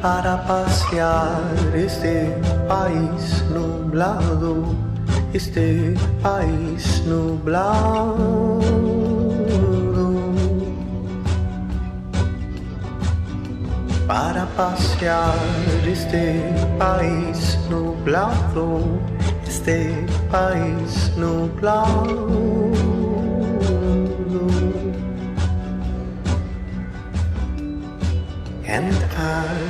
para pasear este país nublado, este país nublado. Para pasear este país nublado, este país nublado. And I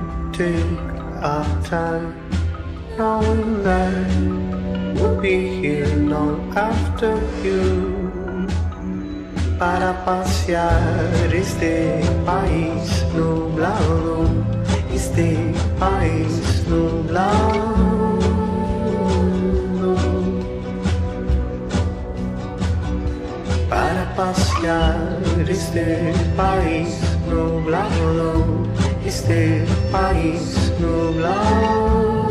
our time knowing that we'll be here long after you para pasear este país nublado este país nublado para pasear este país nublado, este país nublado.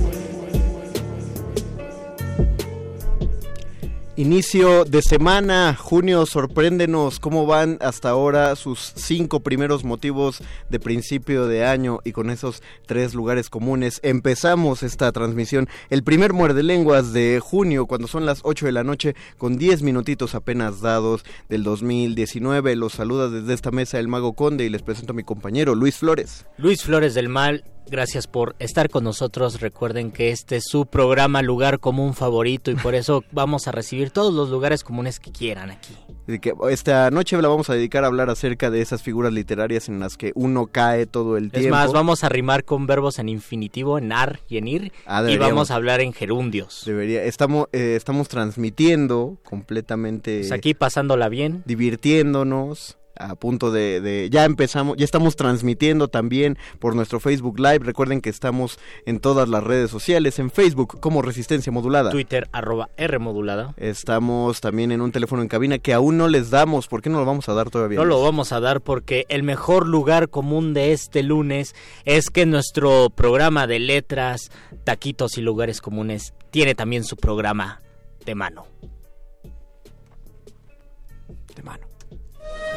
Inicio de semana, junio, sorpréndenos cómo van hasta ahora sus cinco primeros motivos de principio de año y con esos tres lugares comunes empezamos esta transmisión. El primer muerde lenguas de junio, cuando son las 8 de la noche, con 10 minutitos apenas dados del 2019. Los saluda desde esta mesa el Mago Conde y les presento a mi compañero Luis Flores. Luis Flores del Mal, gracias por estar con nosotros. Recuerden que este es su programa Lugar Común Favorito y por eso vamos a recibir todos los lugares comunes que quieran aquí. Esta noche la vamos a dedicar a hablar acerca de esas figuras literarias en las que uno cae todo el tiempo. Es más, vamos a rimar con verbos en infinitivo, en ar y en ir, Ah, y vamos a hablar en gerundios. Debería, estamos, eh, estamos transmitiendo completamente, Pues aquí pasándola bien. divirtiéndonos. A punto de, de- ya empezamos, ya estamos transmitiendo también por nuestro Facebook Live. Recuerden que estamos en todas las redes sociales, en Facebook como Resistencia Modulada. Twitter arroba R modulada. Estamos también en un teléfono en cabina que aún no les damos. ¿Por qué no lo vamos a dar todavía? No lo vamos a dar porque el mejor lugar común de este lunes es que nuestro programa de letras, taquitos y lugares comunes tiene también su programa de mano. De mano.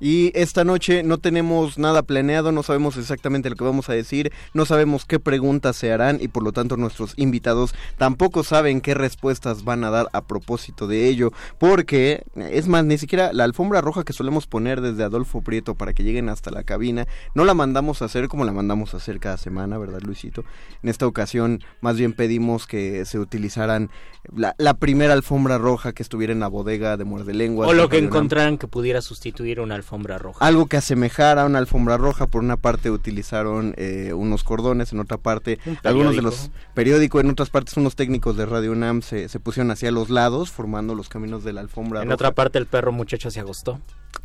Y esta noche no tenemos nada planeado, no sabemos exactamente lo que vamos a decir, no sabemos qué preguntas se harán y por lo tanto nuestros invitados tampoco saben qué respuestas van a dar a propósito de ello, porque es más, ni siquiera la alfombra roja que solemos poner desde Adolfo Prieto para que lleguen hasta la cabina, no la mandamos a hacer como la mandamos a hacer cada semana, ¿verdad Luisito? En esta ocasión más bien pedimos que se utilizaran la, la primera alfombra roja que estuviera en la bodega de Muerde Lenguas. O lo que encontraran que pudiera sustituir una alfombra roja. Algo que asemejara a una alfombra roja. Por una parte utilizaron eh, unos cordones, en otra parte Un algunos de los periódicos, en otras partes unos técnicos de Radio UNAM se, se pusieron hacia los lados, formando los caminos de la alfombra En roja. otra parte el perro muchacho se agostó.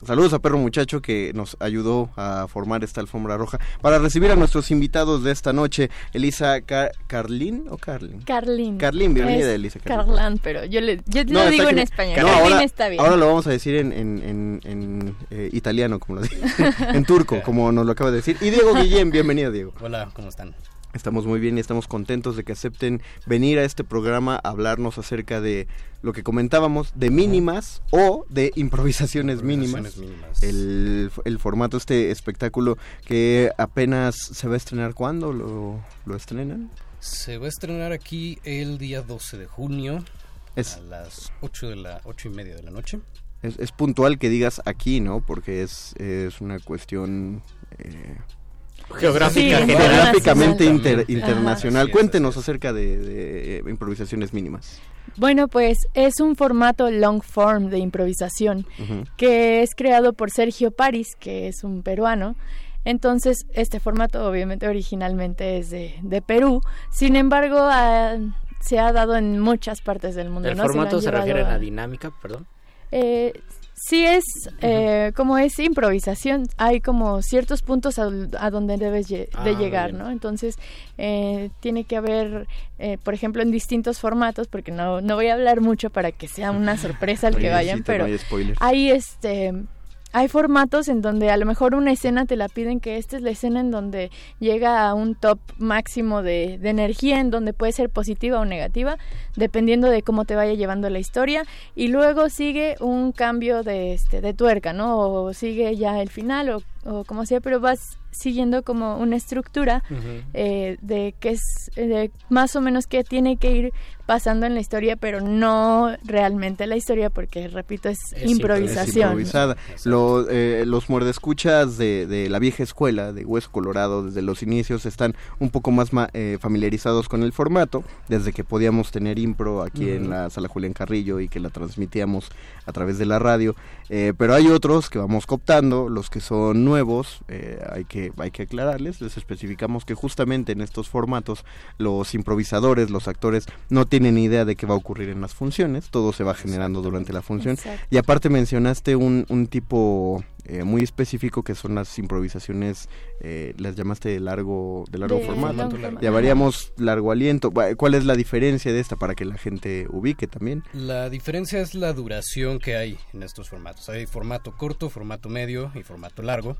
Saludos a Perro Muchacho que nos ayudó a formar esta alfombra roja. Para recibir a nuestros invitados de esta noche, Elisa Car- Carlín o Carlin. Carlin. Carlín, bienvenida, Es Elisa. Carlán, pero yo, le, yo No, lo digo en español. No, Carlin ahora, está bien. ahora lo vamos a decir en, en, en, en, eh, italiano, como lo dije. en turco, como nos lo acaba de decir. Y Diego Guillén, bienvenido, Diego. Hola, ¿cómo están? Estamos muy bien y estamos contentos de que acepten venir a este programa a hablarnos acerca de lo que comentábamos, de mínimas o de improvisaciones mínimas. Improvisaciones mínimas. El, el formato, este espectáculo que apenas se va a estrenar, ¿cuándo lo, lo estrenan? Se va a estrenar aquí el día 12 de junio Es, a las 8 de la ocho y media de la noche. es, es puntual que digas aquí, ¿no? Porque es, es una cuestión... eh, Geográfica Sí, general. geográficamente internacional. inter- internacional. Ajá. Cuéntenos acerca de, de, eh, improvisaciones mínimas. Bueno, pues es un formato long form de improvisación que es creado por Sergio Paris, que es un peruano. Entonces, este formato obviamente originalmente es de, de Perú. Sin embargo, ah, se ha dado en muchas partes del mundo. El formato se refiere a a- la dinámica, perdón. Eh, sí es eh, como es improvisación hay como ciertos puntos a, a donde debes Ah, de muy llegar bien. no entonces eh, tiene que haber eh, por ejemplo en distintos formatos porque no no voy a hablar mucho para que sea una sorpresa el que vayan pero no hay spoilers. hay este hay formatos en donde a lo mejor una escena te la piden que esta es la escena en donde llega a un top máximo de, de energía, en donde puede ser positiva o negativa, dependiendo de cómo te vaya llevando la historia. Y luego sigue un cambio de, este, de tuerca, ¿no? O sigue ya el final o, o como sea, pero vas siguiendo como una estructura eh, de que es de más o menos que tiene que ir pasando en la historia, pero no realmente la historia, porque repito, es, Es improvisación. improvisada. Lo- eh, los muerdescuchas de, de la vieja escuela de Hueso Colorado desde los inicios están un poco más ma- eh, familiarizados con el formato, desde que podíamos tener impro aquí en la sala Julián Carrillo y que la transmitíamos a través de la radio. Eh, pero hay otros que vamos cooptando, los que son nuevos, eh, hay, que, hay que aclararles, les especificamos que justamente en estos formatos los improvisadores, los actores, no tienen idea de qué va a ocurrir en las funciones, todo se va generando durante la función. Exacto. Y aparte mencionaste un, un tipo eh, muy específico que son las improvisaciones, eh, las llamaste de largo, de largo De formato. Llamaríamos largo aliento. ¿Cuál es la diferencia de esta para que la gente ubique también? La diferencia es la duración que hay en estos formatos. Hay formato corto, formato medio y formato largo.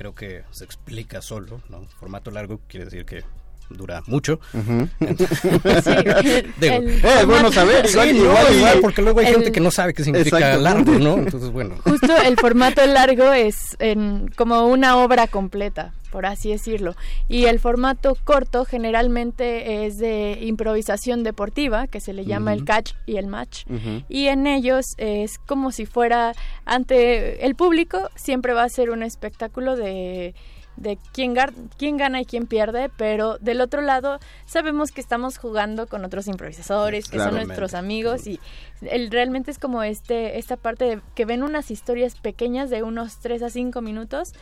Creo que se explica solo, ¿no? Formato largo quiere decir que dura mucho. Ujú. Digo, el Eh, es bueno saber, Sí, igual, no, igual, porque luego hay el- gente que no sabe qué significa largo, ¿no? Entonces, bueno. Justo el formato largo es en, como una obra completa, por así decirlo. Y el formato corto generalmente es de improvisación deportiva, que se le llama el catch y el match. Y en ellos es como si fuera ante el público, siempre va a ser un espectáculo de de quién, gar- quién gana y quién pierde, pero del otro lado sabemos que estamos jugando con otros improvisadores, que son nuestros amigos y el, realmente es como este esta parte de que ven unas historias pequeñas de unos 3 a 5 minutos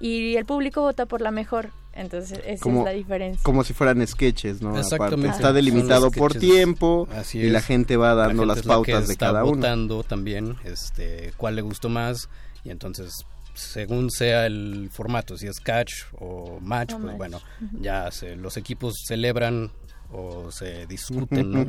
y el público vota por la mejor. Entonces, esa Como, es la diferencia. como si fueran sketches, ¿no? Aparte, Exactamente. está delimitado por sketches. tiempo Así y la gente va La dando gente las es la que pautas de está cada uno. votando también este, cuál le gustó más y entonces según sea el formato, si es catch o match, O pues match. bueno, ya se, los equipos celebran o se discuten ¿no?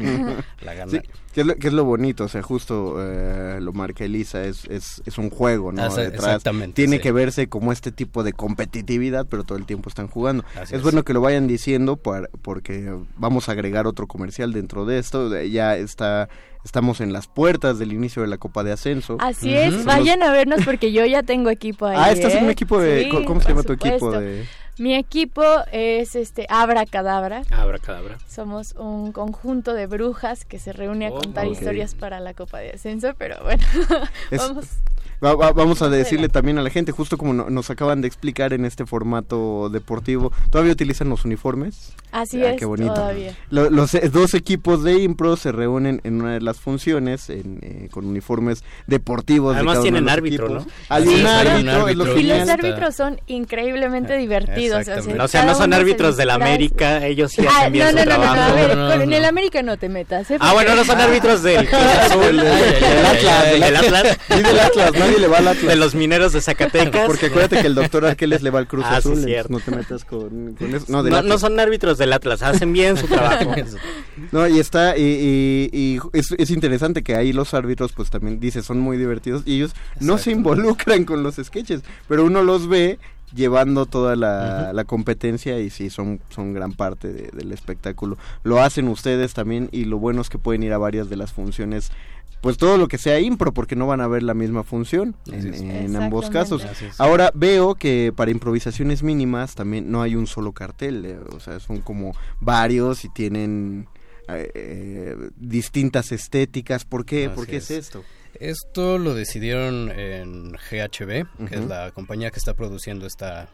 la gana. Sí, que es, lo, que es lo bonito, o sea, justo eh, lo marca Elisa, es, es, es un juego, ¿no? Ah, Detrás exactamente, Tiene sí. que verse como este tipo de competitividad, pero todo el tiempo están jugando. Así es, es. bueno que lo vayan diciendo por- porque vamos a agregar otro comercial dentro de esto. Ya está, estamos en las puertas del inicio de la Copa de Ascenso. Así es, vayan a vernos porque yo ya tengo equipo ahí. Ah, estás en ¿eh? un equipo de- Sí, ¿cómo- se llama tu equipo de- Mi equipo es este Abra Cadabra. Abra cadabra. Somos un conjunto de brujas que se reúne a Oh, contar historias para la Copa de Ascenso, pero bueno, Es- vamos. Va- va- vamos a decirle también a la gente, justo como no- nos acaban de explicar en este formato deportivo, ¿todavía utilizan los uniformes? Así Ah, es, qué bonito. todavía. Lo- los eh, dos equipos de impro se reúnen en una de las funciones en, eh, con uniformes deportivos. de Además tienen árbitro, equipos. ¿no? Hay Sí, un sí, hay un árbitro, es lo árbitro. Y los árbitros son increíblemente divertidos. Exactamente. sea, O sea, no son árbitros de la disfraza. América, ellos sí Ah, hacen bien no, su no, no, no, trabajo. no, a ver, No, con no, en no. el América no te metas. ¿eh? Ah, bueno, no son árbitros del Azul, del Atlas, del. Atlas. Del Atlas, nadie le va al Atlas. De los mineros de Zacatecas. Porque acuérdate que el doctor Arqueles le va al Cruz Ah, sí, Azul, entonces no te metas con, con eso. No, son árbitros del Atlas, hacen bien su trabajo. No, y está, y, y- y es, es interesante que ahí los árbitros, pues también dice, son muy divertidos y ellos no se involucran con los sketches, pero uno los ve llevando toda la, la competencia y sí, son, son gran parte de- del espectáculo. Lo hacen ustedes también y lo bueno es que pueden ir a varias de las funciones. Pues todo lo que sea impro, porque no van a ver la misma función en, ambos casos. Ahora veo que para improvisaciones mínimas también no hay un solo cartel, eh, o sea, son como varios y tienen eh, eh, distintas estéticas. ¿Por qué? ¿Por qué es. es. esto? Esto lo decidieron en GHB, que es la compañía que está produciendo esta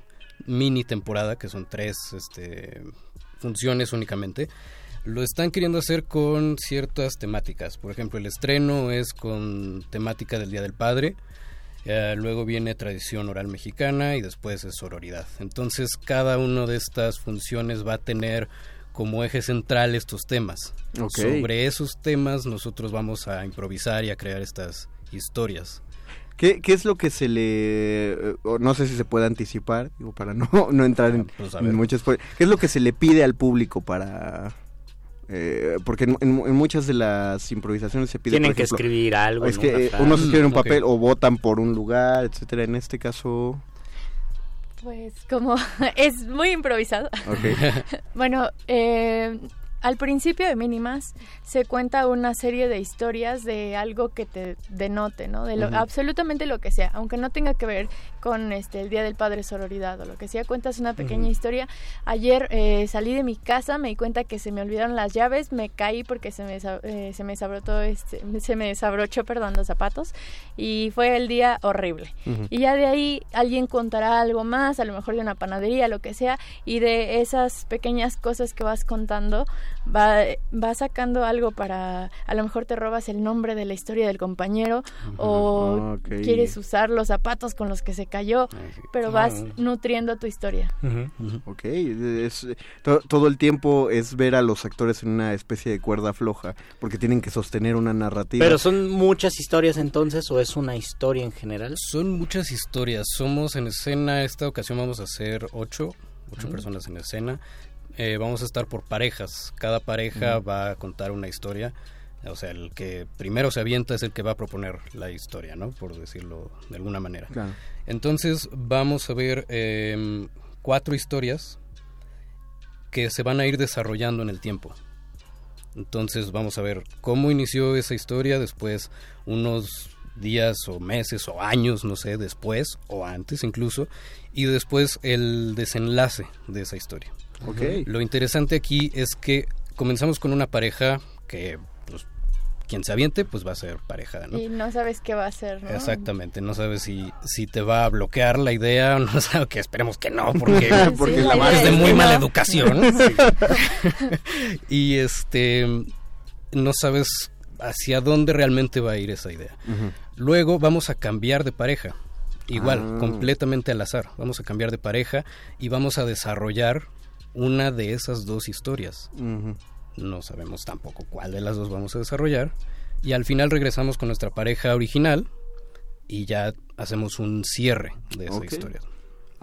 mini temporada, que son tres este, funciones únicamente. Lo están queriendo hacer con ciertas temáticas. Por ejemplo, el estreno es con temática del Día del Padre. eh, luego viene tradición oral mexicana y después es sororidad. Entonces cada una de estas funciones va a tener como eje central estos temas. Sobre esos temas nosotros vamos a improvisar y a crear estas historias. ¿Qué, qué es lo que se le... eh, no sé si se puede anticipar, digo, para no, no entrar en, Pues, a en ver. muchos... ¿Qué es lo que se le pide al público para... eh, porque en, en- en muchas de las improvisaciones se pide... Tienen por que ejemplo, escribir algo. Es que eh, unos escriben un Mm, papel o votan por un lugar, etcétera. En este caso... Pues como es muy improvisado. Ok. Bueno, eh, al principio de Mínimas se cuenta una serie de historias de algo que te denote, ¿no? De lo, absolutamente lo que sea, aunque no tenga que ver con este el Día del Padre Sororidad o lo que sea, cuentas una pequeña historia. Ayer eh, salí de mi casa, me di cuenta que se me olvidaron las llaves, me caí porque se me eh, se me desabrotó este, se me desabrochó, perdón, los zapatos y fue el día horrible. Y ya de ahí alguien contará algo más, a lo mejor de una panadería, lo que sea, y de esas pequeñas cosas que vas contando, va, va sacando algo para, a lo mejor te robas el nombre de la historia del compañero, o Ok. quieres usar los zapatos con los que se cayó, pero vas Ah. nutriendo tu historia. Ok, es- to- todo el tiempo es ver a los actores en una especie de cuerda floja, porque tienen que sostener una narrativa. Pero son muchas historias entonces o es una historia en general? Son muchas historias. Somos en escena, esta ocasión vamos a hacer ocho, ocho personas en escena. Eh, vamos a estar por parejas. Cada pareja va a contar una historia. O sea, el que primero se avienta es el que va a proponer la historia, ¿no? Por decirlo de alguna manera. Claro. Entonces vamos a ver em, cuatro historias que se van a ir desarrollando en el tiempo. Entonces vamos a ver cómo inició esa historia, después unos días o meses o años, no sé, después o antes incluso, y después el desenlace de esa historia. Lo interesante aquí es que comenzamos con una pareja que, pues, quien se aviente, pues va a ser pareja, ¿no? Y no sabes qué va a hacer, ¿no? Exactamente, no sabes si, si te va a bloquear la idea o no sabes que esperemos que no, porque, Sí, porque la la idea es de es muy mala no. educación. y este no sabes hacia dónde realmente va a ir esa idea. Luego vamos a cambiar de pareja. Igual, Ah. completamente al azar. Vamos a cambiar de pareja y vamos a desarrollar una de esas dos historias. No sabemos tampoco cuál de las dos vamos a desarrollar. Y al final regresamos con nuestra pareja original y ya hacemos un cierre de esa historia.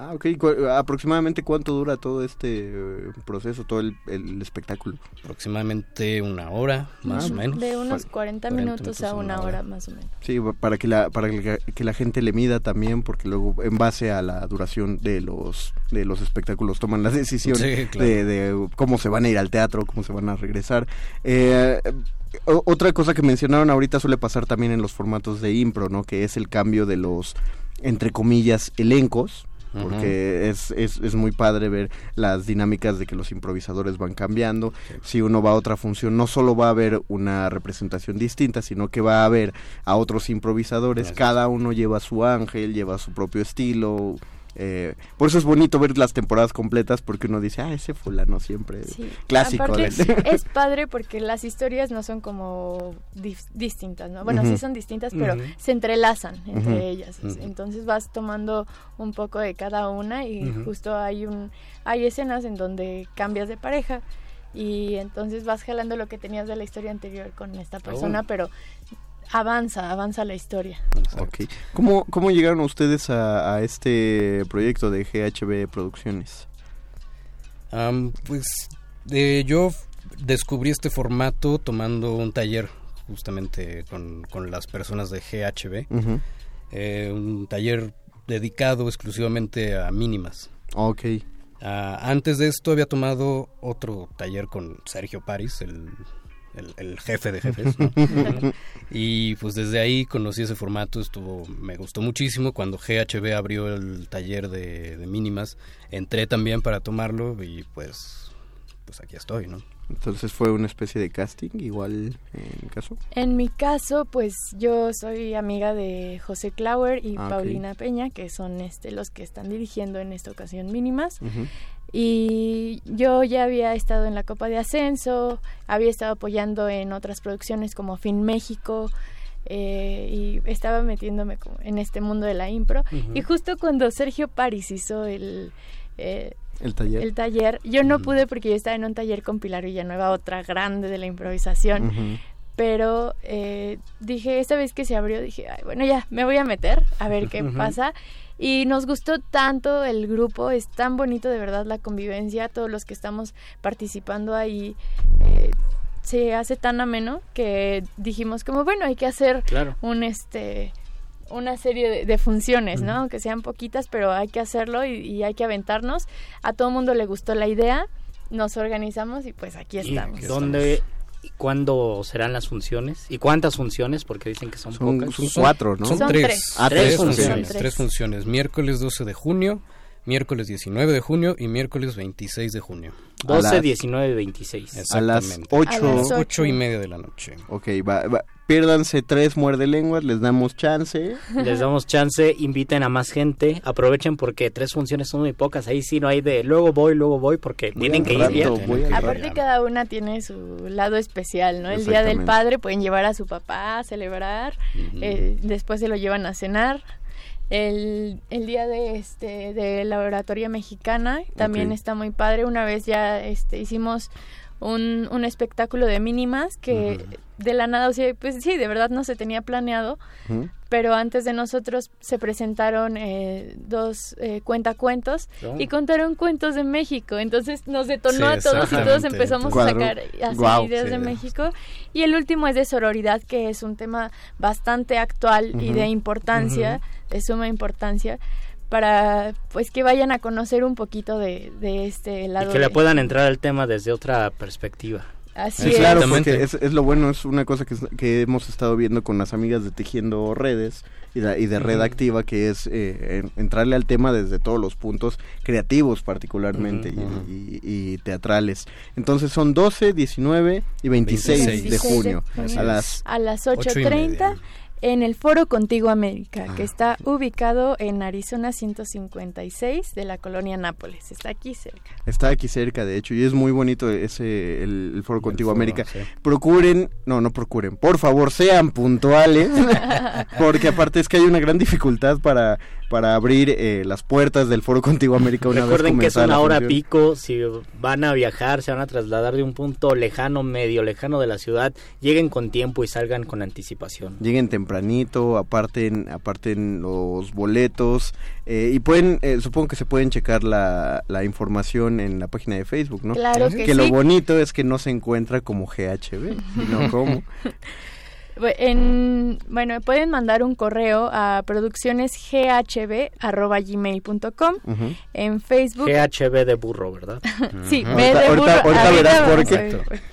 Ah, ok. ¿Cu- ¿Aproximadamente cuánto dura todo este eh, proceso, todo el, el espectáculo? Aproximadamente una hora, más Ah, o menos. De unos 40, 40 minutos, minutos a una una hora hora. más o menos. Sí, para que la para que, la- que la gente le mida también, porque luego en base a la duración de los de los espectáculos toman la decisión Sí, claro. de, de cómo se van a ir al teatro, cómo se van a regresar. Eh, otra cosa que mencionaron ahorita suele pasar también en los formatos de impro, ¿no? Que es el cambio de los entre comillas elencos. Porque es, es, es muy padre ver las dinámicas de que los improvisadores van cambiando. Si uno va a otra función, no solo va a haber una representación distinta, sino que va a haber a otros improvisadores. Cada uno lleva su ángel, lleva su propio estilo. Eh, por eso es bonito ver las temporadas completas porque uno dice, ah, ese fulano siempre Sí. clásico. Aparte, es padre porque las historias no son como distintas, ¿no? Bueno, sí son distintas, pero se entrelazan entre ellas. Entonces vas tomando un poco de cada una y justo hay un hay escenas en donde cambias de pareja y entonces vas jalando lo que tenías de la historia anterior con esta persona, Oh. pero avanza, avanza la historia. Ok. ¿Cómo, ¿Cómo llegaron ustedes a, a este proyecto de GHB Producciones? Am, pues eh, yo descubrí este formato tomando un taller justamente con, con las personas de GHB. Ujú. Eh, un taller dedicado exclusivamente a mínimas. Ok. Ah, antes de esto había tomado otro taller con Sergio Paris, el, el- el jefe de jefes. ¿no? y pues desde ahí conocí ese formato, estuvo, me gustó muchísimo. Cuando GHB abrió el taller de, de mínimas, entré también para tomarlo y pues, pues aquí estoy, ¿no? Entonces fue una especie de casting, igual en mi caso. En mi caso, pues yo soy amiga de José Clauer y Ah. Paulina Peña, que son este los que están dirigiendo en esta ocasión mínimas. Ujú. Y yo ya había estado en la Copa de Ascenso, había estado apoyando en otras producciones como Fin México, eh, y estaba metiéndome como en este mundo de la impro. Ujú. Y justo cuando Sergio Paris hizo el, eh, El taller. el taller, yo no pude porque yo estaba en un taller con Pilar Villanueva, otra grande de la improvisación. Ujú. pero eh, dije, esta vez que se abrió, dije, Ay, bueno, ya, me voy a meter a ver qué pasa. Y nos gustó tanto el grupo, es tan bonito de verdad la convivencia, todos los que estamos participando ahí. eh, se hace tan ameno que dijimos como bueno hay que hacer Claro. un este una serie de, de funciones, ¿no? Que sean poquitas, pero hay que hacerlo y, y hay que aventarnos. A todo mundo le gustó la idea, nos organizamos y pues aquí ¿Y estamos. ¿Dónde y cuándo serán las funciones? ¿Y cuántas funciones? Porque dicen que son, Son- pocas. son cuatro, ¿no? Son, Son tres. tres. Ah, tres tres funciones. funciones. Tres funciones. Miércoles 12 de junio, miércoles 19 de junio y miércoles 26 de junio. 12, A las- 19, 26. A las Exactamente. ocho. A las y media de la noche. Ok, va, va. Piérdanse tres muerde lenguas, les damos chance. Les damos chance, inviten a más gente, aprovechen porque tres funciones son muy pocas. Ahí sí no hay de luego voy, luego voy porque Voy tienen que ir bien. Aparte cada una tiene su lado especial, ¿no? El día del padre pueden llevar a su papá a celebrar, eh, después se lo llevan a cenar. El, el día de este de la oratoria mexicana también está muy padre. Una vez ya este hicimos un, un espectáculo de mínimas que de la nada, o sea, pues sí, de verdad no se tenía planeado, pero antes de nosotros se presentaron eh, dos eh, cuentacuentos Oh. y contaron cuentos de México. Entonces nos detonó Sí, a todos y todos empezamos a sacar así Guau, ideas sí. de México. Y el último es de sororidad, que es un tema bastante actual y de importancia, de suma importancia para pues que vayan a conocer un poquito de, de este Y lado que le de- puedan entrar al tema desde otra perspectiva. así Sí, es claro, porque es, es lo bueno, es una cosa que, que hemos estado viendo con las amigas de Tejiendo Redes y de, y de Red. Activa, que es eh, en- entrarle al tema desde todos los puntos creativos particularmente y- y, y teatrales. Entonces son 12, 19 y 26, 26 de junio. Así A es. las a las Ocho y 8.30 media. En el Foro Contigo América, que Ah. está ubicado en Arizona 156 de la colonia Nápoles. Está aquí cerca. Está aquí cerca, de hecho, y es muy bonito ese el, el Foro Contigo foro, América. sí. Procuren, no, no procuren, por favor, sean puntuales, porque aparte es que hay una gran dificultad para, para abrir eh, las puertas del Foro Contigo América una Recuerden que es una hora función. pico, si van a viajar, se van a trasladar de un punto lejano, medio lejano de la ciudad, lleguen con tiempo y salgan con anticipación. Lleguen tempranito, aparten, aparten los boletos eh, y pueden, eh, supongo que se pueden checar la, la información en la página de Facebook, ¿no? Claro que, que lo sí. bonito es que no se encuentra como GHB, sino como En, bueno, pueden mandar un correo a produccionesghb.gmail.com Ujú. en Facebook. GHB de burro, ¿verdad? Sí, Ujú. B de Ahorita- burro, ahorita- ahorita verás por qué.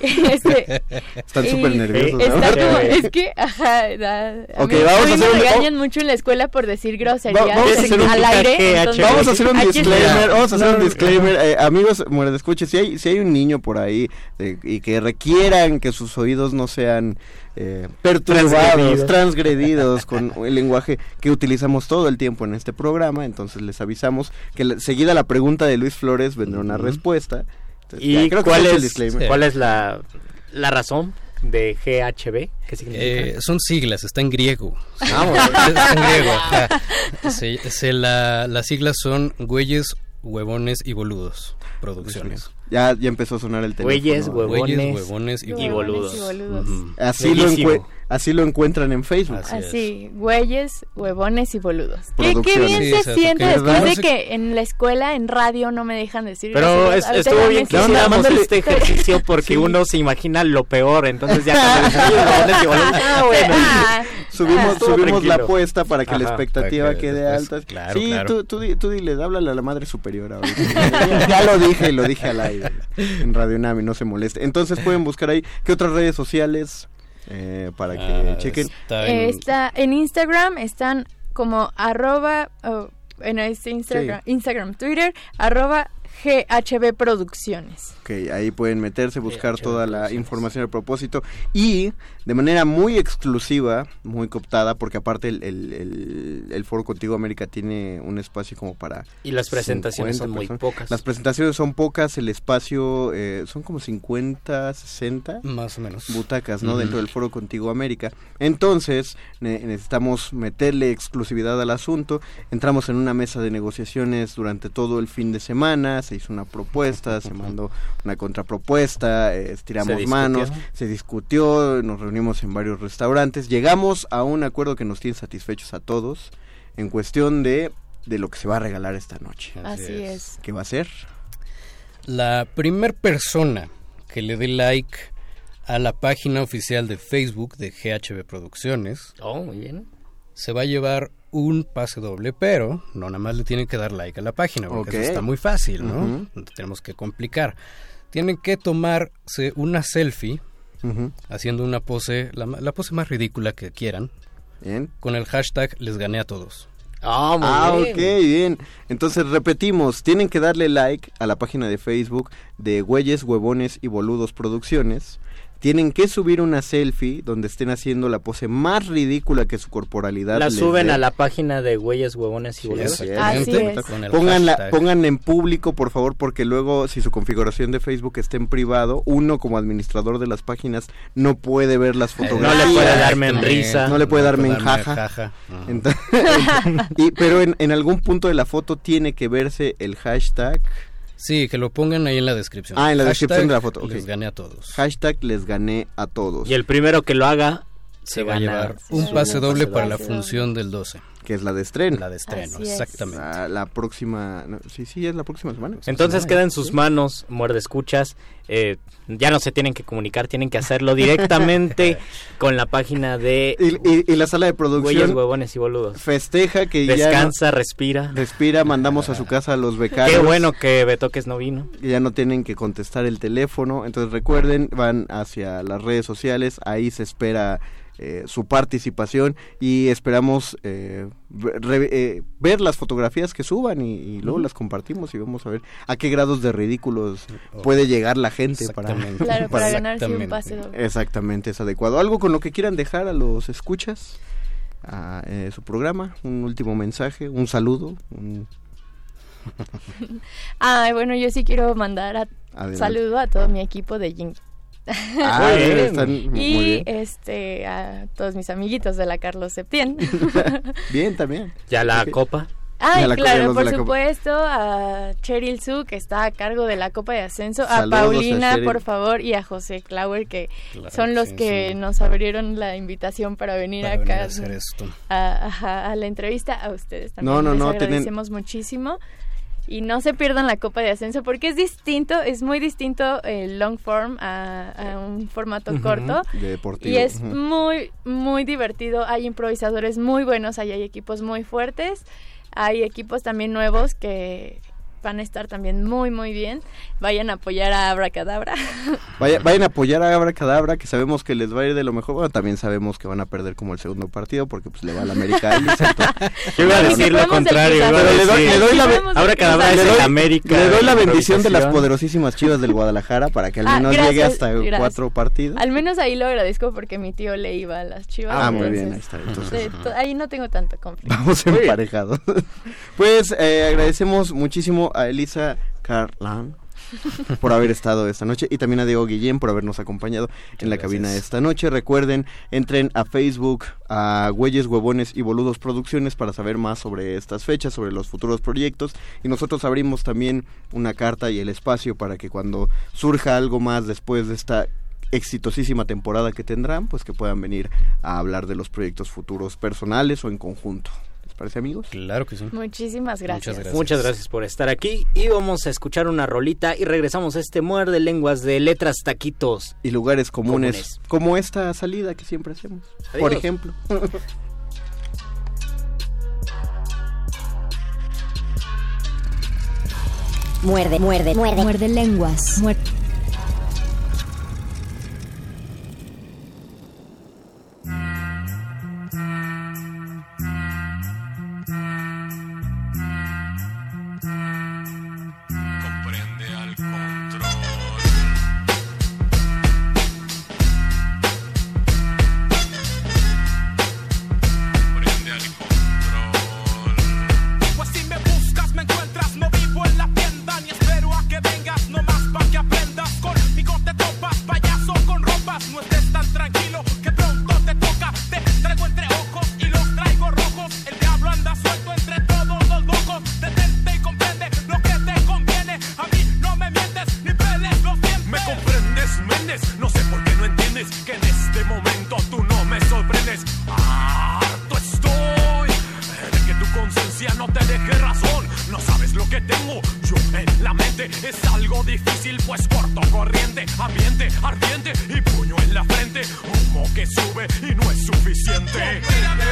Este, están súper nerviosos. está ¿no? como- es que, ajá, da- a Ok, mí, vamos a mí a hacer me un- regañan mucho en la escuela por decir groserías Va- vamos a hacer un al aire. Entonces, Vamos a hacer un disclaimer, vamos a hacer un No, disclaimer, eh, amigos, muerde escuche, si hay si hay un niño por ahí eh, y que requieran que sus oídos no sean eh, perturbados, Transgredidos. transgredidos con el lenguaje que utilizamos todo el tiempo en este programa, entonces les avisamos que la- seguida la pregunta de Luis Flores vendrá una respuesta. ¿Y creo que cuál es, disclaimer. cuál es la, la razón de GHB? ¿Qué significa? Eh, son siglas, está en griego. Sí, está en griego. Se- se la- las siglas son Güeyes, Huevones y Boludos. Producciones. Ya ya empezó a sonar el teléfono. Güeyes, huevones. Güeyes, Huevones y, Y boludos. y. Así lo, así lo encuentran en Facebook. Así es. Así, güeyes, huevones y boludos. ¿Qué, bien Sí, se siente después ¿verdad? de que en la escuela, en radio, no me dejan decir Pero es- estuvo bien que hiciéramos este ejercicio porque uno se imagina lo peor, entonces ya digo huevones y boludos, ah, bueno. Ah, Subimos, subimos la apuesta para que la expectativa que quede después- alta. claro, sí, claro. Tú, tú, tú dile, háblale a la madre superior ahorita. ya, ya lo dije, lo dije al aire en Radio Nami, no se moleste. Entonces pueden buscar ahí, ¿qué otras redes sociales? Eh, para que Ah, chequen. está en- está en Instagram están como arroba oh, en este Instagram, Instagram, Twitter arroba GHB Producciones. Ok, ahí pueden meterse, buscar toda la información a propósito y de manera muy exclusiva, muy cooptada, porque aparte el, el, el, el Foro Contigo América tiene un espacio como para... Y las presentaciones 50 son muy pocas. Las presentaciones son pocas, el espacio eh, son como 50, 60 Más o menos. butacas, ¿no? Dentro del Foro Contigo América. Entonces, ne- necesitamos meterle exclusividad al asunto. Entramos en una mesa de negociaciones durante todo el fin de semana, se hizo una propuesta, se mandó una contrapropuesta, eh, estiramos Se manos, discutió. se discutió, nos reunimos en varios restaurantes, llegamos a un acuerdo que nos tiene satisfechos a todos en cuestión de, de lo que se va a regalar esta noche. Así es. ¿Qué va a ser? La primer persona que le dé like a la página oficial de Facebook de GHB Producciones Oh, muy bien. se va a llevar un pase doble, pero no nada más le tienen que dar like a la página, porque eso está muy fácil, ¿no? No tenemos que complicar. Tienen que tomarse una selfie haciendo una pose, la, pose más ridícula que quieran, Bien. con el hashtag les gané a todos. Ah, muy Ah, bien. ok, bien. Entonces repetimos, tienen que darle like a la página de Facebook de Güeyes, Huevones y Boludos Producciones. Tienen que subir una selfie donde estén haciendo la pose más ridícula que su corporalidad. La suben dé. a la página de Huellas, Huevones y Boludos. El Pónganla, pongan en público, por favor, porque luego si su configuración de Facebook está en privado, uno como administrador de las páginas no puede ver las Eh, fotografías. No le puede darme en risa. No le puede darme en darme jaja. Entonces- y, pero en, en algún punto de la foto tiene que verse el hashtag Sí, que lo pongan ahí en la descripción. Ah, en la descripción Hashtag de la foto, ok. Les gané a todos. hashtag les gané a todos, Y el primero que lo haga Se se va a llevar un pase doble para la función del 12. Que es la de estreno. La de estreno, Así es. exactamente. La, la próxima, no, sí, sí, es la próxima semana. Entonces queda en sus manos, muerde escuchas. eh, ya no se tienen que comunicar, tienen que hacerlo directamente con la página de Y, y- y la sala de Huellas, producción Huevones y Boludos. festeja que ya Descansa, respira. no- respira, mandamos a su casa a los becarios. Qué bueno que Betoques no vino. que ya no tienen que contestar el teléfono. Entonces recuerden, van hacia las redes sociales, ahí se espera eh, su participación y esperamos eh, re- eh, ver las fotografías que suban y, y luego las compartimos y vamos a ver a qué grados de ridículos puede llegar la gente para. Claro, para para- ganarse un Exactamente. pase doble. Exactamente, es adecuado. ¿Algo con lo que quieran dejar a los escuchas? A eh, su programa, un último mensaje, un saludo. un- Ah, bueno, yo sí quiero mandar a Adelante. saludo a todo mi equipo de Jing. Ah, Muy bien. están muy y bien. este a todos mis amiguitos de la Carlos Septién. Bien, también. Ya la copa. Ay, A la- a claro, por la Copa. supuesto, a Cheryl Su, que está a cargo de la Copa de Ascenso, a Saludos a Paulina, por favor, y a José Clauer, que Claro son los sí, que sí. nos abrieron la invitación para venir Para acá venir a hacer esto. a, ajá, a la entrevista. A ustedes también No, no, les no, tienen- agradecemos muchísimo. Y no se pierdan la Copa de Ascenso porque es distinto, es muy distinto el long form a, a un formato Ujú. corto. De deportivo. Y es muy, muy divertido. Hay improvisadores muy buenos, ahí hay equipos muy fuertes. Hay equipos también nuevos que van a estar también muy, muy bien. Vayan a apoyar a Abracadabra. Vaya- vayan a apoyar a Abracadabra, que sabemos que les va a ir de lo mejor. Bueno, también sabemos que van a perder como el segundo partido, porque pues le va a la América. Entonces- Yo iba a decir lo contrario. Pero le doy- decir- le doy la- es el América. le doy la bendición de las poderosísimas chivas del Guadalajara para que al Ah, menos gracias, llegue hasta gracias. cuatro partidos. Al menos ahí lo agradezco porque mi tío le iba a las chivas. Ah, muy bien, ahí entonces, está. Entonces, ahí no tengo tanto conflicto. vamos emparejados. pues eh, agradecemos muchísimo a Elisa Carlan por haber estado esta noche y también a Diego Guillén por habernos acompañado en la gracias. cabina esta noche. Recuerden, entren a Facebook, a Güeyes, Huevones y Boludos Producciones para saber más sobre estas fechas, sobre los futuros proyectos y nosotros abrimos también una carta y el espacio para que cuando surja algo más después de esta exitosísima temporada que tendrán, pues que puedan venir a hablar de los proyectos futuros personales o en conjunto. ¿Les parece amigos? Claro que sí. Muchísimas gracias. gracias. Muchas gracias por estar aquí y vamos a escuchar una rolita y regresamos a este muerde lenguas de letras taquitos. y lugares comunes, Comunes. como esta salida que siempre hacemos. Adiós. Por ejemplo. Muerde, muerde, muerde. Muerde lenguas. comprende que tengo yo en la mente. Es algo difícil, pues corto corriente, ambiente ardiente y puño en la frente. Humo que sube y no es suficiente. Mírame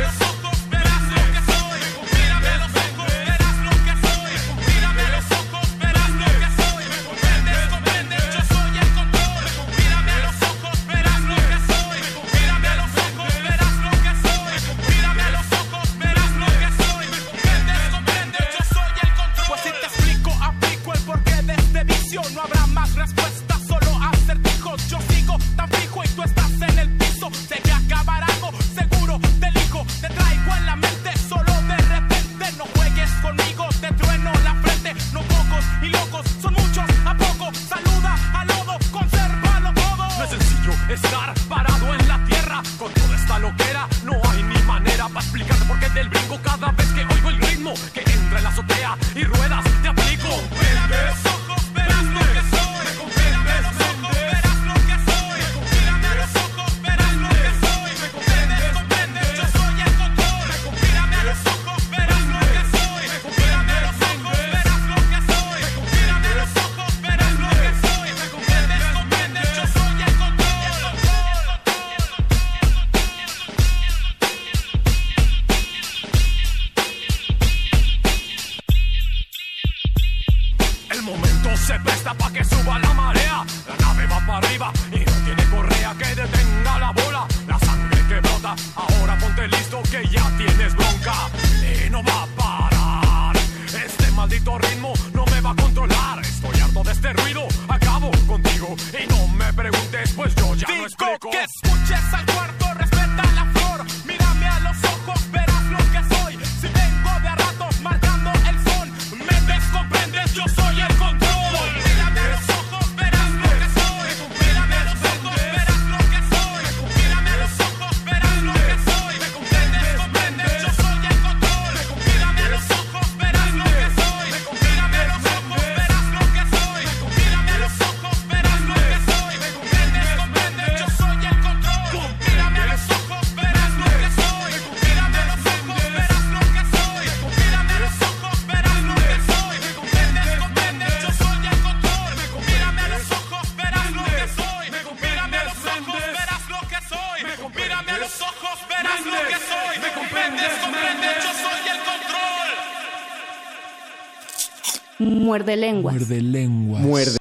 Muerde lenguas. Muerde lenguas. Muerde.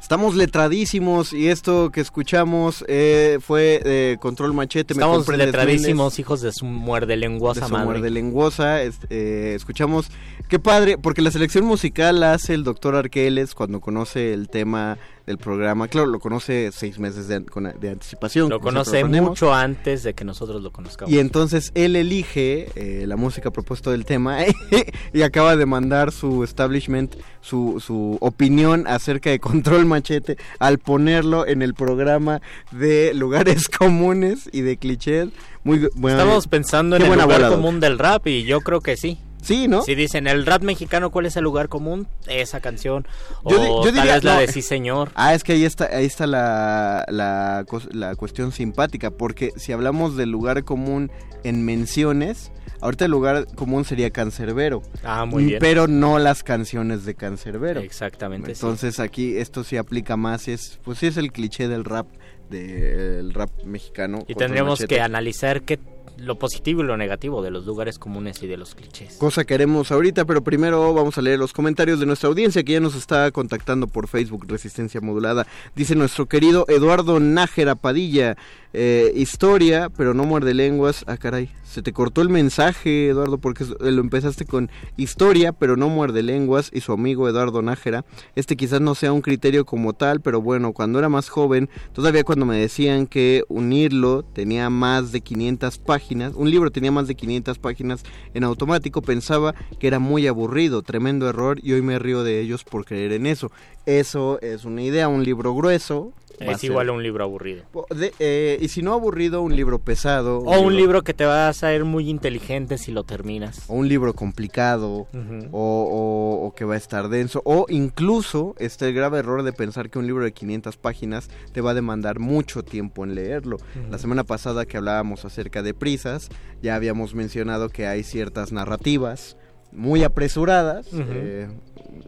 Estamos letradísimos y esto que escuchamos eh, fue de Control Machete. Estamos letradísimos, hijos de su muerde lenguosa de su madre. muerde lenguosa. es- eh, escuchamos, qué padre, porque la selección musical la hace el doctor Arqueles cuando conoce el tema del programa. Claro, lo conoce seis meses de, anticipación. Lo conoce mucho antes de que nosotros lo conozcamos. Y entonces él elige eh, la música propuesta del tema y acaba de mandar su establishment, su, su opinión acerca de Control Machete al ponerlo en el programa de lugares comunes y de clichés. Muy bueno. Estamos pensando en el lugar bola, común del rap y yo creo que sí. Sí, ¿no? Si dicen el rap mexicano, ¿cuál es el lugar común? Esa canción. Yo di- tal diría- vez la no. de sí señor. Ah, es que ahí está, ahí está la, la, la cuestión simpática, porque si hablamos del lugar común en menciones, ahorita el lugar común sería Cancerbero. Ah, muy bien. Pero no las canciones de Cancerbero. Exactamente. sí. Entonces aquí esto sí aplica más, es, pues sí es el cliché del rap, del rap mexicano. Y machete. que analizar qué lo positivo y lo negativo de los lugares comunes y de los clichés. Cosa que haremos ahorita, pero primero vamos a leer los comentarios de nuestra audiencia que ya nos está contactando por Facebook Resistencia Modulada. Dice nuestro querido Eduardo Nájera Padilla, eh, historia, pero no muerde lenguas. Ah, caray, se te cortó el mensaje, Eduardo, porque eh, lo empezaste con historia, pero no muerde lenguas, y su amigo Eduardo Nájera. Este quizás no sea un criterio como tal, pero bueno, cuando era más joven, todavía cuando me decían que unirlo tenía más de 500 páginas, un libro tenía más de 500 páginas en automático, pensaba que era muy aburrido, tremendo error, y hoy me río de ellos por creer en eso. Eso es una idea, un libro grueso, Es igual a un libro aburrido. de- eh, y si no aburrido, un libro pesado. O un libro que te va a hacer muy inteligente si lo terminas. o un libro complicado o, o- o que va a estar denso o incluso está el grave error de pensar que un libro de 500 páginas te va a demandar mucho tiempo en leerlo. La semana pasada que hablábamos acerca de prisas ya habíamos mencionado que hay ciertas narrativas muy apresuradas, eh,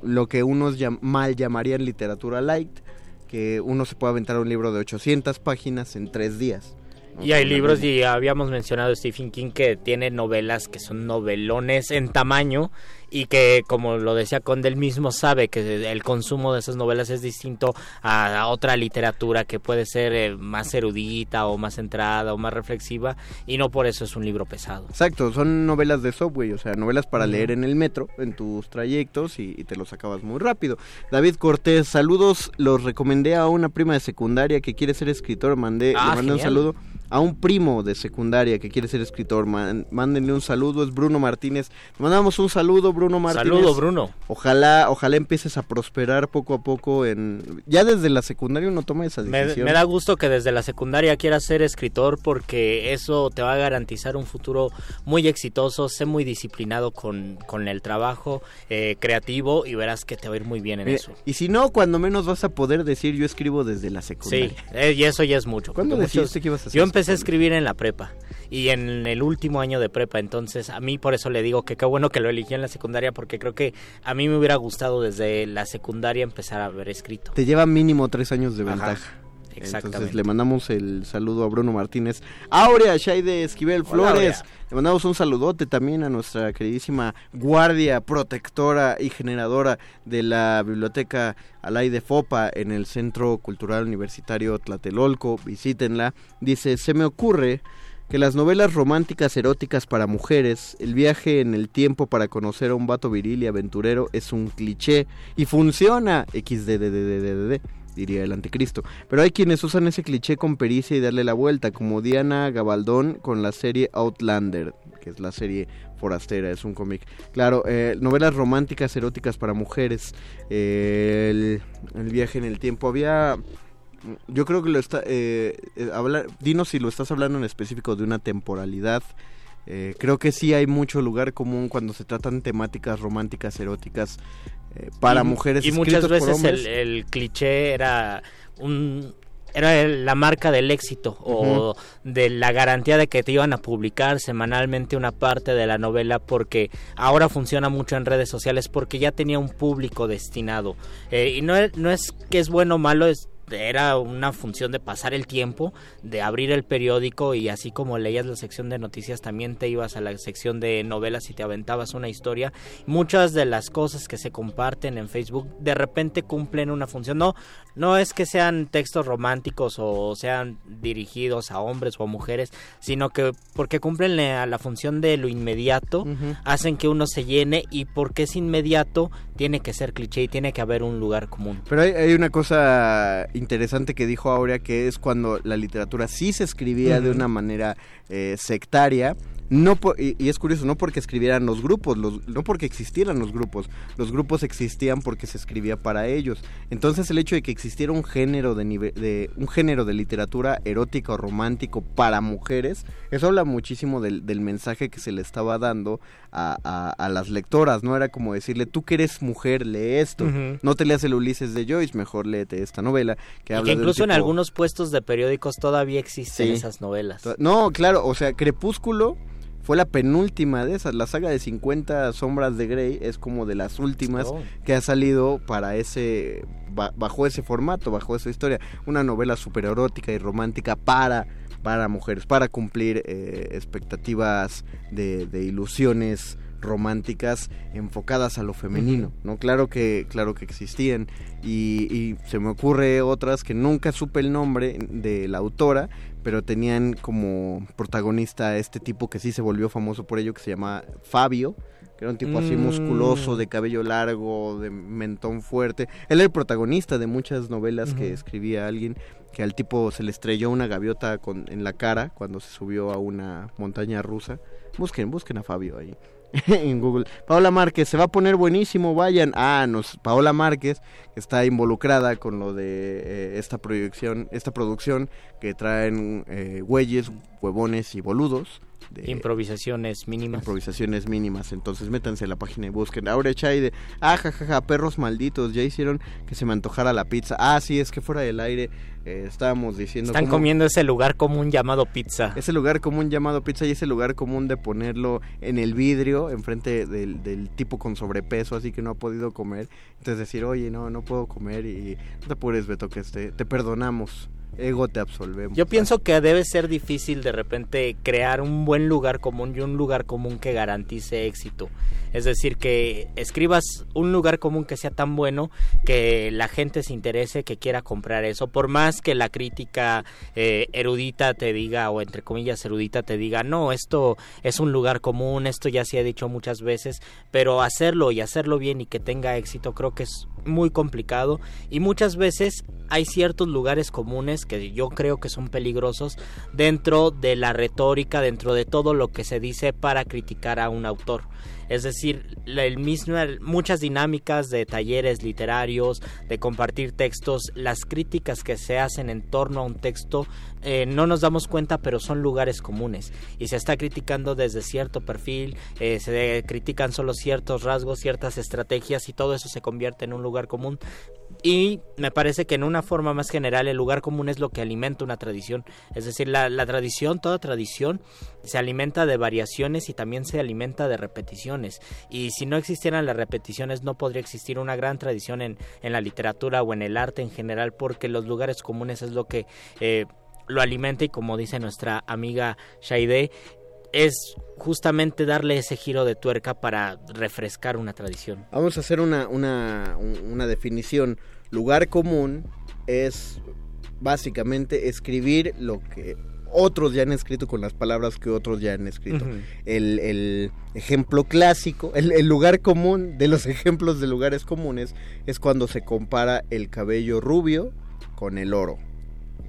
lo que unos llam- mal llamarían literatura light, que uno se puede aventar un libro de 800 páginas en tres días. Y hay libros, y habíamos mencionado Stephen King que tiene novelas que son novelones en tamaño y que, como lo decía Conde, él mismo sabe que el consumo de esas novelas es distinto a, a otra literatura que puede ser eh, más erudita o más centrada o más reflexiva y no por eso es un libro pesado. Exacto, son novelas de subway, o sea, novelas para leer en el metro, en tus trayectos y, y te los acabas muy rápido. David Cortés, saludos, los recomendé a una prima de secundaria que quiere ser escritor, mandé, Ah, le mandé un saludo a un primo de secundaria que quiere ser escritor, man- mándenle un saludo, es Bruno Martínez. Te mandamos un saludo, Bruno Martínez. Saludo, Bruno. Ojalá, ojalá empieces a prosperar poco a poco en... Ya desde la secundaria uno toma esa decisión. me da gusto que desde la secundaria quieras ser escritor porque eso te va a garantizar un futuro muy exitoso, sé muy disciplinado con, con el trabajo eh, creativo y verás que te va a ir muy bien en Eh, eso. y si no, cuando menos vas a poder decir yo escribo desde la secundaria. Sí, eh, y eso ya es mucho. ¿Cuándo decidiste que ibas a ser Yo empecé a escribir en la prepa y en el último año de prepa, entonces a mí por eso le digo que qué bueno que lo elegí en la secundaria porque creo que a mí me hubiera gustado desde la secundaria empezar a haber escrito. Te lleva mínimo tres años de Ajá, ventaja. exactamente. Entonces le mandamos el saludo a Bruno Martínez. Aurea Shaide Esquivel Hola, Flores. Aurea. Le mandamos un saludote también a nuestra queridísima guardia, protectora y generadora de la biblioteca Alay de Fopa en el Centro Cultural Universitario Tlatelolco. Visítenla. Dice, se me ocurre que las novelas románticas eróticas para mujeres, el viaje en el tiempo para conocer a un vato viril y aventurero es un cliché y funciona. XDDDDD diría el anticristo. Pero hay quienes usan ese cliché con pericia y darle la vuelta, como Diana Gabaldón con la serie Outlander, que es la serie forastera, es un cómic. Claro, eh, novelas románticas eróticas para mujeres, eh, el, el viaje en el tiempo. Había yo creo que lo está. Eh, eh, habla- dinos si lo estás hablando en específico de una temporalidad. Eh, creo que sí hay mucho lugar común cuando se tratan temáticas románticas, eróticas eh, para Y- mujeres. Y muchas por veces el, cliché era un era el- la marca del éxito o de la garantía de que te iban a publicar semanalmente una parte de la novela porque ahora funciona mucho en redes sociales porque ya tenía un público destinado Eh, y no no es que es bueno o malo es era una función de pasar el tiempo, de abrir el periódico y así como leías la sección de noticias también te ibas a la sección de novelas y te aventabas una historia. Muchas de las cosas que se comparten en Facebook de repente cumplen una función. No, no es que sean textos románticos o sean dirigidos a hombres o a mujeres, sino que porque cumplen la, la función de lo inmediato, hacen que uno se llene y porque es inmediato tiene que ser cliché y tiene que haber un lugar común. Pero hay, hay una cosa interesante que dijo Aurea, que es cuando la literatura sí se escribía de una manera eh, sectaria. No por- y, y es curioso, no porque escribieran los grupos, los- no porque existieran los grupos, los grupos existían porque se escribía para ellos. Entonces el hecho de que existiera un género de, nive- de un género de literatura erótica o romántico para mujeres, eso habla muchísimo del, del mensaje que se le estaba dando a, a- a las lectoras, no era como decirle tú que eres mujer lee esto, no te leas el Ulises de Joyce, mejor léete esta novela que Y habla que de un incluso en algunos puestos de periódicos todavía existen Sí. esas novelas. No, claro, o sea, Crepúsculo fue la penúltima de esas. La saga de 50 sombras de Grey es como de las últimas Oh. que ha salido para ese ba- bajo ese formato, bajo esa historia, una novela super erótica y romántica para para mujeres, para cumplir eh, expectativas de, de ilusiones románticas enfocadas a lo femenino, ¿no? Claro que, claro que existían. Y, y se me ocurre otras que nunca supe el nombre de la autora, pero tenían como protagonista a este tipo que sí se volvió famoso por ello, que se llama Fabio, que era un tipo así Mm. musculoso, de cabello largo, de mentón fuerte. Él era el protagonista de muchas novelas que escribía alguien, que al tipo se le estrelló una gaviota con, en la cara cuando se subió a una montaña rusa. Busquen, busquen a Fabio ahí. en Google. Paola Márquez, se va a poner buenísimo, vayan. Ah, nos, Paola Márquez que está involucrada con lo de eh, esta proyección, esta producción que traen eh, güeyes, huevones y boludos. De, Improvisaciones mínimas. improvisaciones mínimas. Entonces métanse a la página y busquen. Ahora Chay de, ah, jajaja, perros malditos, ya hicieron que se me antojara la pizza. Ah, sí, es que fuera del aire eh, estábamos diciendo... Están cómo- comiendo ese lugar común llamado pizza. ese lugar común llamado pizza y ese lugar común de ponerlo en el vidrio enfrente del, del tipo con sobrepeso así que no ha podido comer entonces decir oye no no puedo comer y no te apures Beto que este, te perdonamos ego te absolvemos Yo pienso que debe ser difícil de repente crear un buen lugar común y un lugar común que garantice éxito. Es decir, que escribas un lugar común que sea tan bueno que la gente se interese, que quiera comprar eso, por más que la crítica eh, erudita te diga, o entre comillas erudita te diga, no, esto es un lugar común, esto ya se ha dicho muchas veces, pero hacerlo y hacerlo bien y que tenga éxito creo que es muy complicado y muchas veces hay ciertos lugares comunes que yo creo que son peligrosos dentro de la retórica, dentro de todo lo que se dice para criticar a un autor. Es decir, el mismo, muchas dinámicas de talleres literarios, de compartir textos, las críticas que se hacen en torno a un texto, eh, no nos damos cuenta, pero son lugares comunes. Y se está criticando desde cierto perfil, eh, se critican solo ciertos rasgos, ciertas estrategias y todo eso se convierte en un lugar común. Y me parece que en una forma más general el lugar común es lo que alimenta una tradición. Es decir, la, tradición, toda tradición, se alimenta de variaciones y también se alimenta de repeticiones. Y si no existieran las repeticiones no podría existir una gran tradición en, en la literatura o en el arte en general porque los lugares comunes es lo que eh, lo alimenta y como dice nuestra amiga Shaide, es justamente darle ese giro de tuerca para refrescar una tradición. Vamos a hacer una, una, un- una definición. Lugar común es básicamente escribir lo que otros ya han escrito con las palabras que otros ya han escrito. El, el ejemplo clásico, el, el lugar común de los ejemplos de lugares comunes es cuando se compara el cabello rubio con el oro.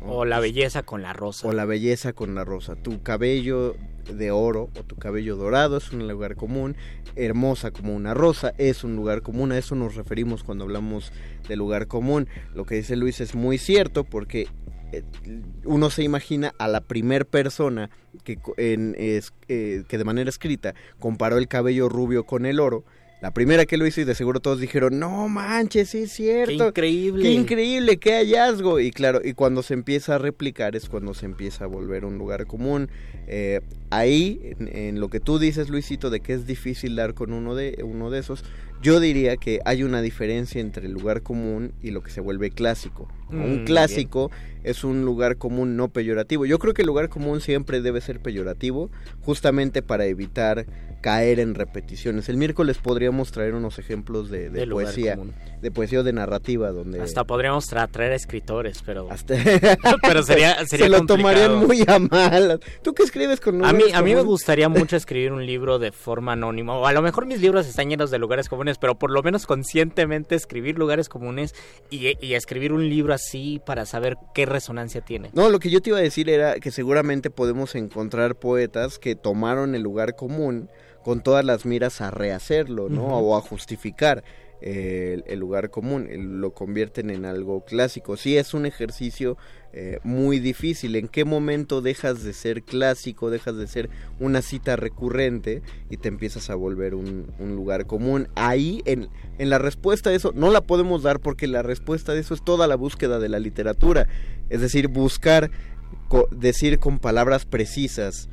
O la belleza con la rosa. O la belleza con la rosa. Tu cabello de oro o tu cabello dorado es un lugar común. Hermosa como una rosa es un lugar común. A eso nos referimos cuando hablamos de lugar común. Lo que dice Luis es muy cierto porque eh, uno se imagina a la primer persona que, en, es- eh, que de manera escrita comparó el cabello rubio con el oro. La primera que lo hizo y de seguro todos dijeron, no manches, sí es cierto. Qué increíble. Qué increíble, qué hallazgo. Y claro, y cuando se empieza a replicar es cuando se empieza a volver un lugar común. Eh, ahí, en, en lo que tú dices, Luisito, de que es difícil dar con uno de, uno de esos, yo diría que hay una diferencia entre el lugar común y lo que se vuelve clásico. Mm, un clásico es un lugar común no peyorativo. Yo creo que el lugar común siempre debe ser peyorativo, justamente para evitar caer en repeticiones. El miércoles podríamos traer unos ejemplos de, poesía, de poesía o de narrativa, donde Hasta podríamos tra- traer escritores, pero... Hasta- pero sería, sería se lo complicado. tomarían muy a mal. ¿Tú qué escribes con A mí, a mí me gustaría mucho escribir un libro de forma anónima, o a lo mejor mis libros están llenos de lugares comunes, pero por lo menos conscientemente escribir lugares comunes y, y escribir un libro así para saber qué resonancia tiene. No, lo que yo te iba a decir era que seguramente podemos encontrar poetas que tomaron el lugar común con todas las miras a rehacerlo, ¿no? O a justificar eh, el, el lugar común, el- lo convierten en algo clásico. Sí, es un ejercicio eh, muy difícil. ¿En qué momento dejas de ser clásico, dejas de ser una cita recurrente y te empiezas a volver un, un lugar común? Ahí, en, en la respuesta de eso, no la podemos dar porque la respuesta de eso es toda la búsqueda de la literatura. Es decir, buscar co- decir con palabras precisas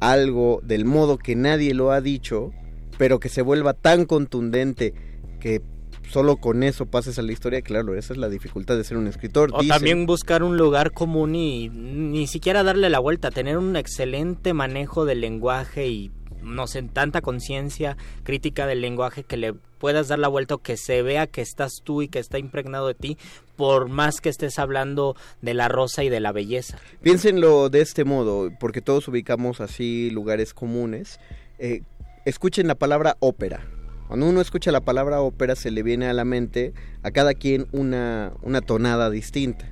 algo del modo que nadie lo ha dicho, pero que se vuelva tan contundente que solo con eso pases a la historia, claro, esa es la dificultad de ser un escritor. O Dicen- también buscar un lugar común y ni siquiera darle la vuelta, tener un excelente manejo del lenguaje y no sé, tanta conciencia crítica del lenguaje que le puedas dar la vuelta que se vea que estás tú y que está impregnado de ti, por más que estés hablando de la rosa y de la belleza. Piénsenlo de este modo, porque todos ubicamos así lugares comunes. Eh, escuchen la palabra ópera. Cuando uno escucha la palabra ópera se le viene a la mente a cada quien una, una tonada distinta,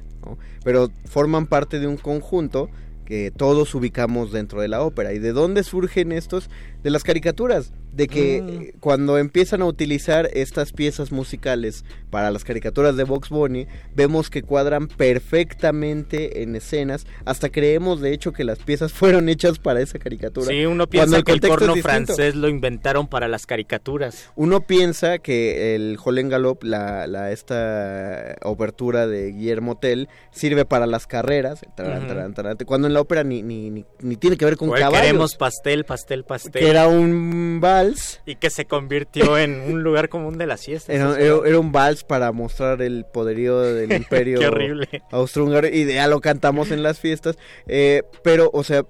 pero forman parte de un conjunto que todos ubicamos dentro de la ópera. ¿Y de dónde surgen estos? De las caricaturas. De que Mm. cuando empiezan a utilizar estas piezas musicales para las caricaturas de Box Bunny, vemos que cuadran perfectamente en escenas, hasta creemos de hecho que las piezas fueron hechas para esa caricatura. Sí, uno cuando piensa que el porno francés lo inventaron para las caricaturas. Uno piensa que el Holland Galop, la, la esta obertura de Guillermo Tell, sirve para las carreras, tarán, Ujú. tarán, tarán, cuando en la ópera ni, ni, ni, ni tiene que ver con O el caballos. queremos pastel, pastel, pastel. que era un vals. Y que se convirtió en un lugar común de las fiestas. Era, era- era un vals para mostrar el poderío del imperio Qué horrible. austrohúngaro y ya lo cantamos en las fiestas. Eh, pero, o sea,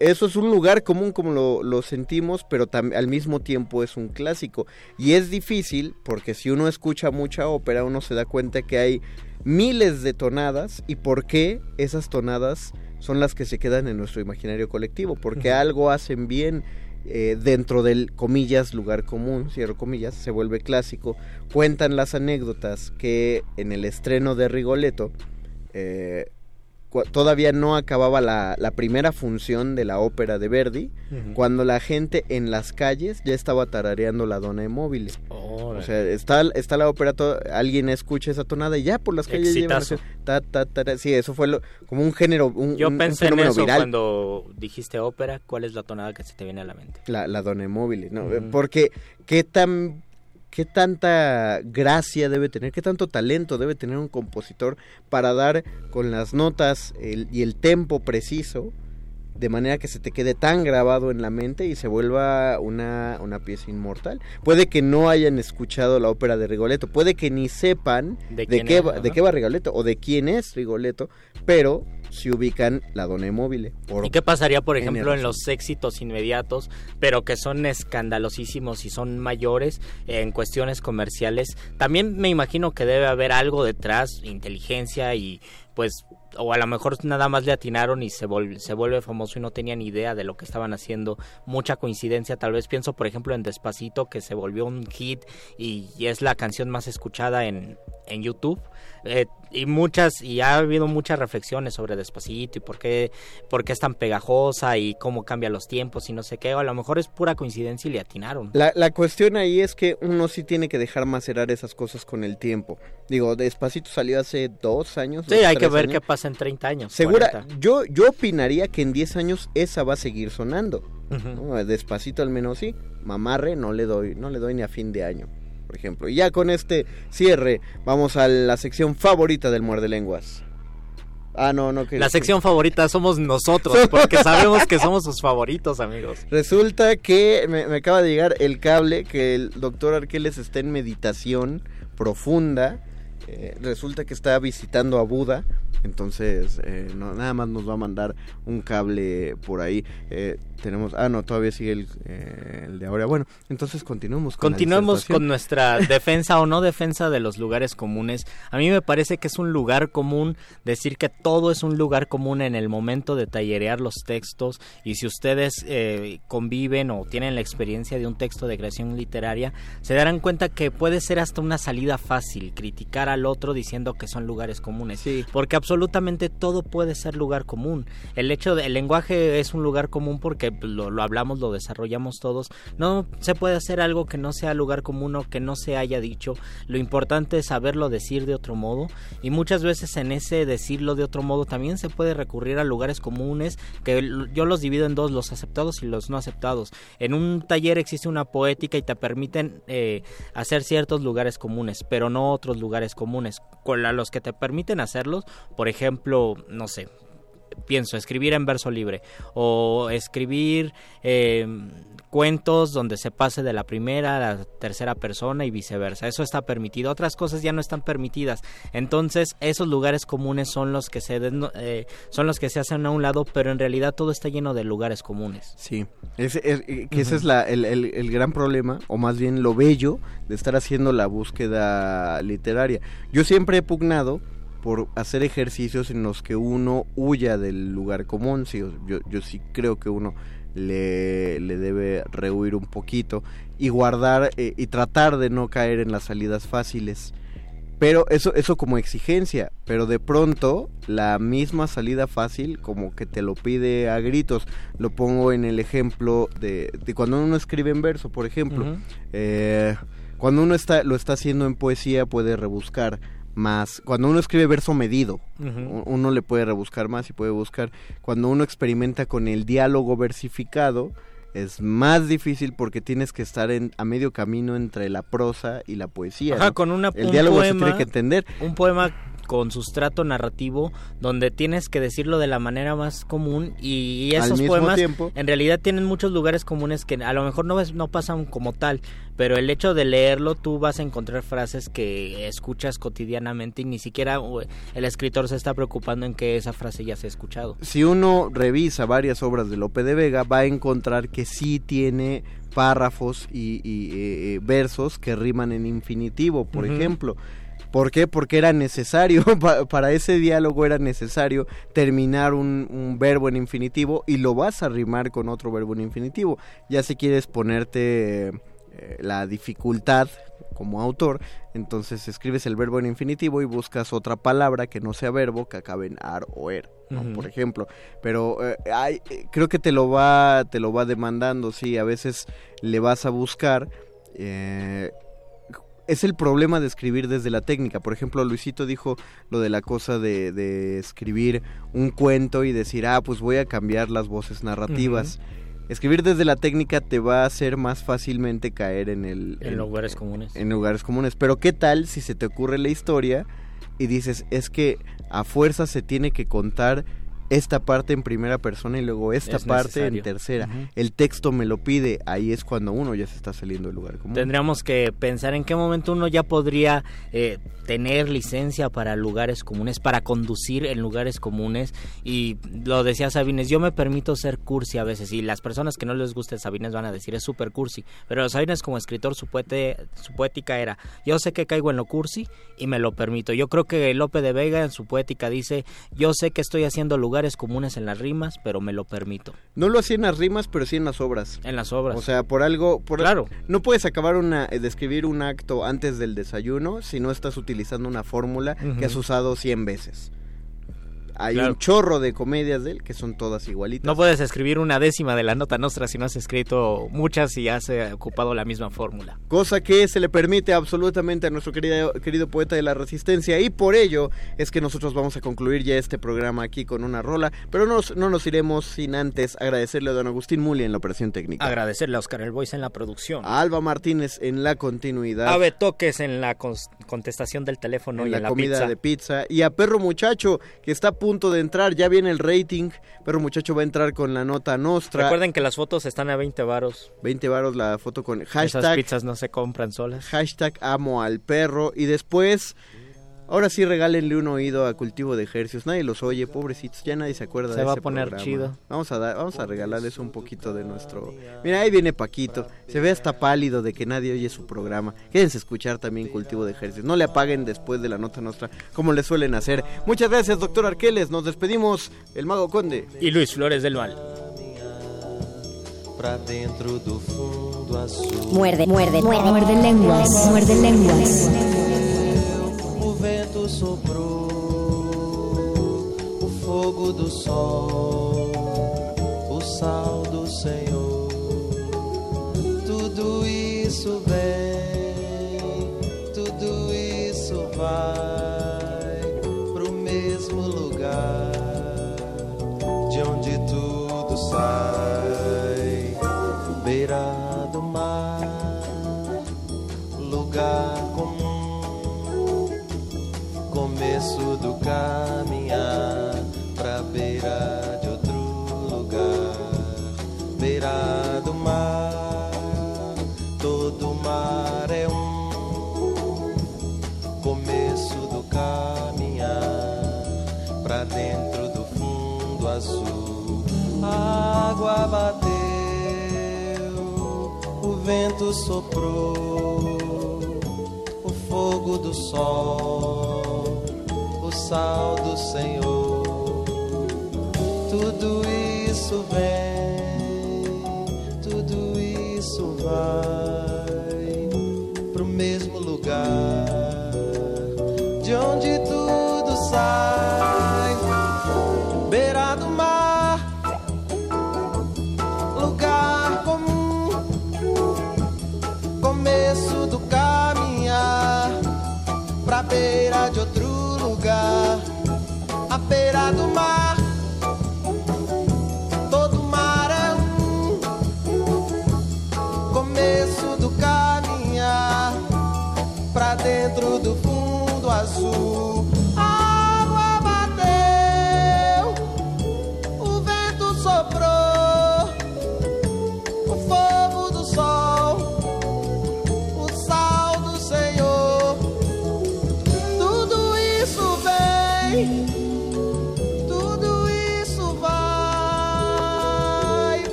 eso es un lugar común como lo, lo sentimos, pero al mismo tiempo es un clásico. Y es difícil porque si uno escucha mucha ópera, uno se da cuenta que hay miles de tonadas y por qué esas tonadas son las que se quedan en nuestro imaginario colectivo, porque algo hacen bien eh, dentro del comillas lugar común, cierro comillas, se vuelve clásico. Cuentan las anécdotas que en el estreno de Rigoletto eh, todavía no acababa la, la primera función de la ópera de Verdi, Ujú. cuando la gente en las calles ya estaba tarareando la dona immobile. O sea, está, está la ópera, to- alguien escucha esa tonada y ya por las calles llevan ta, ta, ta. Sí, eso fue lo- como un género, un, Yo un- un pensé en fenómeno eso viral. cuando dijiste ópera. ¿Cuál es la tonada que se te viene a la mente? La, la dona immobile, ¿no? Ujú. Porque qué tan qué tanta gracia debe tener, qué tanto talento debe tener un compositor para dar con las notas el- y el tempo preciso de manera que se te quede tan grabado en la mente y se vuelva una, una pieza inmortal. Puede que no hayan escuchado la ópera de Rigoletto, puede que ni sepan ¿De qué, es? va, de qué va Rigoletto o de quién es Rigoletto, pero si ubican la dona immobile. por ¿Y qué pasaría, por ejemplo, en los éxitos inmediatos, pero que son escandalosísimos y son mayores eh, en cuestiones comerciales? También me imagino que debe haber algo detrás, inteligencia y pues o a lo mejor nada más le atinaron y se, vol- se vuelve famoso y no tenían idea de lo que estaban haciendo. Mucha coincidencia, tal vez pienso por ejemplo en Despacito que se volvió un hit y, y es la canción más escuchada en, en YouTube. Eh, y muchas y ha habido muchas reflexiones sobre Despacito y por qué por qué es tan pegajosa y cómo cambia los tiempos y no sé qué o a lo mejor es pura coincidencia y le atinaron La, la cuestión ahí es que uno sí tiene que dejar macerar esas cosas con el tiempo. Digo, Despacito salió hace dos años. sí dos, hay que ver años. qué pasa en 30 años Segura, 40. yo, yo opinaría que en 10 años esa va a seguir sonando. Despacito al menos sí. Mamarre no le doy, no le doy ni a fin de año, por ejemplo. Y ya con este cierre, vamos a la sección favorita del Muerde Lenguas. Ah, no, no que la sección favorita somos nosotros porque sabemos que somos sus favoritos amigos Resulta que me, me acaba de llegar el cable que el doctor Arqueles está en meditación profunda. Eh, resulta que está visitando a Buda. Entonces, eh, no, nada más nos va a mandar un cable por ahí. Eh, tenemos. Ah, no, todavía sigue el, eh, el de ahora. Bueno, entonces continuemos con disertación. con nuestra defensa o no defensa de los lugares comunes. A mí me parece que es un lugar común decir que todo es un lugar común en el momento de tallerear los textos y si ustedes eh, conviven o tienen la experiencia de un texto de creación literaria, se darán cuenta que puede ser hasta una salida fácil criticar al otro diciendo que son lugares comunes. Porque absolutamente todo puede ser lugar común. El hecho del lenguaje es un lugar común porque lo, hablamos, lo desarrollamos todos. No se puede hacer algo que no sea lugar común o que no se haya dicho. Lo importante es saberlo decir de otro modo. Y muchas veces en ese decirlo de otro modo también se puede recurrir a lugares comunes que yo los divido en dos, los aceptados y los no aceptados. En un taller existe una poética y te permiten eh, hacer ciertos lugares comunes, pero no otros lugares comunes. Con la- los que te permiten hacerlos, por ejemplo, no sé, pienso escribir en verso libre o escribir eh, cuentos donde se pase de la primera a la tercera persona y viceversa. Eso está permitido. Otras cosas ya no están permitidas. Entonces esos lugares comunes son los que se den- eh, son los que se hacen a un lado, pero en realidad todo está lleno de lugares comunes. Sí, ese, es- eh, que ese es la, el, el- el gran problema, o más bien lo bello de estar haciendo la búsqueda literaria. Yo siempre he pugnado por hacer ejercicios en los que uno huya del lugar común. Sí, yo, yo sí creo que uno le, le debe rehuir un poquito y guardar eh, y tratar de no caer en las salidas fáciles. Pero eso, eso como exigencia, pero de pronto la misma salida fácil como que te lo pide a gritos. Lo pongo en el ejemplo de, de cuando uno escribe en verso, por ejemplo. Eh, cuando uno está, lo está haciendo en poesía puede rebuscar más. Cuando uno escribe verso medido, uno le puede rebuscar más y puede buscar. Cuando uno experimenta con el diálogo versificado, es más difícil porque tienes que estar en, a medio camino entre la prosa y la poesía. Ajá, ¿no? con una, el un diálogo se tiene que entender. Un poema con sustrato narrativo donde tienes que decirlo de la manera más común y esos poemas tiempo. en realidad tienen muchos lugares comunes que a lo mejor no ves- no pasan como tal, pero el hecho de leerlo tú vas a encontrar frases que escuchas cotidianamente y ni siquiera el escritor se está preocupando en que esa frase ya se ha escuchado. si uno revisa varias obras de Lope de Vega, va a encontrar que sí tiene párrafos y, y, eh, eh, versos que riman en infinitivo, por ejemplo. ¿Por qué? Porque era necesario, pa- para ese diálogo era necesario terminar un, un verbo en infinitivo y lo vas a rimar con otro verbo en infinitivo. Ya si quieres ponerte eh, la dificultad como autor, entonces escribes el verbo en infinitivo y buscas otra palabra que no sea verbo que acabe en ar o er, ¿no? Por ejemplo. Pero eh, eh, creo que te lo va te lo va demandando, sí, a veces le vas a buscar eh, es el problema de escribir desde la técnica. Por ejemplo, Luisito dijo lo de la cosa de, de escribir un cuento y decir, ah, pues voy a cambiar las voces narrativas. Escribir desde la técnica te va a hacer más fácilmente caer en el... En lugares comunes. En lugares comunes. Pero ¿qué tal si se te ocurre la historia y dices, es que a fuerza se tiene que contar esta parte en primera persona y luego esta Es parte en tercera? El texto me lo pide, ahí es cuando uno ya se está saliendo del lugar común. Tendríamos que pensar en qué momento uno ya podría eh, tener licencia para lugares comunes, para conducir en lugares comunes. Y lo decía Sabines, yo me permito ser cursi a veces. Y las personas que no les guste Sabines van a decir es súper cursi. Pero Sabines como escritor, su, poete- su poética era, yo sé que caigo en lo cursi y me lo permito. Yo creo que Lope de Vega en su poética dice, yo sé que estoy haciendo lugares comunes en las rimas, pero me lo permito. No lo hacía en las rimas, pero sí en las obras. En las obras. O sea, por algo... Por, Claro. No puedes acabar una, eh, de escribir un acto antes del desayuno si no estás utilizando una fórmula que has usado 100 veces. Hay Claro. un chorro de comedias de él que son todas igualitas. No puedes escribir una décima de la nota nostra si no has escrito muchas y has eh, ocupado la misma fórmula. Cosa que se le permite absolutamente a nuestro querido, querido poeta de la resistencia y por ello es que nosotros vamos a concluir ya este programa aquí con una rola, pero no, nos- no nos iremos sin antes agradecerle a don Agustín Muli en la operación técnica. Agradecerle a Oscar El Voice en la producción. A Alba Martínez en la continuidad. A Betoques en la contestación del teléfono en y la, en la comida pizza. de pizza y a Perro Muchacho que está punto de entrar, ya viene el rating, Perro Muchacho va a entrar con la nota nostra, Recuerden que las fotos están a 20 varos. 20 varos la foto con Esas hashtag, pizzas no se compran solas. hashtag amo al perro y después, ahora sí regálenle un oído a Cultivo de Ejercicios, nadie los oye, pobrecitos, ya nadie se acuerda Se de va a ese poner programa. chido. Vamos a, dar, vamos a regalarles un poquito de nuestro... Mira, ahí viene Paquito, se ve hasta pálido de que nadie oye su programa. Quédense a escuchar también Cultivo de Ejercicios, no le apaguen después de la nota nuestra como le suelen hacer. Muchas gracias, doctor Arqueles, nos despedimos, el Mago Conde. Y Luis Flores del Mal. Muerde, muerde, muerde, muerde lenguas, muerde lenguas. O vento soprou, o fogo do sol, o sal do Senhor. Tudo isso vem, tudo isso vai pro mesmo lugar de onde tudo sai. Caminhar pra beira de outro lugar, beira do mar, todo mar é um. Começo do caminhar pra dentro do fundo azul. A água bateu, o vento soprou, o fogo do sol, sal do Senhor. Tudo isso vem, tudo isso vai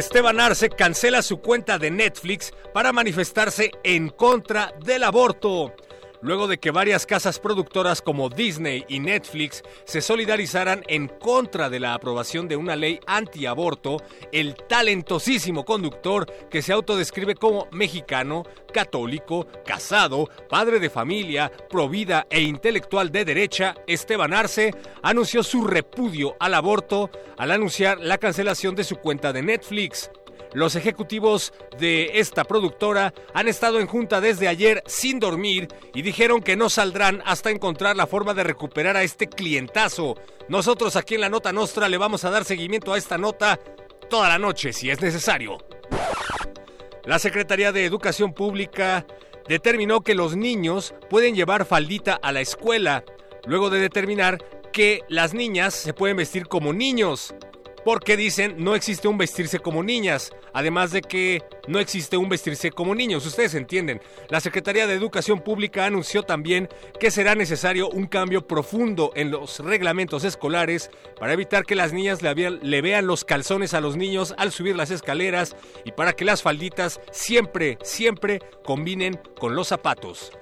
Esteban Arce cancela su cuenta de Netflix para manifestarse en contra del aborto. Luego de que varias casas productoras como Disney y Netflix se solidarizaran en contra de la aprobación de una ley antiaborto, el talentosísimo conductor que se autodescribe como mexicano, católico, casado, padre de familia, provida e intelectual de derecha, Esteban Arce, anunció su repudio al aborto al anunciar la cancelación de su cuenta de Netflix. Los ejecutivos de esta productora han estado en junta desde ayer sin dormir y dijeron que no saldrán hasta encontrar la forma de recuperar a este clientazo. Nosotros aquí en la Nota Nostra le vamos a dar seguimiento a esta nota toda la noche si es necesario. La Secretaría de Educación Pública determinó que los niños pueden llevar faldita a la escuela, luego de determinar que las niñas se pueden vestir como niños. Porque dicen no existe un vestirse como niñas, además de que no existe un vestirse como niños, ustedes entienden. La Secretaría de Educación Pública anunció también que será necesario un cambio profundo en los reglamentos escolares para evitar que las niñas le, vean- los calzones a los niños al subir las escaleras y para que las falditas siempre, siempre combinen con los zapatos.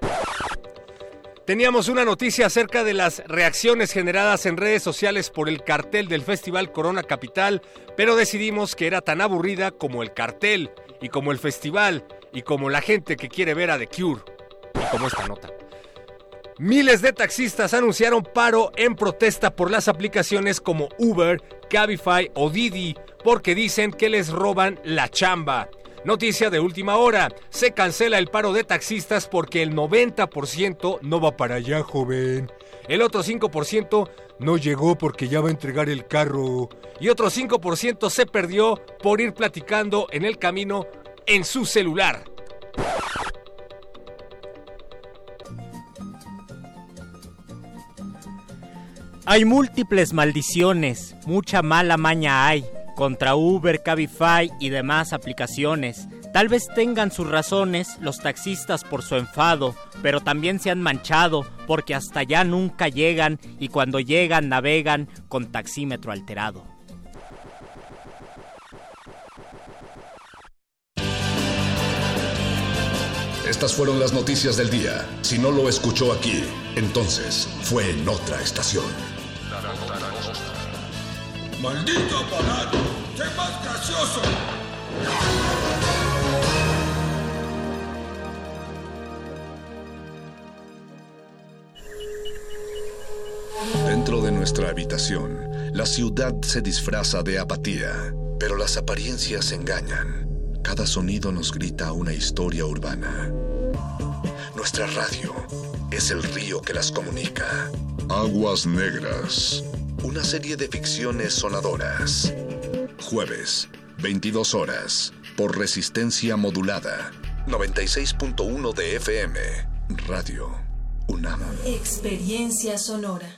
Teníamos una noticia acerca de las reacciones generadas en redes sociales por el cartel del Festival Corona Capital, pero decidimos que era tan aburrida como el cartel, y como el festival, y como la gente que quiere ver a The Cure, y como esta nota. Miles de taxistas anunciaron paro en protesta por las aplicaciones como Uber, Cabify o Didi, porque dicen que les roban la chamba. Noticia de última hora, se cancela el paro de taxistas porque el 90% no va para allá, joven. El otro 5% no llegó porque ya va a entregar el carro. Y otro 5% se perdió por ir platicando en el camino en su celular. Hay múltiples maldiciones, mucha mala maña hay. Contra Uber, Cabify y demás aplicaciones. Tal vez tengan sus razones los taxistas por su enfado, pero también se han manchado porque hasta allá nunca llegan y cuando llegan navegan con taxímetro alterado. Estas fueron las noticias del día. Si no lo escuchó aquí, entonces fue en otra estación. ¡Maldito aparato! ¡Sé más gracioso! Dentro de nuestra habitación, la ciudad se disfraza de apatía, pero las apariencias engañan. Cada sonido nos grita una historia urbana. Nuestra radio es el río que las comunica. Aguas Negras. Una serie de ficciones sonadoras. Jueves, 22 horas, por resistencia modulada. 96.1 de FM. Radio UNAM. Experiencia sonora.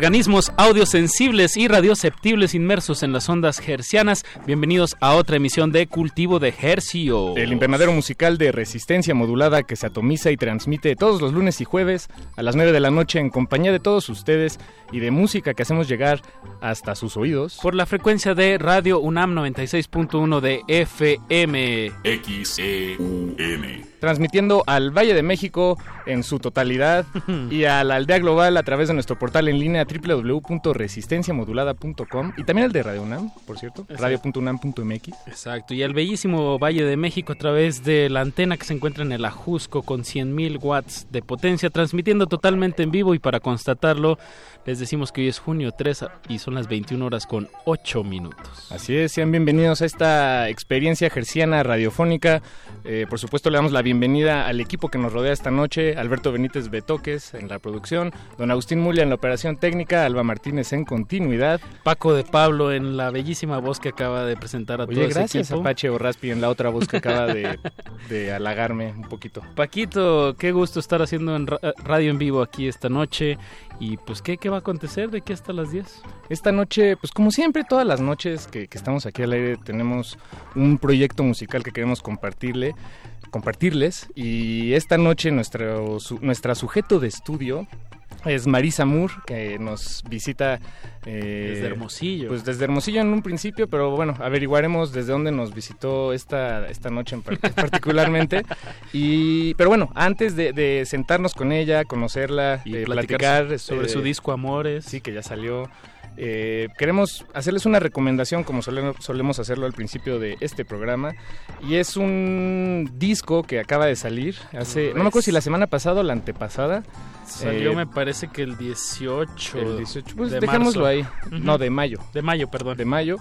Organismos audiosensibles y radioceptibles inmersos en las ondas hercianas. Bienvenidos a otra emisión de Cultivo de Hercio. El invernadero musical de resistencia modulada que se atomiza y transmite todos los lunes y jueves a las 9 de la noche en compañía de todos ustedes y de música que hacemos llegar hasta sus oídos. Por la frecuencia de Radio UNAM 96.1 de FM. XEUN. Transmitiendo al Valle de México en su totalidad y a la aldea global a través de nuestro portal en línea www.resistenciamodulada.com y también el de Radio UNAM, por cierto, radio.unam.mx. Exacto, y al bellísimo Valle de México a través de la antena que se encuentra en el Ajusco con 100.000 watts de potencia, transmitiendo totalmente en vivo y para constatarlo les decimos que hoy es junio 3 y son las 21 horas con 8 minutos. Así es, sean bienvenidos a esta experiencia gerciana radiofónica. Eh, por supuesto, le damos la bienvenida al equipo que nos rodea esta noche: Alberto Benítez Betoques en la producción, don Agustín Mulia en la operación técnica, Alba Martínez en continuidad, Paco de Pablo en la bellísima voz que acaba de presentar a Oye, todo ese gracias equipo. Apache o Raspi en la otra voz que acaba de, de halagarme un poquito. Paquito, qué gusto estar haciendo en ra- eh, radio en vivo aquí esta noche. Y pues, ¿qué, qué va a acontecer de aquí hasta las 10? Esta noche, pues como siempre, todas las noches que, que estamos aquí al aire tenemos un proyecto musical que queremos compartirle, compartirles. Y esta noche nuestro, su- nuestra sujeto de estudio es Marisa Moore, que nos visita... eh, Desde Hermosillo. Pues desde Hermosillo en un principio, pero bueno, averiguaremos desde dónde nos visitó esta, esta noche en par- particularmente. Y, pero bueno, antes de, de sentarnos con ella, conocerla, Y eh, platicar platicar sobre eh, su disco Amores. Sí, que ya salió. Eh, queremos hacerles una recomendación como sole- solemos hacerlo al principio de este programa y es un disco que acaba de salir hace no me acuerdo si la semana pasada o la antepasada Salió, Eh, me parece que el 18. el 18 pues de dejémoslo marzo. ahí no de mayo De mayo, perdón. de mayo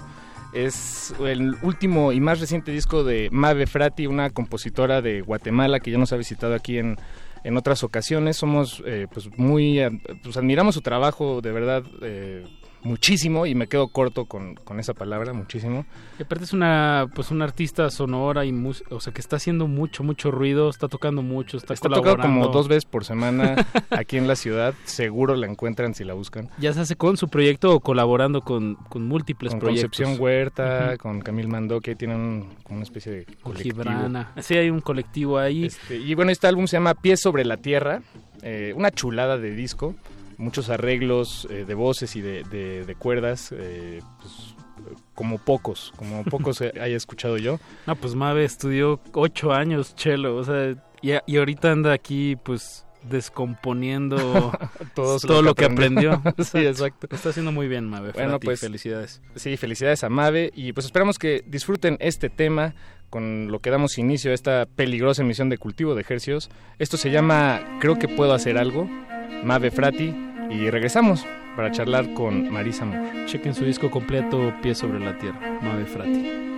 es el último y más reciente disco de Mave Frati, una compositora de Guatemala que ya nos ha visitado aquí en, en otras ocasiones. Somos eh, pues muy, pues admiramos su trabajo de verdad eh, muchísimo y me quedo corto con, con esa palabra, muchísimo. Y aparte es una pues una artista sonora y mus- o sea que está haciendo mucho mucho ruido, está tocando mucho, está, Está colaborando. como dos veces por semana aquí en la ciudad, seguro la encuentran si la buscan. Ya se hace con su proyecto o colaborando con, con múltiples Con proyectos. Concepción Huerta, Ujú. con Camil Mandó, que tienen un- como una especie de colectivo. Gibrana. Sí, hay un colectivo ahí. Este, y bueno, este álbum se llama Pies sobre la Tierra, eh, una chulada de disco, muchos arreglos eh, de voces y de, de- de cuerdas, eh, pues, como pocos, como pocos haya escuchado yo. No, pues Mave estudió ocho años chelo, o sea, y, y ahorita anda aquí pues descomponiendo Todos todo lo que aprendió. sí, exacto. Lo está haciendo muy bien, Mave. Bueno, pues felicidades. Sí, felicidades a Mave y pues esperamos que disfruten este tema con lo que damos inicio a esta peligrosa emisión de cultivo de ejercios. Esto se llama Creo que puedo hacer algo, Mave Frati y regresamos para charlar con Marisa Moore. Chequen su disco completo, Pies sobre la Tierra, Mave Frati.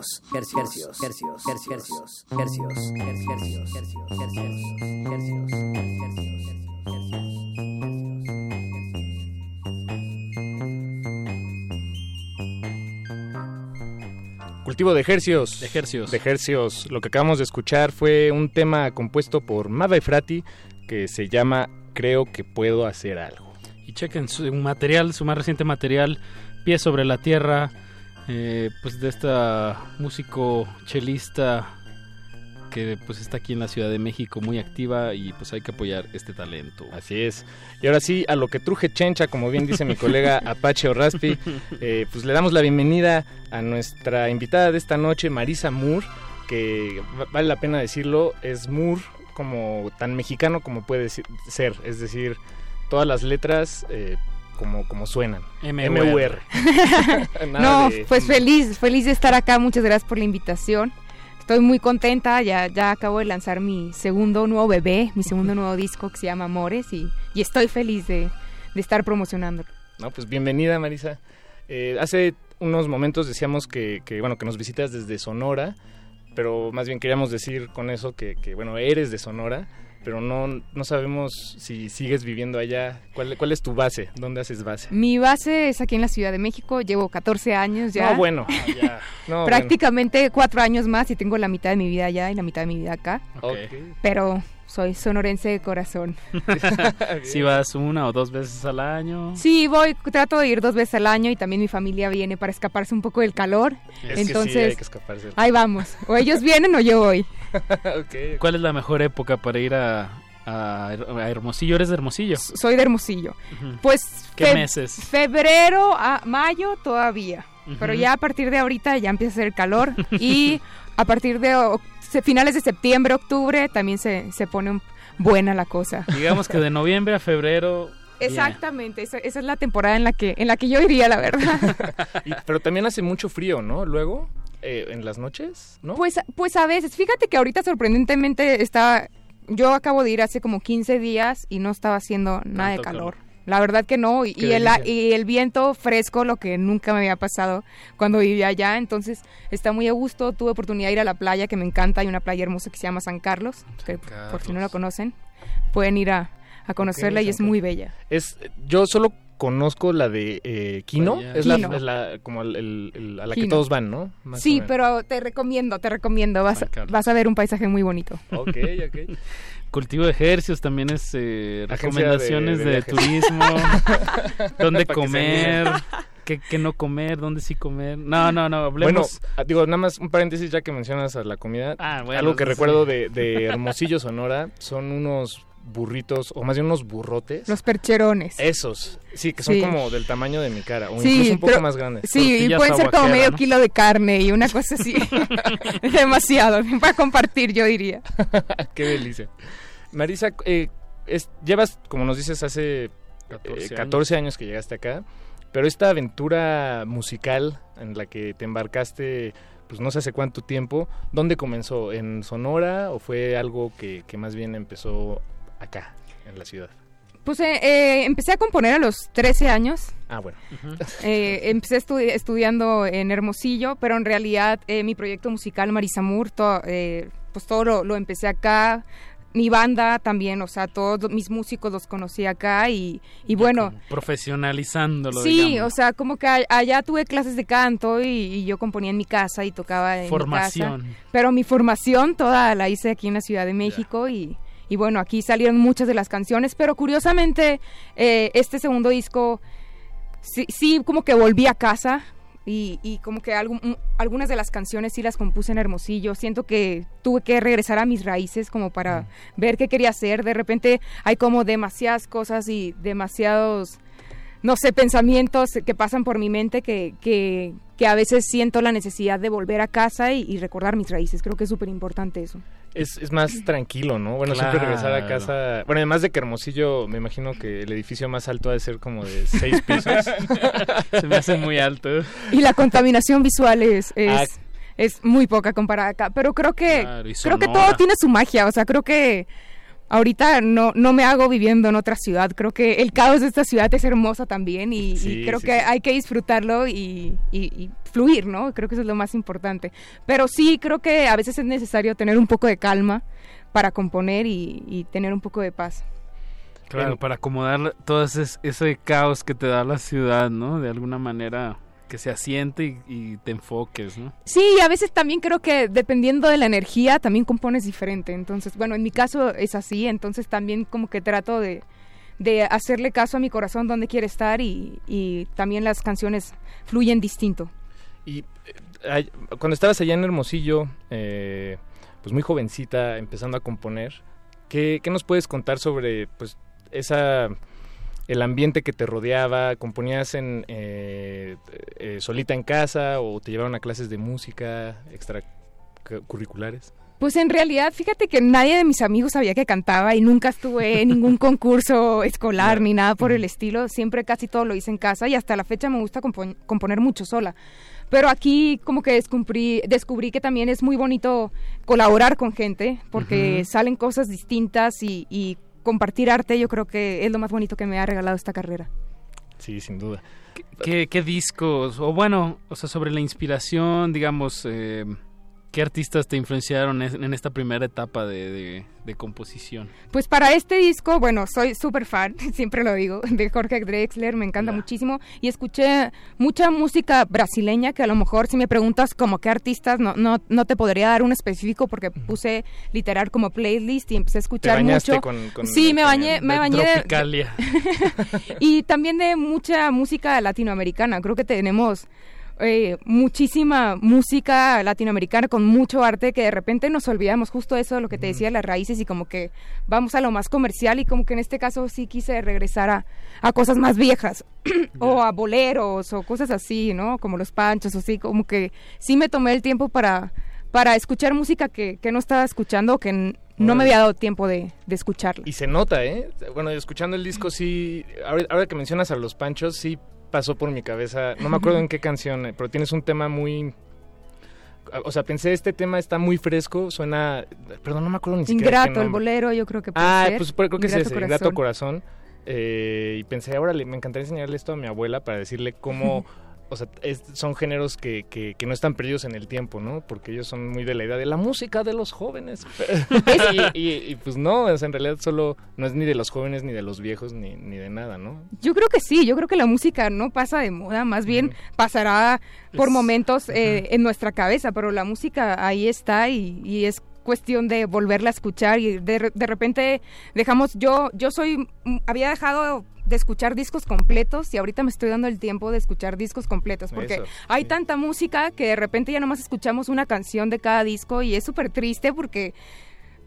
Hercios, hercios, hercios, hercios, hercios, hercios, hercios, hercios, Cultivo de ejercios. De ejercios. Lo que acabamos de escuchar fue un tema compuesto por Mada y Frati que se llama Creo que puedo hacer algo. Y chequen su material, su más reciente material, Pie sobre la Tierra, eh, pues de esta músico chelista que pues está aquí en la Ciudad de México muy activa y pues hay que apoyar este talento. Así es. Y ahora sí, a lo que truje chencha, como bien dice mi colega Apache o Raspi, eh, pues le damos la bienvenida a nuestra invitada de esta noche, Marisa Moore, que va- vale la pena decirlo, es Moore como tan mexicano como puede ser, es decir, todas las letras eh, como, como suenan. M.U.R.. No, de- pues feliz, feliz de estar acá. Muchas gracias por la invitación. Estoy muy contenta. Ya, ya acabo de lanzar mi segundo nuevo bebé, mi segundo nuevo disco que se llama Amores y, y estoy feliz de, de estar promocionándolo. No, pues bienvenida Marisa. Eh, hace unos momentos decíamos que, que, bueno, que nos visitas desde Sonora, pero más bien queríamos decir con eso que, que, bueno, eres de Sonora, pero no, no sabemos si sigues viviendo allá. ¿Cuál, ¿Cuál es tu base? ¿Dónde haces base? Mi base es aquí en la Ciudad de México. Llevo 14 años ya. No, bueno. ya. No, Prácticamente cuatro años más y tengo la mitad de mi vida allá y la mitad de mi vida acá. bueno. Ok. Pero soy sonorense de corazón. Si vas una o dos veces al año. Sí, voy, trato de ir dos veces al año y también mi familia viene para escaparse un poco del calor. Es que sí, Entonces, hay que escaparse. ahí vamos. O ellos vienen o yo voy. ¿Cuál es la mejor época para ir a, a, a Hermosillo? ¿Eres de Hermosillo? Soy de Hermosillo. Pues ¿Qué fe- meses? Febrero a mayo todavía. Pero ya a partir de ahorita ya empieza a hacer calor y a partir de o- finales de septiembre, octubre también se, se pone un- buena la cosa. Digamos que de noviembre a febrero. Exactamente, esa, esa es la temporada en la que en la que yo iría, la verdad. Y- pero también hace mucho frío, ¿no? Luego, eh, en las noches, ¿no? Pues, pues a veces, fíjate que ahorita sorprendentemente está, yo acabo de ir hace como 15 días y no estaba haciendo nada de calor. La verdad que no, y, el, a- delicia. y el viento fresco, lo que nunca me había pasado cuando vivía allá, entonces está muy a gusto, tuve oportunidad de ir a la playa que me encanta, hay una playa hermosa que se llama San Carlos, que por si no la conocen, pueden ir a, a conocerla y es muy bella. Es, yo solo conozco la de eh, Kino, Playa. es, la- Quino. es la, como el- el- el- a la que todos van, ¿no? Más Sí, pero te recomiendo, te recomiendo, vas, a- vas a ver un paisaje muy bonito. Ok, ok. Cultivo de ejercicios también es eh, recomendaciones de- de, de viajes. turismo, dónde comer, qué, qué no comer, dónde sí comer. No, no, no, Bueno, hablemos. ah, digo, nada más un paréntesis ya que mencionas a la comida. Ah, bueno, Algo que sí, recuerdo de Hermosillo, Sonora, son unos burritos, o más bien unos burrotes. Los percherones. Esos, sí, que son Sí. como del tamaño de mi cara, o Sí, incluso un poco pero- más grandes. Sí, y pueden ser como medio kilo de carne y una cosa así. Demasiado, para compartir, yo diría. Qué delicia. Marisa, eh, es- llevas, como nos dices, hace 14 14, 14 años que llegaste acá, pero esta aventura musical en la que te embarcaste, pues no sé hace cuánto tiempo, ¿dónde comenzó? ¿En Sonora o fue algo que, que más bien empezó acá, en la ciudad? Pues eh, eh, empecé a componer a los 13 años. Ah, bueno. Eh, empecé estu- estudiando en Hermosillo, pero en realidad eh, mi proyecto musical Marisamur, to- eh, pues todo lo, lo empecé acá. Mi banda también, o sea, todos mis músicos los conocí acá y, y bueno, Profesionalizándolo, Sí, digamos. o sea, como que allá tuve clases de canto y, y yo componía en mi casa y tocaba en mi Formación. casa. Pero mi formación toda la hice aquí en la Ciudad de México y, y bueno, aquí salieron muchas de las canciones, pero curiosamente eh, este segundo disco sí, sí como que volví a casa y, y como que algunas de las canciones sí las compuse en Hermosillo. Siento que tuve que regresar a mis raíces como para ver qué quería hacer. De repente hay como demasiadas cosas y demasiados no sé, pensamientos que pasan por mi mente que, que, que a veces siento la necesidad de volver a casa y, y recordar mis raíces. Creo que es súper importante eso. Es, es más tranquilo, ¿no? Bueno, siempre regresar a casa. Bueno, además de que Hermosillo, me imagino que el edificio más alto ha de ser como de seis pisos. Se me hace muy alto. Y la contaminación visual es, es, Ah. es muy poca comparada acá. Pero creo que, Claro, creo que todo tiene su magia. O sea, creo que ahorita no, no me hago viviendo en otra ciudad. Creo que el caos de esta ciudad es hermoso también y, creo sí, que sí. hay que disfrutarlo y, y- y fluir, ¿no? Creo que eso es lo más importante. Pero sí, creo que a veces es necesario tener un poco de calma para componer y, y tener un poco de paz. Claro, para acomodar todo ese, ese caos que te da la ciudad, ¿no? De alguna manera que se asiente y, y te enfoques, ¿no? Sí, y a veces también creo que dependiendo de la energía también compones diferente. Entonces, bueno, en mi caso es así, entonces también como que trato de, de hacerle caso a mi corazón donde quiere estar y, y también las canciones fluyen distinto. Y eh, cuando estabas allá en Hermosillo, eh, pues muy jovencita, empezando a componer, ¿qué, qué nos puedes contar sobre pues esa el ambiente que te rodeaba? ¿Componías en eh, eh, solita en casa o te llevaron a clases de música extracurriculares? Pues en realidad, fíjate que nadie de mis amigos sabía que cantaba y nunca estuve en ningún concurso escolar ni nada por el estilo. Siempre casi todo lo hice en casa y hasta la fecha me gusta compo- componer mucho sola. Pero aquí como que descubrí, descubrí que también es muy bonito colaborar con gente porque salen cosas distintas y, y compartir arte yo creo que es lo más bonito que me ha regalado esta carrera. Sí, sin duda. ¿Qué, qué discos? O bueno, o sea, sobre la inspiración, digamos, eh, ¿qué artistas te influenciaron en esta primera etapa de, de- de composición? Pues para este disco, bueno, soy súper fan, siempre lo digo, de Jorge Drexler, me encanta muchísimo y escuché mucha música brasileña que a lo mejor si me preguntas como qué artistas, no, no, no te podría dar un específico porque puse literal como playlist y empecé a escuchar bañaste mucho. con- con sí, me bañé, me De bañé de- Tropicalia. y también de mucha música latinoamericana. Creo que tenemos eh, muchísima música latinoamericana con mucho arte que de repente nos olvidamos justo eso de lo que te decía las raíces y como que vamos a lo más comercial y como que en este caso sí quise regresar a, a cosas más viejas o a boleros o cosas así, ¿no? Como los panchos o así, como que sí me tomé el tiempo para para escuchar música que, que no estaba escuchando que no me había dado tiempo de, de escucharla. Y se nota, ¿eh? Bueno, escuchando el disco, sí. Ahora, ahora que mencionas a los panchos, sí pasó por mi cabeza. No me acuerdo en qué canción, eh, pero tienes un tema muy. O sea, pensé, este tema está muy fresco, suena. Perdón, no me acuerdo ni siquiera. Ingrato, el bolero, yo creo que puede Ah, ser. pues creo que es Ingrato ese, Corazón. Ingrato Corazón. Eh, y pensé, ahora me encantaría enseñarle esto a mi abuela para decirle cómo. O sea, es- son géneros que, que, que no están perdidos en el tiempo, ¿no? Porque ellos son muy de la idea de la música de los jóvenes. y, y- y, pues no, sea, en realidad solo no es ni de los jóvenes, ni de los viejos, ni, ni de nada, ¿no? Yo creo que sí, yo creo que la música no pasa de moda, más bien pasará por Es- momentos eh, en nuestra cabeza, pero la música ahí está y, y es cuestión de volverla a escuchar y de, de repente dejamos, yo, yo soy, había dejado de escuchar discos completos y ahorita me estoy dando el tiempo de escuchar discos completos porque Eso, hay tanta música que de repente ya nomás escuchamos una canción de cada disco y es súper triste porque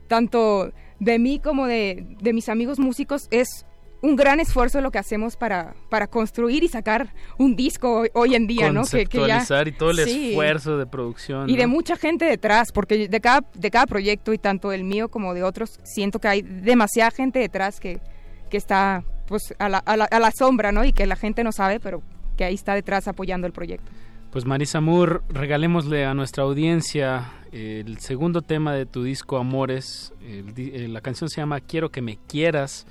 tanto de mí como de, de mis amigos músicos es un gran esfuerzo lo que hacemos para, para construir y sacar un disco hoy, hoy en día, ¿no? Que, que ya- Conceptualizar y todo el Sí. esfuerzo de producción. Y de mucha gente detrás, porque de cada, de cada proyecto y tanto del mío como de otros, siento que hay demasiada gente detrás que, que está pues a la, a, la, a la sombra, ¿no? Y que la gente no sabe, pero que ahí está detrás apoyando el proyecto. Pues Marisa Moore, regalémosle a nuestra audiencia el segundo tema de tu disco Amores. Eh, la canción se llama Quiero que me quieras.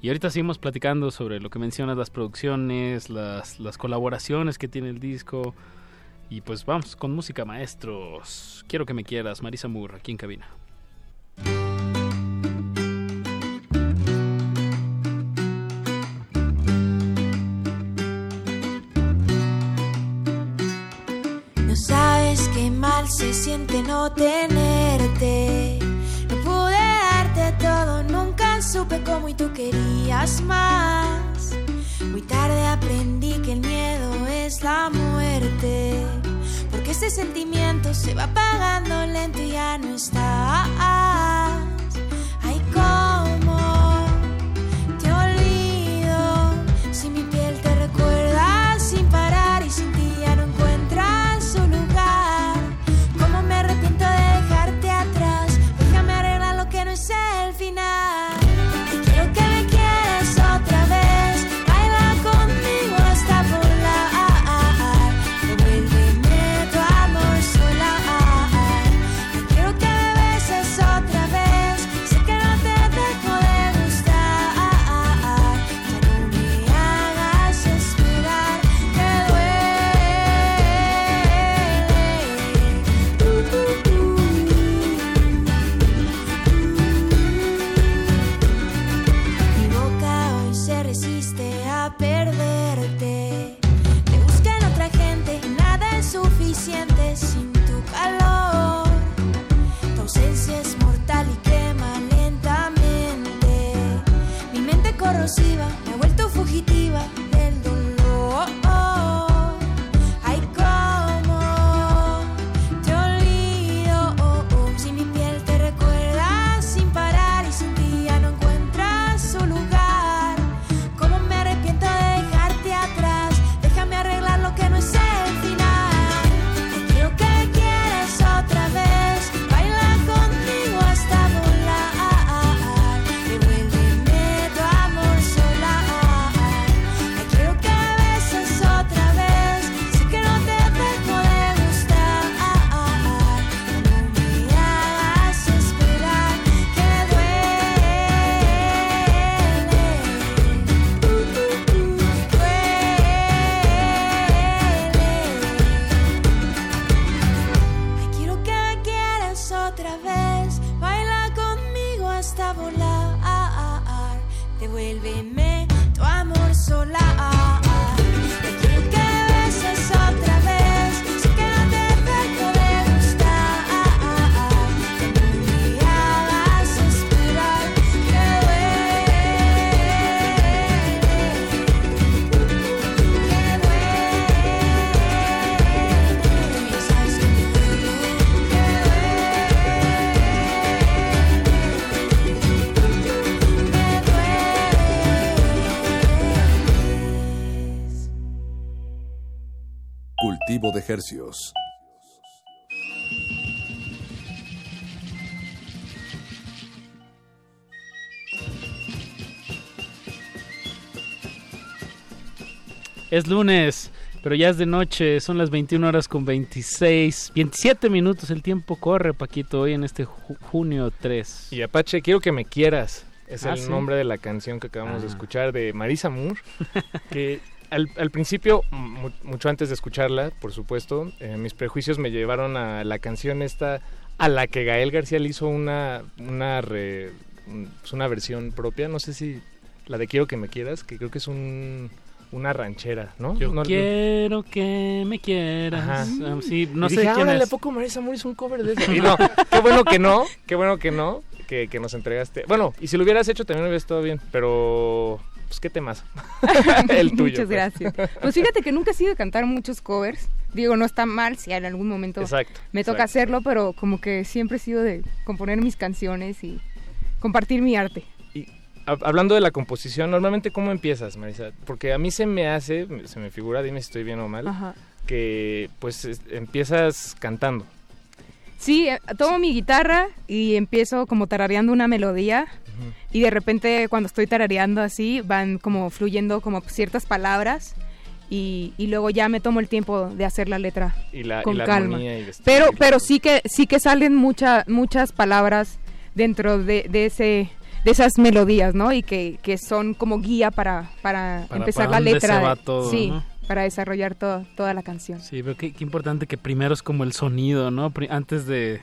Y ahorita seguimos platicando sobre lo que mencionas, las producciones, las, las colaboraciones que tiene el disco. Y pues vamos con música, maestros. Quiero que me quieras, Marisa Moore, aquí en cabina. Mal se siente no tenerte. No pude darte todo, nunca supe cómo y tú querías más. Muy tarde aprendí que el miedo es la muerte. Porque ese sentimiento se va apagando lento y ya no estás. Ay, Entonces Es lunes, pero ya es de noche, son las 21 horas con 26, 27 minutos, el tiempo corre, Paquito, hoy en este ju- junio 3. Y Apache, quiero que me quieras. Es Ah, el ¿sí? nombre de la canción que acabamos de Ah. escuchar de Marisa Moore. que al, al principio, mu- mucho antes de escucharla, por supuesto, eh, mis prejuicios me llevaron a la canción esta a la que Gael García le hizo una, una, re- pues una versión propia. No sé si la de Quiero que me quieras, que creo que es un, una ranchera, ¿no? Yo No- quiero que me quieras. Ajá. Ah, sí, no Y sé dije, quién "Órale, es. ¿a poco Marisa Moore un cover de eso? Y no, qué bueno que no, qué bueno que no, que, que nos entregaste. Bueno, y si lo hubieras hecho también hubiera estado bien, pero pues qué temas. El tuyo. Muchas pues. gracias. Pues fíjate que nunca he sido de cantar muchos covers. Digo, no está mal si en algún momento Exacto, me toca exacto. hacerlo, pero como que siempre he sido de componer mis canciones y compartir mi arte. Hab- Hablando de la composición, normalmente cómo empiezas, Marisa? Porque a mí se me hace, se me figura, dime si estoy bien o mal, Ajá. que pues es- empiezas cantando. Sí, eh, tomo mi guitarra y empiezo como tarareando una melodía y de repente cuando estoy tarareando así van como fluyendo como ciertas palabras y, y luego ya me tomo el tiempo de hacer la letra Y la, y con la calma. y Pero pero sí que sí que salen muchas muchas palabras dentro de, de ese de esas melodías, ¿no? Y que, que son como guía para, para, Para- empezar para la letra. se va todo, sí, ¿no? Para desarrollar todo, toda la canción. Sí, pero qué, qué importante que primero es como el sonido, ¿no? Antes de,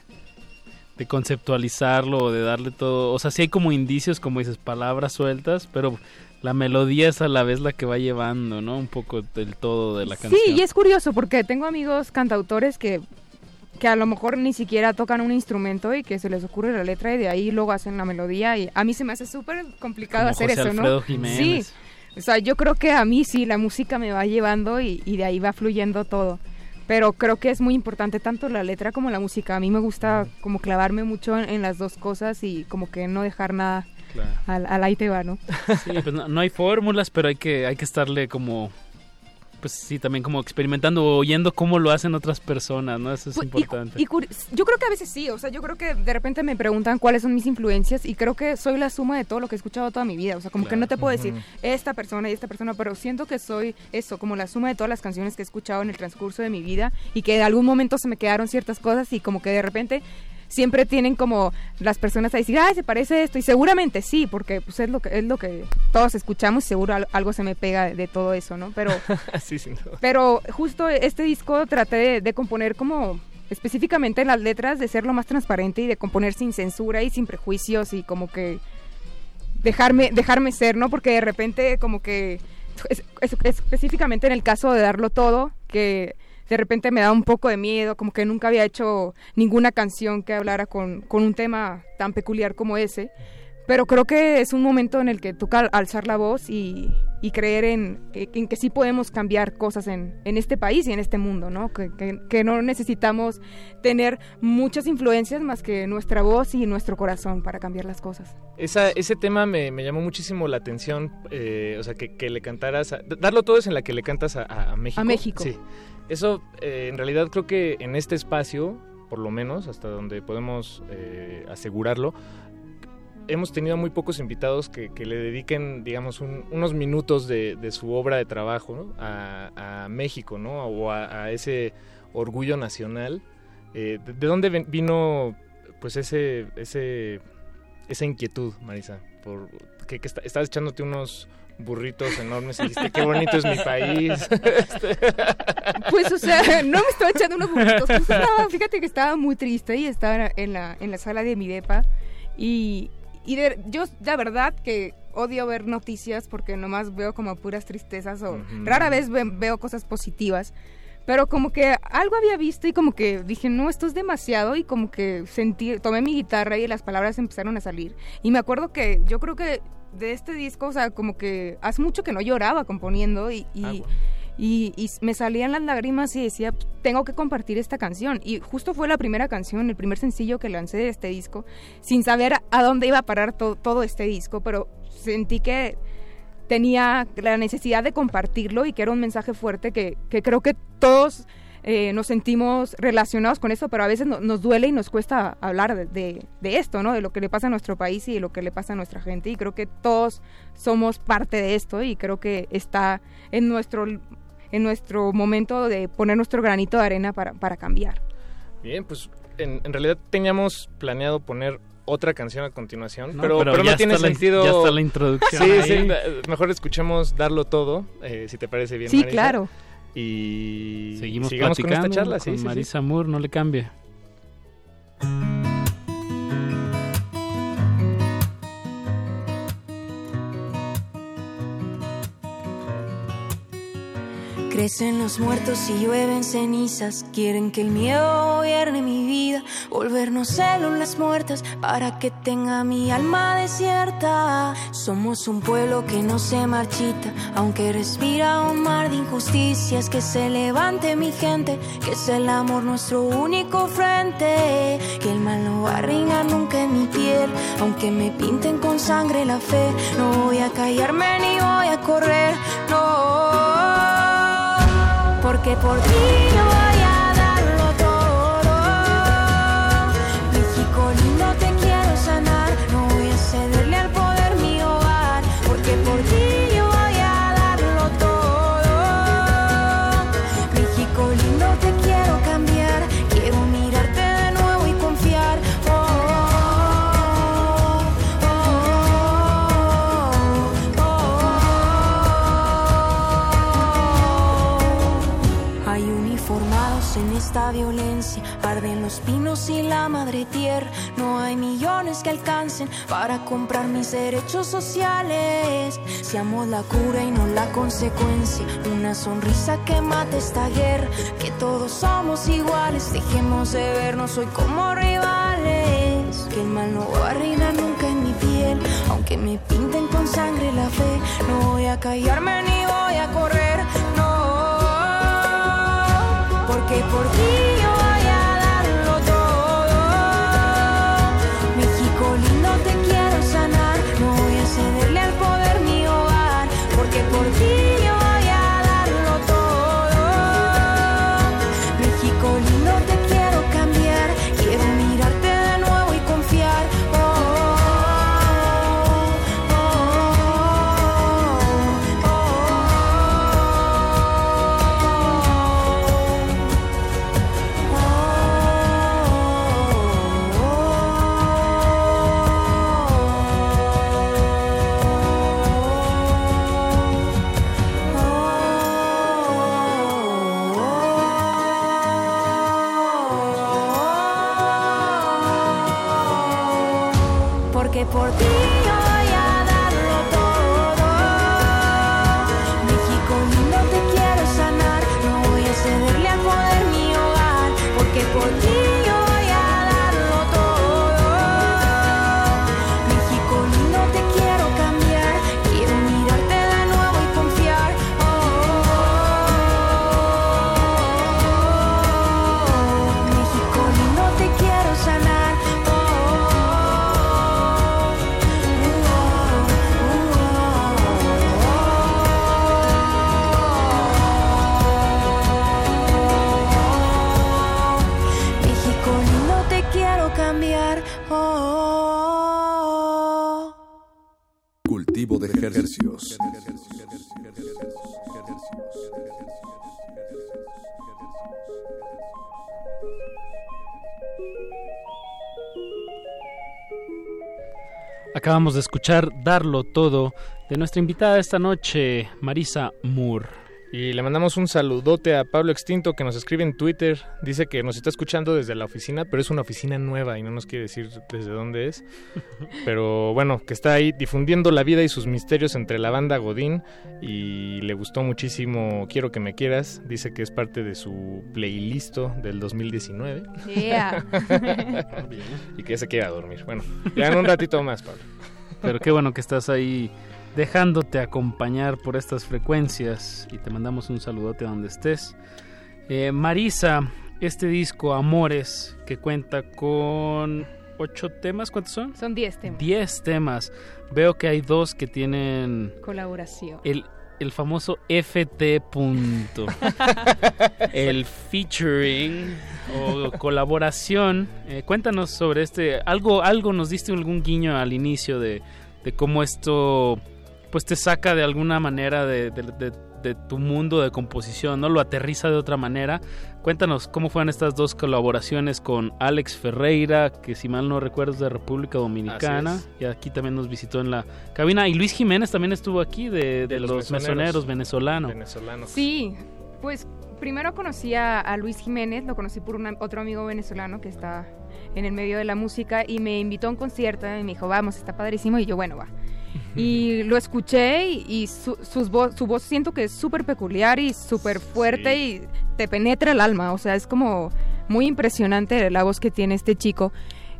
de conceptualizarlo o de darle todo. O sea, sí hay como indicios, como dices, palabras sueltas, pero la melodía es a la vez la que va llevando, ¿no? Un poco del todo de la canción. Sí, y es curioso porque tengo amigos cantautores que, que a lo mejor ni siquiera tocan un instrumento y que se les ocurre la letra y de ahí luego hacen la melodía y a mí se me hace súper complicado Como hacer José eso, Alfredo ¿no? Jiménez. Sí, o sea, yo creo que a mí sí, la música me va llevando y, y de ahí va fluyendo todo. Pero creo que es muy importante tanto la letra como la música. A mí me gusta como clavarme mucho en, en las dos cosas y como que no dejar nada Claro. al, al ahí te va, ¿no? Sí, pues no, no hay fórmulas, pero hay que, hay que estarle como, pues sí, también como experimentando o oyendo cómo lo hacen otras personas, ¿no? Eso es Pues, y importante. Y, curi- yo creo que a veces sí, o sea, yo creo que de repente me preguntan cuáles son mis influencias y creo que soy la suma de todo lo que he escuchado toda mi vida, o sea, como que no te puedo decir esta persona y esta persona, pero siento que soy eso, como la suma de todas las canciones que he escuchado en el transcurso de mi vida y que en algún momento se me quedaron ciertas cosas y como que de repente siempre tienen como las personas a decir, ay, se parece esto y seguramente sí, porque pues es lo que es lo que todos escuchamos, seguro al- algo se me pega de, de todo eso, ¿no? Pero sí, pero justo este disco traté de, de componer como específicamente en las letras, de ser lo más transparente y de componer sin censura y sin prejuicios y como que dejarme, dejarme ser, ¿no? Porque de repente como que es- es- específicamente en el caso de darlo todo, que de repente me da un poco de miedo, como que nunca había hecho ninguna canción que hablara con, con un tema tan peculiar como ese. Pero creo que es un momento en el que toca alzar la voz y, y creer en, en que sí podemos cambiar cosas en, en este país y en este mundo, ¿no? Que, que- que no necesitamos tener muchas influencias más que nuestra voz y nuestro corazón para cambiar las cosas. Esa, ese tema me, me llamó muchísimo la atención, eh, o sea, que, que le cantaras, a- darlo todo es en la que le cantas a, a- a México. A México. Sí. Eso, eh, en realidad creo que en este espacio, por lo menos, hasta donde podemos eh, asegurarlo, hemos tenido muy pocos invitados que, le dediquen, digamos, un- unos minutos de, su obra de trabajo a, México, ¿no? O a, ese orgullo nacional. Eh, ¿de, de dónde vino, pues, ese, ese, esa inquietud, Marisa? Por, que, que echándote unos burritos enormes y dijiste, qué bonito es mi país. Este, Pues, o sea, no me estaba echando unos burritos. pues, estaba- fíjate que estaba muy triste y estaba en la, en la sala de mi depa y, y de- yo, la verdad, que odio ver noticias porque nomás veo como puras tristezas o Ujú. rara vez ve- veo cosas positivas. Pero como que algo había visto y como que dije, no, esto es demasiado y como que sentí, tomé mi guitarra y las palabras empezaron a salir. Y me acuerdo que yo creo que de este disco, o sea, como que hace mucho que no lloraba componiendo y, y, Ah, bueno. y- y me salían las lágrimas y decía, tengo que compartir esta canción. Y justo fue la primera canción, el primer sencillo que lancé de este disco, sin saber a, a dónde iba a parar to- todo este disco, pero sentí que tenía la necesidad de compartirlo y que era un mensaje fuerte que, que creo que todos eh, nos sentimos relacionados con eso, pero a veces no- nos duele y nos cuesta hablar de, de- de esto, ¿no? De lo que le pasa a nuestro país y de lo que le pasa a nuestra gente. Y creo que todos somos parte de esto y creo que está en nuestro, en nuestro momento de poner nuestro granito de arena para, para cambiar. Bien, pues en, en realidad teníamos planeado poner otra canción a continuación, No, pero, pero pero ya no tiene la sentido. ya está la introducción Sí, ahí. sí, eh, mejor escuchemos Darlo Todo, eh, si te parece bien. Sí, Marisa. claro. Y Seguimos con platicando esta charla, sí, con sí, sí. Marisa Moore, no le cambie. Crecen los muertos y llueven cenizas. Quieren que el miedo gobierne mi vida. Volvernos células muertas para que tenga mi alma desierta. Somos un pueblo que no se marchita, aunque respira un mar de injusticias. Que se levante mi gente, que es el amor nuestro único frente. Que el mal no va a reinar nunca en mi piel, aunque me pinten con sangre la fe. No voy a callarme ni voy a correr, no. Porque por ti esta violencia, arden los pinos y la madre tierra. No hay millones que alcancen para comprar mis derechos sociales. Seamos la cura y no la consecuencia. Una sonrisa que mate esta guerra. Que todos somos iguales, dejemos de vernos hoy como rivales. Que el mal no va a reinar nunca en mi piel, aunque me pinten con sangre la fe. No voy a callarme ni voy a correr, Porque por ti Acabamos de escuchar Darlo Todo de nuestra invitada esta noche, Marisa Moore. Y le mandamos un saludote a Pablo Extinto que nos escribe en Twitter. Dice que nos está escuchando desde la oficina, pero es una oficina nueva y no nos quiere decir desde dónde es. Pero bueno, que está ahí difundiendo la vida y sus misterios entre la banda Godín y le gustó muchísimo Quiero que me quieras. Dice que es parte de su playlist del 2019. Yeah. y que ya se quiere a dormir. Bueno, ya en un ratito más, Pablo. Pero qué bueno que estás ahí dejándote acompañar por estas frecuencias y te mandamos un saludote donde estés. Eh, Marisa, este disco Amores que cuenta con ocho temas, ¿cuántos son? Son 10 temas. 10 temas. Veo que hay dos que tienen Colaboración. el, el famoso FT punto. el featuring o colaboración. Eh, cuéntanos sobre este. Algo, algo nos diste algún guiño al inicio de, de cómo esto pues te saca de alguna manera de, de- de- de tu mundo de composición, ¿no? Lo aterriza de otra manera. Cuéntanos cómo fueron estas dos colaboraciones con Alex Ferreira, que si mal no recuerdo es de República Dominicana, y aquí también nos visitó en la cabina. Y Luis Jiménez también estuvo aquí de, de los los, mesoneros. mesoneros venezolano. Venezolanos. Sí, pues primero conocí a, a Luis Jiménez, lo conocí por una- otro amigo venezolano que está en el medio de la música y me invitó a un concierto y me dijo, vamos, está padrísimo y yo, bueno, va. Y lo escuché y, y su, sus su voz siento que es súper peculiar y súper fuerte y te penetra el alma, o sea, es como muy impresionante la voz que tiene este chico.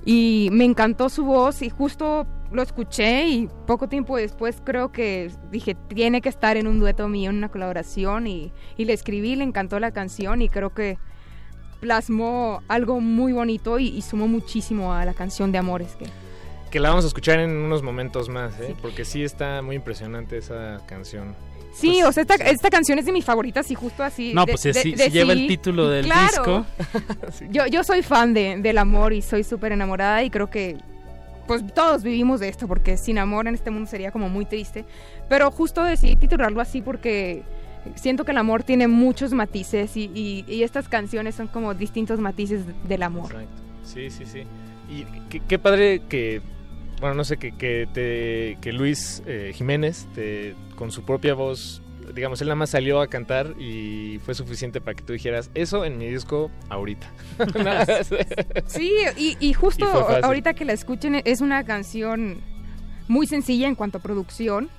Y me encantó su voz y justo lo escuché y poco tiempo después creo que dije, tiene que estar en un dueto mío, en una colaboración y, y le escribí, le encantó la canción y creo que plasmó algo muy bonito y, y sumó muchísimo a la canción de Amores. Que, Que la vamos a escuchar en unos momentos más, ¿eh? porque sí está muy impresionante esa canción. Sí, o sea, esta, esta canción es de mis favoritas y justo así. No, de- pues si, de- si- de si lleva el sí. título del Claro. disco. Yo, yo soy fan de, del amor y soy súper enamorada y creo que pues todos vivimos de esto porque sin amor en este mundo sería como muy triste. Pero justo decidí titularlo así porque siento que el amor tiene muchos matices y, y- y estas canciones son como distintos matices del amor. Exacto. Sí, sí, sí. Y qué, qué padre que, bueno, no sé, que, que, te, que Luis eh, Jiménez, te, con su propia voz, digamos, él nada más salió a cantar y fue suficiente para que tú dijeras, eso en mi disco ahorita. Sí, y, y justo Y ahorita que la escuchen es una canción muy sencilla en cuanto a producción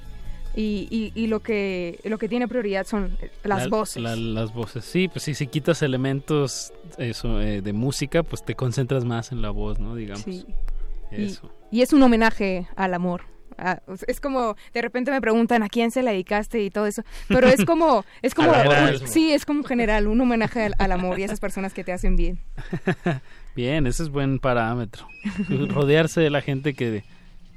y, y- y lo que lo que tiene prioridad son las La- voces. la- las voces, sí, pues sí, si quitas elementos eso, eh, de música, pues te concentras más en la voz, ¿no? Digamos. Sí. Y, Eso. Y es un homenaje al amor. Ah, es como de repente me preguntan a quién se la dedicaste y todo eso, pero es como es como sí es como general un homenaje al, al amor y a esas personas que te hacen bien. Bien, ese es buen parámetro. Rodearse de la gente que,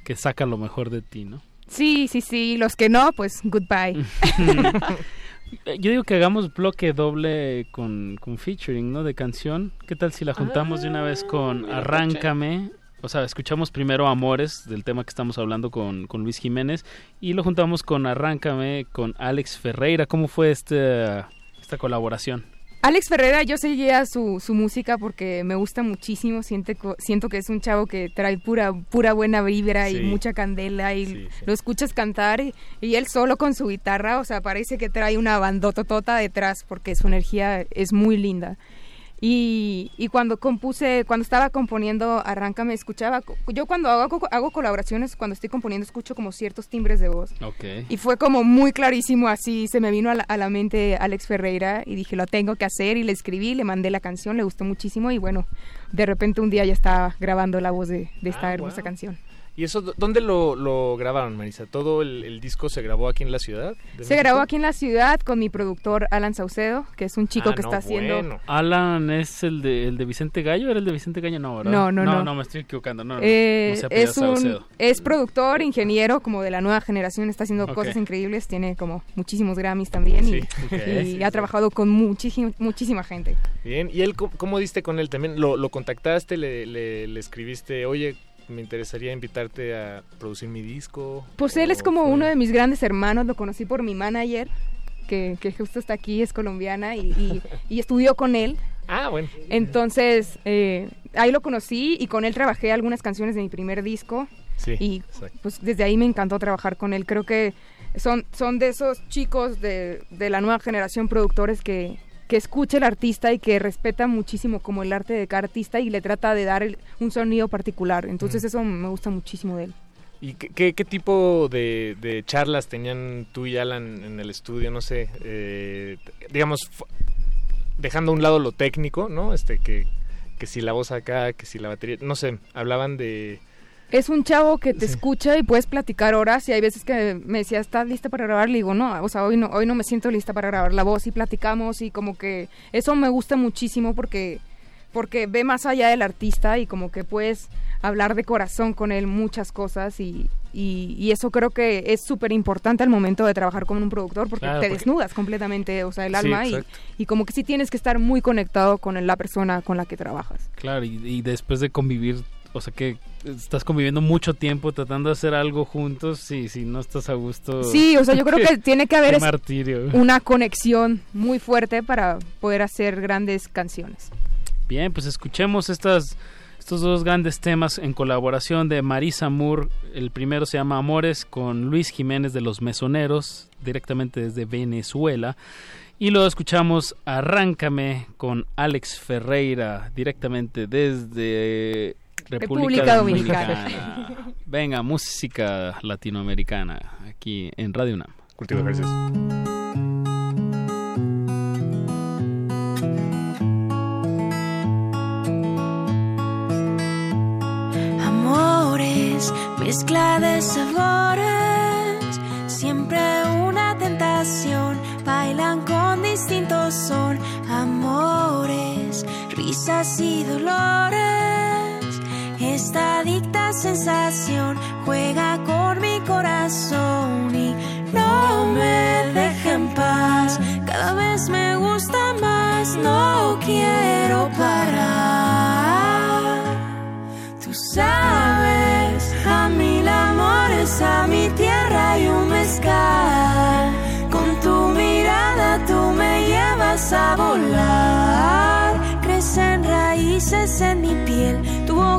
que saca lo mejor de ti, ¿no? Sí, sí, sí. Los que no, pues goodbye. Yo digo que hagamos bloque doble con, con featuring, ¿no? De canción. ¿Qué tal si la juntamos de una vez con mira, Arráncame? O sea, escuchamos primero Amores, del tema que estamos hablando con, con Luis Jiménez, y lo juntamos con Arráncame, con Alex Ferreira. ¿Cómo fue este, esta colaboración? Alex Ferreira, yo seguía su, su música porque me gusta muchísimo. Siente, co- siento que es un chavo que trae pura, pura buena vibra Sí. y mucha candela y lo escuchas cantar y, y él solo con su guitarra, o sea, parece que trae una bandototota detrás porque su energía es muy linda. Y, y cuando compuse, cuando estaba componiendo Arráncame, escuchaba, co- yo cuando hago, hago colaboraciones, cuando estoy componiendo, escucho como ciertos timbres de voz. Ok. Y fue como muy clarísimo así, se me vino a la, a la mente Alex Ferreira y dije, lo tengo que hacer y le escribí, le mandé la canción, le gustó muchísimo y bueno, de repente un día ya estaba grabando la voz de, de esta Ah, hermosa wow. canción. ¿Y eso dó- dónde lo, lo grabaron, Marisa? ¿Todo el, el disco se grabó aquí en la ciudad? Se México? grabó aquí en la ciudad con mi productor Alan Saucedo, que es un chico Ah, que no, está haciendo... bueno. Alan es el de, el de Vicente Gallo, ¿era el de Vicente Gallo? No, ¿verdad? No, no, no. No, no, me estoy equivocando. No, Eh, no se es, un, es productor, ingeniero, como de la nueva generación, está haciendo cosas increíbles, tiene como muchísimos Grammys también y, Sí, ha sí. trabajado con muchísima, muchísima gente. Bien, ¿y él cómo, cómo diste con él también? ¿Lo, lo contactaste, le, le, le escribiste, oye, me interesaría invitarte a producir mi disco? Pues él es ¿O como fue- uno de mis grandes hermanos, lo conocí por mi manager, que, que justo está aquí, es colombiana y, y- y estudió con él. Ah, bueno. Entonces, eh, ahí lo conocí y con él trabajé algunas canciones de mi primer disco. Sí, y exacto. pues desde ahí me encantó trabajar con él. Creo que son, son de esos chicos de, de la nueva generación productores que, que escucha el artista y que respeta muchísimo como el arte de cada artista y le trata de dar el- un sonido particular. Entonces eso me gusta muchísimo de él. ¿Y qué, qué- qué tipo de, de charlas tenían tú y Alan en el estudio? No sé, eh, digamos, dejando a un lado lo técnico, ¿no? Este, que, que si la voz acá, que si la batería, no sé, hablaban de... Es un chavo que te escucha y puedes platicar horas y hay veces que me decía, ¿estás lista para grabar? Le digo, no, o sea, hoy no, hoy no me siento lista para grabar la voz y platicamos y como que eso me gusta muchísimo porque, porque ve más allá del artista y como que puedes hablar de corazón con él muchas cosas y, y, y eso creo que es súper importante al momento de trabajar con un productor porque Claro, te porque- desnudas completamente, o sea, el Sí, alma y, y como que sí tienes que estar muy conectado con la persona con la que trabajas. Claro, y, y después de convivir, o sea que estás conviviendo mucho tiempo tratando de hacer algo juntos, sí, si no estás a gusto. Sí, o sea, yo creo que tiene que haber una conexión muy fuerte para poder hacer grandes canciones. Bien, pues escuchemos estas, estos dos grandes temas en colaboración de Marisa Moore. El primero se llama Amores con Luis Jiménez de los Mesoneros, directamente desde Venezuela. Y luego escuchamos Arráncame con Alex Ferreira, directamente desde República, República Dominicana. Dominicana. Venga, música latinoamericana, aquí en Radio UNAM. Cultivo de ejercicios. Amores, mezcla de sabores, siempre una tentación, bailan con distintos son. Amores, risas y dolores, adicta sensación juega con mi corazón y no me deja en paz. Cada vez me gusta más, no quiero parar. Tú sabes, a mil amores, a mi tierra y un mezcal. Con tu mirada tú me llevas a volar. Crecen raíces en mi piel,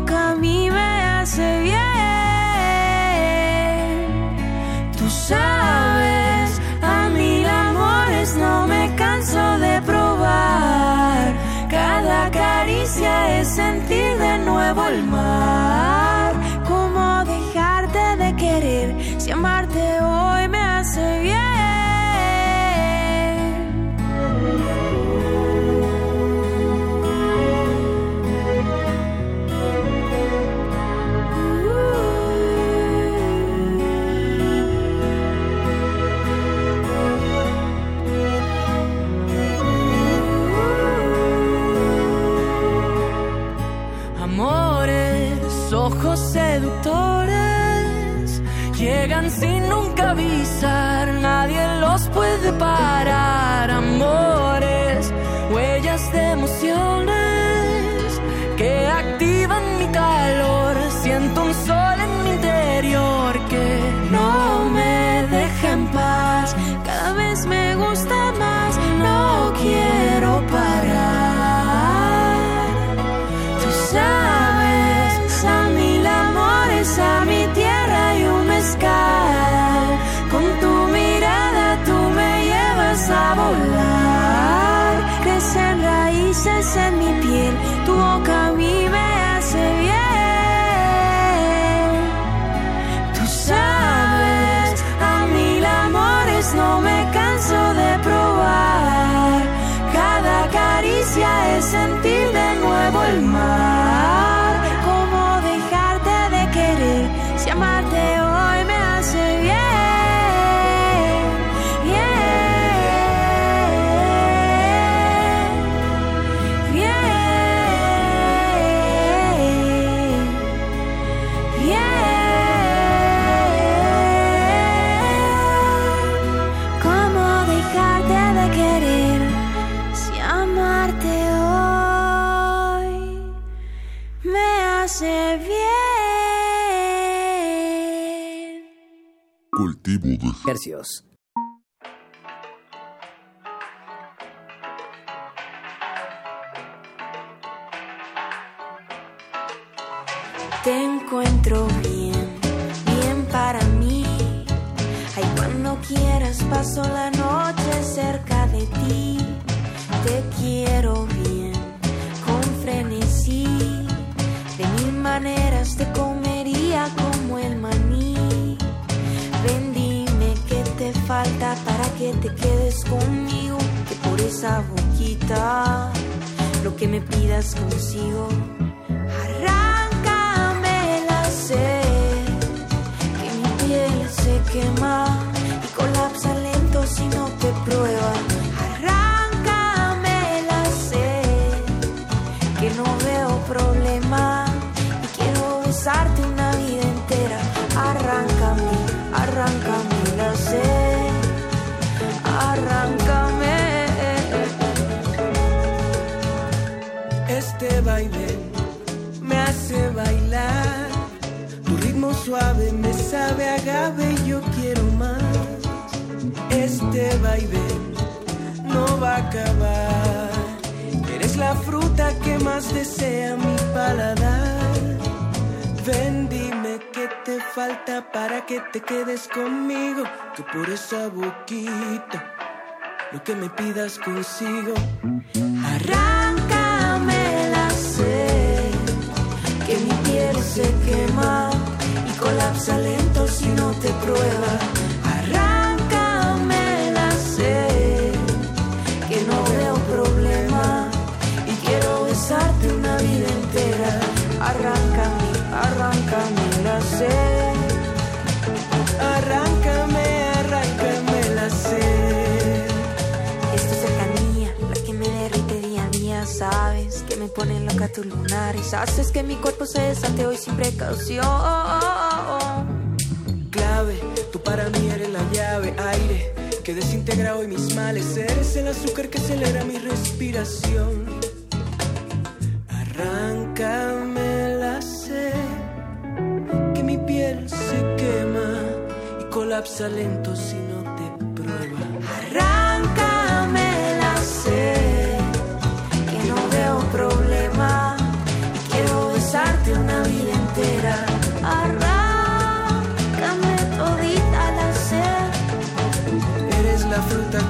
boca a mí me hace bien. Tú sabes, a mil amores no me canso de probar. Cada caricia es sentir de nuevo el mar. ¿Cómo dejarte de querer si amarte parar. Hercios. encuentro bien, bien para mí. Ay, cuando quieras paso la noche cerca de ti. Te quiero bien, con frenesí. De mil maneras te comería falta para que te quedes conmigo. Que por esa boquita lo que me pidas consigo. Arráncame la sed, que mi piel se quema y colapsa lento si no te prueba. Arráncame la sed, que no veo problema y quiero besarte Este baile me hace bailar. Tu ritmo suave me sabe agave y yo quiero más. Este baile no va a acabar. Eres la fruta que más desea mi paladar. Ven, dime qué te falta para que te quedes conmigo. Que por esa boquita lo que me pidas consigo. Ponen loca tus lunares, haces que mi cuerpo se desate hoy sin precaución. Clave, tú para mí eres la llave, aire que desintegra hoy mis males. Eres el azúcar que acelera mi respiración. Arráncame la sed, que mi piel se quema y colapsa lento si no te prueba. Arráncame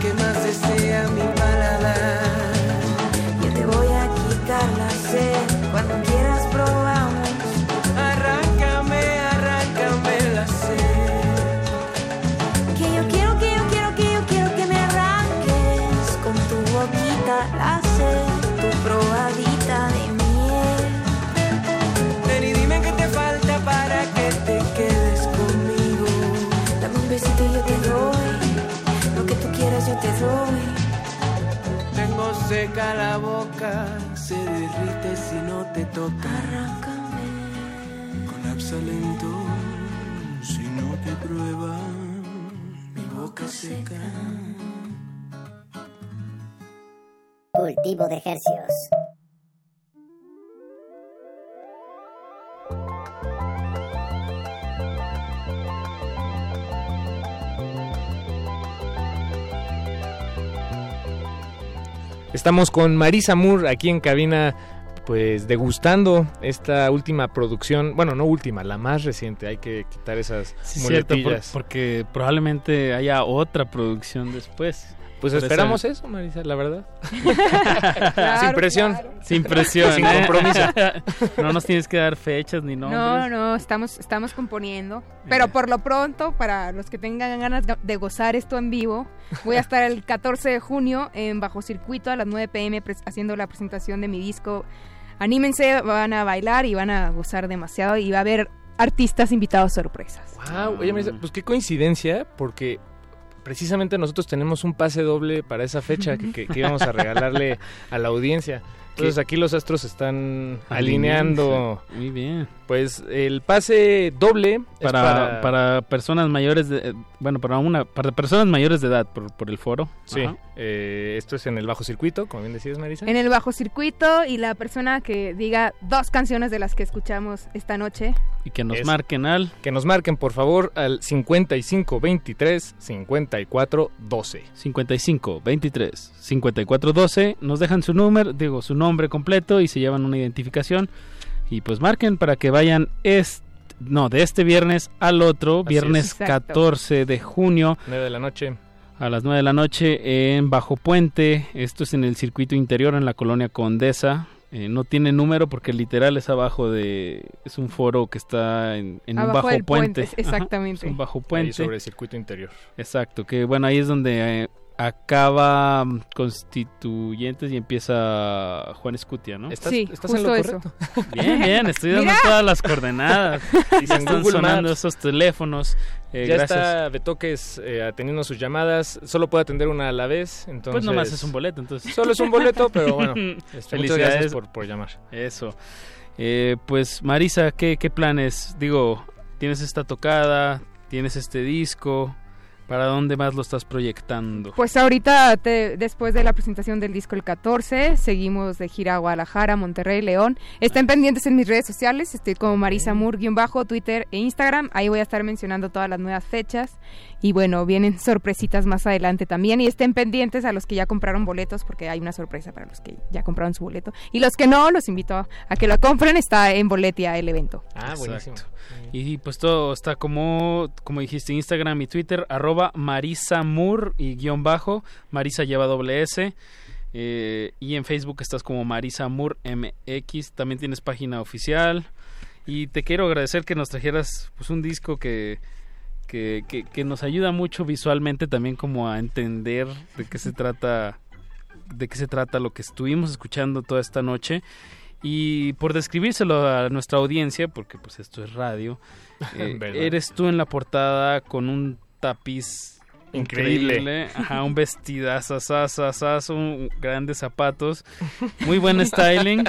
que más desea mi paladar. Tengo seca la boca, se derrite si no te toca. Arráncame. Colapsa lento si no te prueba. Mi boca seca. Cultivo de hercios. Estamos con Marisa Moore aquí en cabina, pues degustando esta última producción, bueno, no última, la más reciente, hay que quitar esas Sí, cierto, por- muletillas. porque probablemente haya otra producción después. Pues Por esperamos esa- eso, Marisa, la verdad. Claro, Sin presión. Sin presión. Sin ¿eh? compromiso. no nos tienes que dar fechas ni nombres. No, no, estamos, estamos componiendo. Pero por lo pronto, para los que tengan ganas ga- de gozar esto en vivo, voy a estar el 14 de junio en Bajo Circuito a las 9 pm haciendo la presentación de mi disco. Anímense, van a bailar y van a gozar demasiado y va a haber artistas invitados sorpresas. Wow, oye, Marisa, pues qué coincidencia, porque precisamente nosotros tenemos un pase doble para esa fecha que, que- que íbamos a regalarle a la audiencia. Entonces aquí los astros están alineando. Muy bien. Pues el pase doble es Para, para... personas mayores de... eh, Bueno, para una para personas mayores de edad por, por el foro. Sí, eh, esto es en el bajo circuito, como bien decías, Marisa. En el Bajo Circuito y la persona que diga dos canciones de las que escuchamos esta noche. Y que nos Es- marquen al... Que nos marquen, por favor, al 55 23 54 12. 55 23 54 12 nos dejan su número digo su nombre completo y se llevan una identificación y pues marquen para que vayan no, de este viernes al otro, Así viernes es. Exacto. 14 de junio. 9 de la noche. A las 9 de la noche en Bajo Puente. Esto es en el circuito interior en la colonia Condesa. Eh, no tiene número porque literal es abajo de... Es un foro que está en, en un bajo puente, puente. exactamente. es un bajo Ahí puente. sobre el circuito interior. Exacto, que bueno, ahí es donde eh, acaba mm, Constituyentes y empieza Juan Escutia, ¿no? ¿Estás- Sí, estás en lo correcto? Bien, bien, estoy dando Mira. todas las coordenadas. Y están Google sonando Maps. esos teléfonos. Eh, ya gracias. está Betoques eh, atendiendo sus llamadas. Solo puede atender una a la vez. Entonces, Pues nomás es un boleto, entonces. Solo es un boleto, pero bueno. este, muchas gracias por, por llamar. Eso. Eh, pues Marisa, ¿qué, ¿qué planes? Digo, tienes esta tocada, tienes este disco. ¿Para dónde más lo estás proyectando? Pues ahorita, te- después de la presentación del disco el 14, seguimos de gira a Guadalajara, Monterrey, León. Estén pendientes en mis redes sociales, estoy como Marisa Moore-bajo, Twitter e Instagram. Ahí voy a estar mencionando todas las nuevas fechas. Y bueno, vienen sorpresitas más adelante también. Y estén pendientes a los que ya compraron boletos, porque hay una sorpresa para los que ya compraron su boleto. Y los que no, los invito a, a que lo compren. Está en Boletia el evento. Ah, buenísimo. Y pues todo está como, como dijiste, Instagram y Twitter, arroba Marisa Moore y guion bajo, Marisa lleva doble S. eh, y en Facebook estás como Marisa Moore MX, también tienes página oficial. Y te quiero agradecer que nos trajeras pues un disco que, que, que, que nos ayuda mucho visualmente también como a entender de qué se trata de qué se trata lo que estuvimos escuchando toda esta noche. Y por describírselo a nuestra audiencia porque pues esto es radio eh, eres tú en la portada con un tapiz Increíble. increíble, ajá, un vestidazo, grandes zapatos, muy buen styling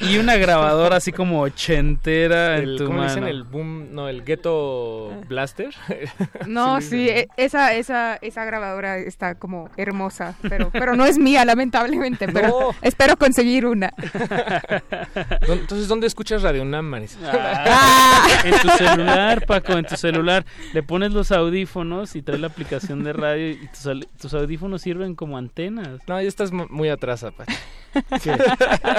y una grabadora así como ochentera en El, tu ¿Cómo dicen? El boom, no, el Ghetto Blaster. No, Sí, sí, le dicen, e- esa, esa, esa grabadora está como hermosa, pero, pero no es mía, lamentablemente, pero No. espero conseguir una. Entonces, ¿dónde escuchas Radio Marisa? Ah, en tu celular, Paco, en tu celular. Le pones los audífonos y trae la aplicación de radio y tus, audífonos sirven como antenas. No, ya estás mu- muy atrás, Apache. Sí.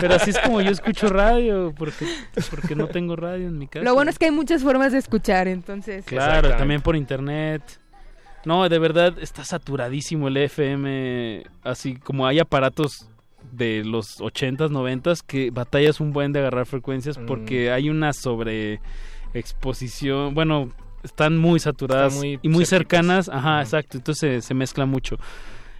Pero así es como yo escucho radio, porque, porque no tengo radio en mi casa. Lo bueno es que hay muchas formas de escuchar, entonces. Claro, también por internet. No, de verdad está saturadísimo el FM, así como hay aparatos de los 80s, 90s que batallas un buen de agarrar frecuencias Mm. porque hay una sobre exposición, bueno, están muy saturadas Están muy y muy cercanas, ajá, exacto, entonces se, se mezcla mucho.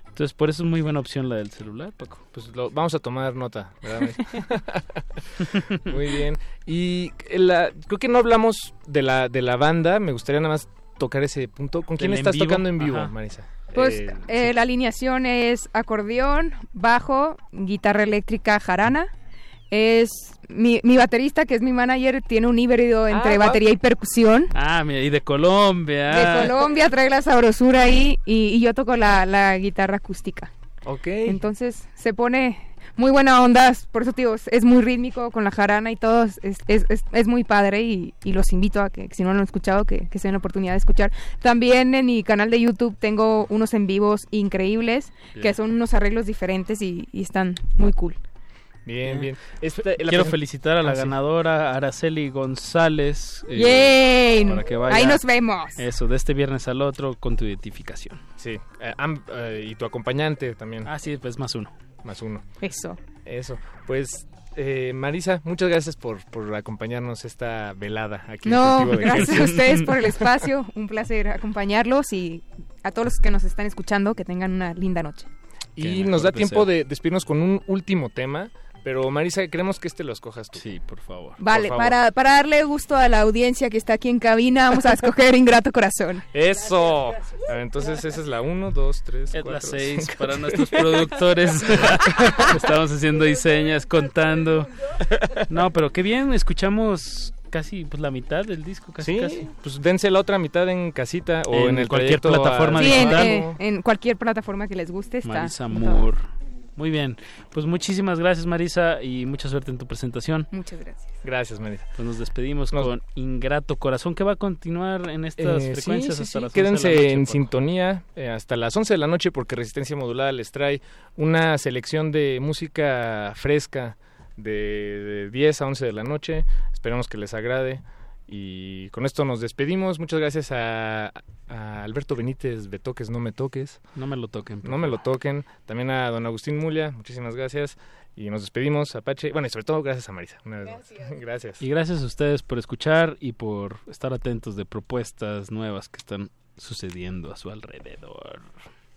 Entonces por eso es muy buena opción la del celular, Paco. Pues lo, vamos a tomar nota. Muy bien. Y la, creo que no hablamos de la, de la banda. Me gustaría nada más tocar ese punto. ¿Con quién ¿Del en estás vivo? tocando en vivo, Ajá. Marisa? Pues Eh, eh, la alineación es acordeón, bajo, guitarra eléctrica, jarana. Es mi, mi baterista, que es mi manager, tiene un híbrido entre guau. batería y percusión. Ah, mira, y de Colombia. De Colombia trae la sabrosura ahí y, y yo toco la, la guitarra acústica. Ok. Entonces se pone muy buena onda, por eso te digo, es- muy rítmico con la jarana y todo, es, es, es- es muy padre y, y los invito a que, si no lo han escuchado, que, que se den la oportunidad de escuchar. También en mi canal de YouTube tengo unos en vivos increíbles, que son unos arreglos diferentes y, y están muy cool. Bien, bien. Esta- la Quiero felicitar a la Ah, ganadora Araceli González. eh, para que vaya- Ahí nos vemos. Eso, de este viernes al otro con tu identificación. Sí. eh, am- eh, y tu acompañante también. Ah, sí, pues más uno. Más uno. Eso. Eso. Pues, eh, Marisa, muchas gracias por, por acompañarnos esta velada aquí. en No, de gracias a ustedes por el espacio, un placer acompañarlos y a todos los que nos están escuchando, que tengan una linda noche. Y nos da tiempo de despedirnos con un último tema. Pero Marisa, queremos que este lo escojas tú. Sí, por favor. Vale, Por favor. para, para darle gusto a la audiencia que está aquí en cabina, vamos a escoger Ingrato Corazón. Eso. A ver, entonces esa es la 1, 2, 3, Es 4, las seis para nuestros productores. Estamos haciendo diseñas, contando. No, pero qué bien, escuchamos casi pues la mitad del disco, casi Sí, casi. pues dense la otra mitad en casita o en, En el cualquier plataforma al- Sí, en, digital. eh, en cualquier plataforma que les guste está. Marisa. Moore. Muy bien. Pues muchísimas gracias, Marisa, y mucha suerte en tu presentación. Muchas gracias. Gracias, Marisa. Pues nos despedimos Nos- con Ingrato Corazón, que va a continuar en estas Eh, frecuencias sí, sí, hasta sí. las 11 de la Quédense noche, en sintonía eh, hasta las 11 de la noche porque Resistencia Modulada les trae una selección de música fresca de, de 10 a 11 de la noche. Esperamos que les agrade Y con esto nos despedimos. Muchas gracias a, a Alberto Benítez Betoques, no me toques. No me lo toquen. No me lo toquen. También a don Agustín Mulia, muchísimas gracias. Y nos despedimos, Apache. Bueno, y sobre todo gracias a Marisa. Una vez más. Gracias. Y gracias a ustedes por escuchar y por estar atentos de propuestas nuevas que están sucediendo a su alrededor.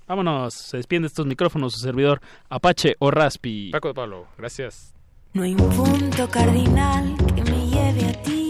Vámonos, se despiden de estos micrófonos su servidor Apache o Raspi. Paco de Pablo, gracias. No hay un punto cardinal que me lleve a ti.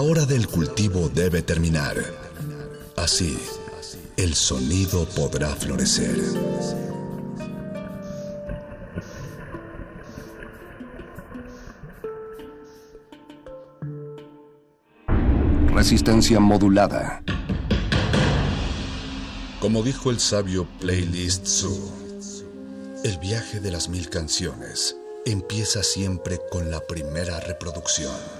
La hora del cultivo debe terminar. Así, el sonido podrá florecer. Resistencia modulada. Como dijo el sabio Playlist Zoo, el viaje de las mil canciones empieza siempre con la primera reproducción.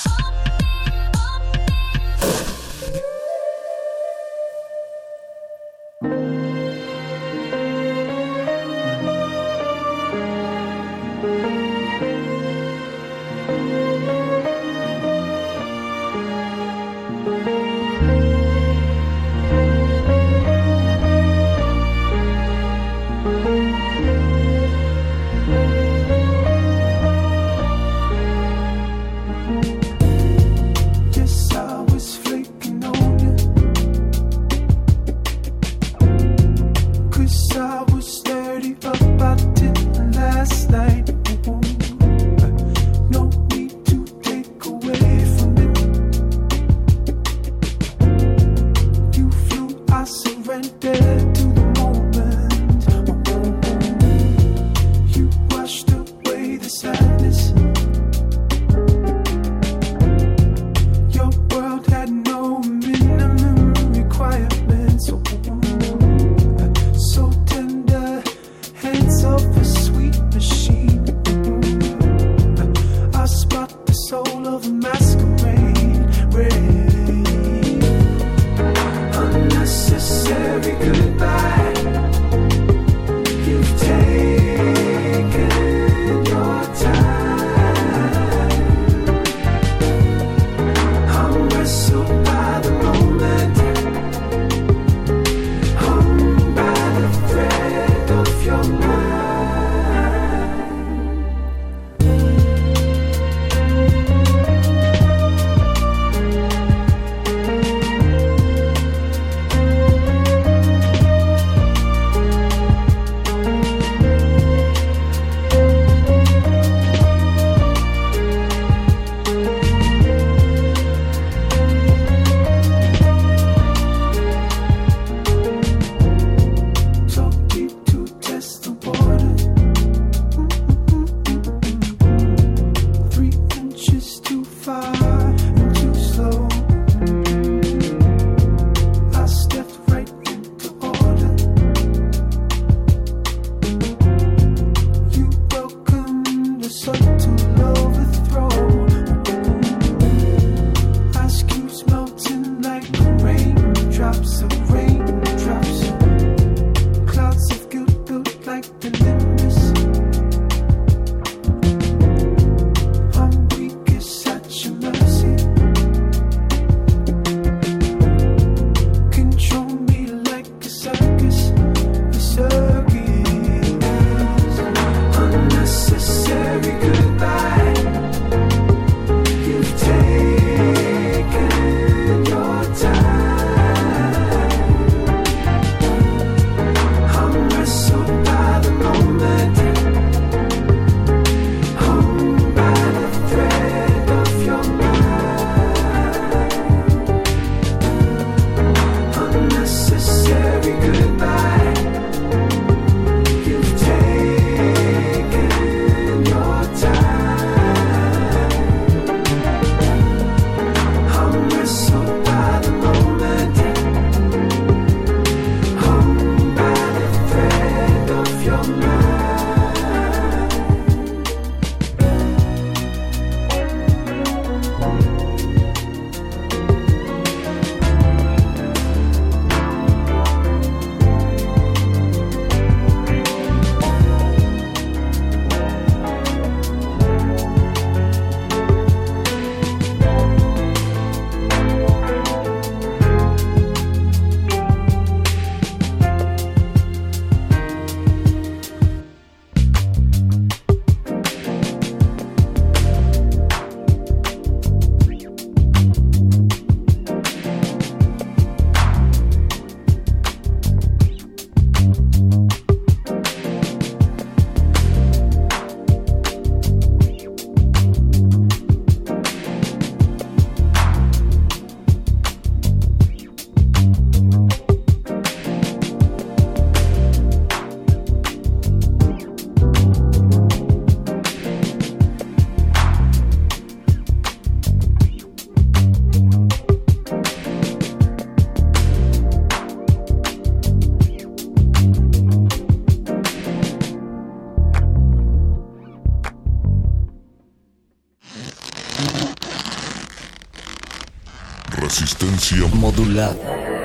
Modulada.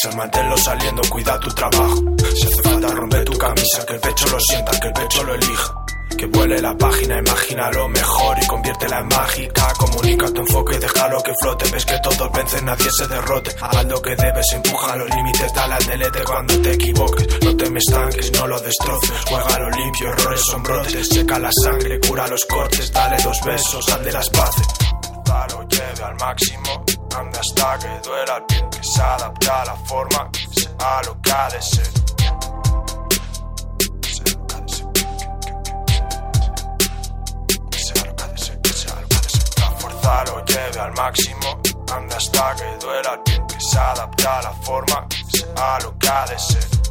Precisas, manténlo saliendo, cuida tu trabajo. Si hace falta, rompe tu camisa, que el pecho lo sienta, que el pecho lo elija. Que vuele la página, imagina lo mejor y conviértela en mágica. Comunica tu enfoque y déjalo que flote. Ves que todos vencen, nadie se derrote. Haz lo que debes, empuja los límites, dale al delete cuando te equivoques. No te me estanques, no lo destroces. Juega lo limpio, errores son brotes. Seca la sangre, cura los cortes, dale dos besos, haz de las paces. Lo lleve al máximo, anda hasta que duela el pie, que se adapta a la forma, sea lo que ha de ser. Lo lleve al máximo, anda hasta que duela el pie, que se adapta a la forma, sea lo que ha de ser.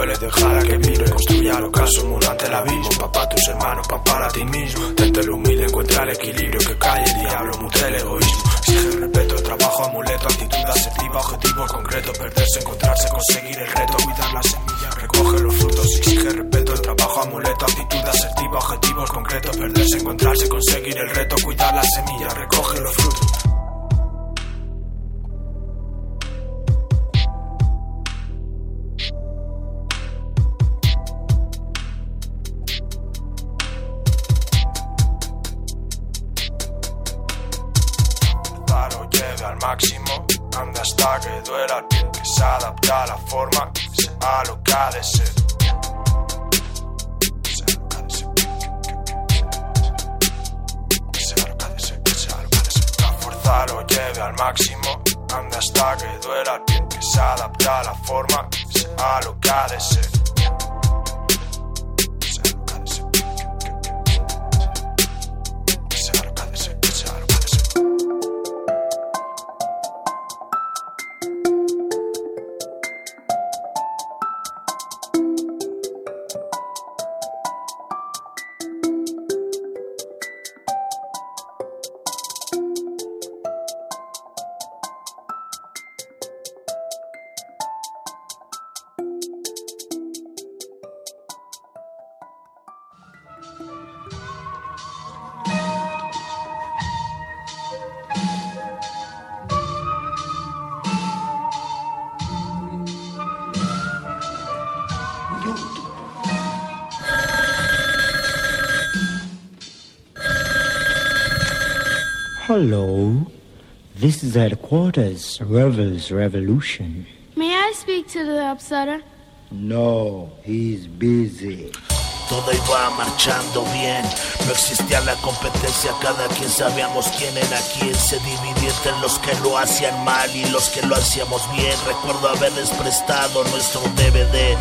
Que vuele, déjala que vibre, construya el ocaso, el muro ante el abismo. Papá tus hermanos, papá para ti mismo, tente lo humilde, encuentra el equilibrio que cae el diablo, mute el egoísmo. Exige respeto, trabajo, amuleto, actitud asertiva, objetivo concreto, perderse, encontrarse, conseguir el reto, cuidar la semilla, recoge los frutos, exige respeto, trabajo, amuleto, actitud asertiva, objetivos concretos, perderse, encontrarse, conseguir el reto, cuidar la semilla, recoge los frutos. Duela el pie, que se adapta a la forma, sea lo que ha de ser. La fuerza lo lleve al máximo, anda hasta que duela el pie, que se adapta a la forma, sea lo que ha de ser. Hello. This is headquarters, Rebels Revolution. May I speak to the upsetter? No, he's busy. Todo iba marchando bien, no existía la competencia, cada quien sabíamos quién era quién, se dividía entre los que lo hacían mal y los que lo hacíamos bien. Recuerdo haberles prestado nuestro DVD,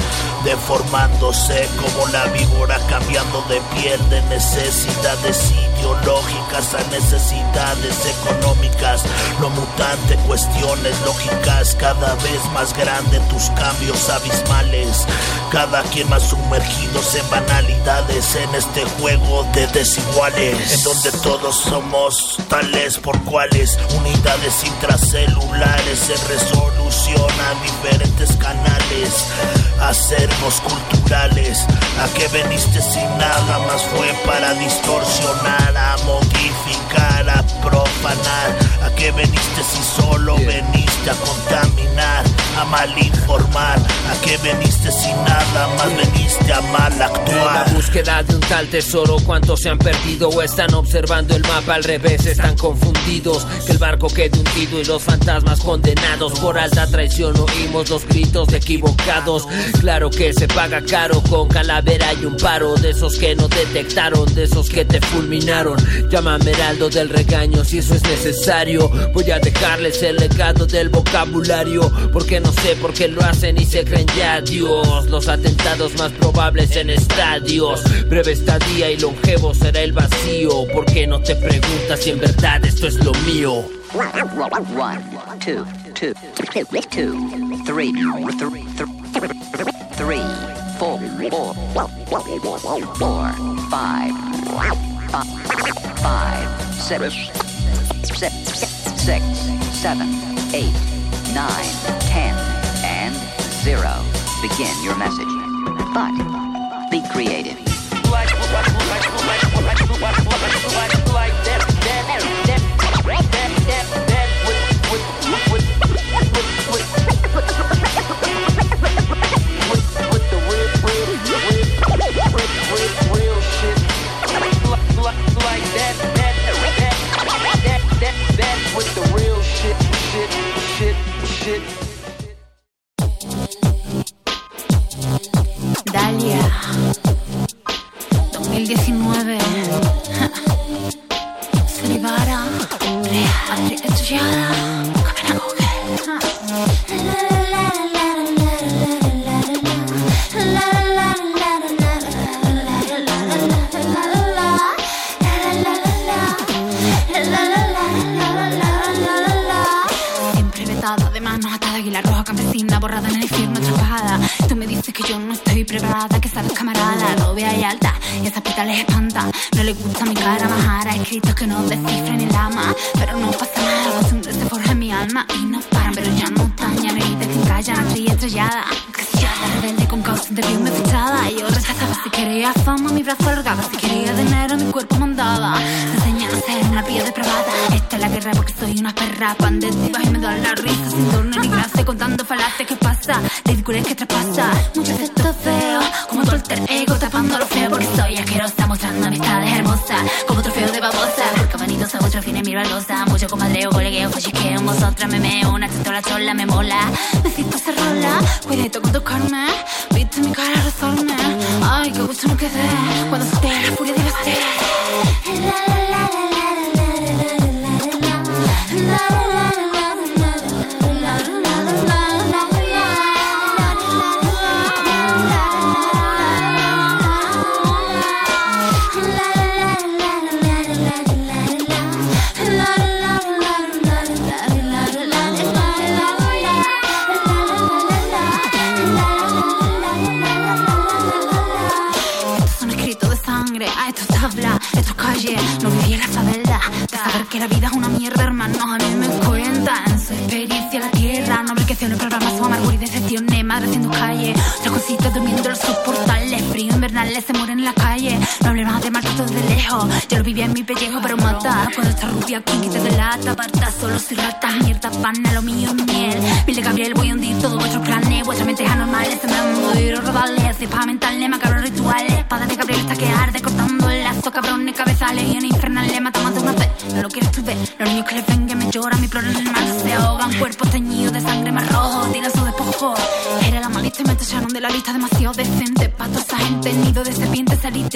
deformándose como la víbora, cambiando de piel, de necesidades ideológicas a necesidades económicas, lo mutante, cuestiones lógicas, cada vez más grande tus cambios abismales, cada quien más sumergidos en banalidades en este juego de desiguales, en donde todos somos tales por cuales unidades intracelulares se resolucionan diferentes canales, acervos culturales. ¿A qué veniste si nada más fue para distorsionar, a modificar, a profanar? ¿A qué veniste si solo veniste a contaminar, a mal informar. ¿A qué veniste sin nada? Más veniste a mal En la actuar. búsqueda de un tal tesoro, ¿cuántos se han perdido o están observando el mapa al revés? Están confundidos, que el barco quede hundido y los fantasmas condenados por alta traición. Oímos los gritos de equivocados. Claro que se paga caro con calavera y un paro de esos que no detectaron, de esos que te fulminaron. Llámame Heraldo del regaño si eso es necesario. Voy a dejarles el legado del vocabulario, porque no sé por qué lo hacen y se creen ya Dios. Los atentados más probables en estadios. Breve estadía y longevo será el vacío. Porque no te preguntas si en verdad esto es lo mío. One, two, two, two, three, three, four, four, five, fi- five, six, six, six, seven, eight, nine, zero. Begin your message. But be creative. Like, shit. Que no descifren el ama. Pero no pasa nada, la costumbre se forja en mi alma y no paran, pero ya no hay de quien callan, estoy estrellada. Rebelde con causa de me fechada. Yo rechazaba si quería fama, mi brazo alargaba, si quería dinero, mi cuerpo mandaba. Me enseñan a ser una pía depravada. Esta es la guerra porque soy una perra pandética y me da la risa sin torno ni gracia contando falacias que pasa, ridiculez que traspasa. Muchos de mucho comadreo, colegueo, falliqueo, vosotras me meo, una la chola me mola. Necesito ser rola, cuidadito con tocarme, viste mi cara resorme. Ay, qué gusto me quedé,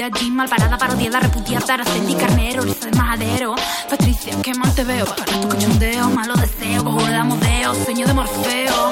de allí, malparada, parodiada, repudiada, Araceli Carnero, Lisa de Majadero. Patricia, qué mal te veo, para tu cachondeo, malo deseo, cojo de amodeo, sueño de Morfeo.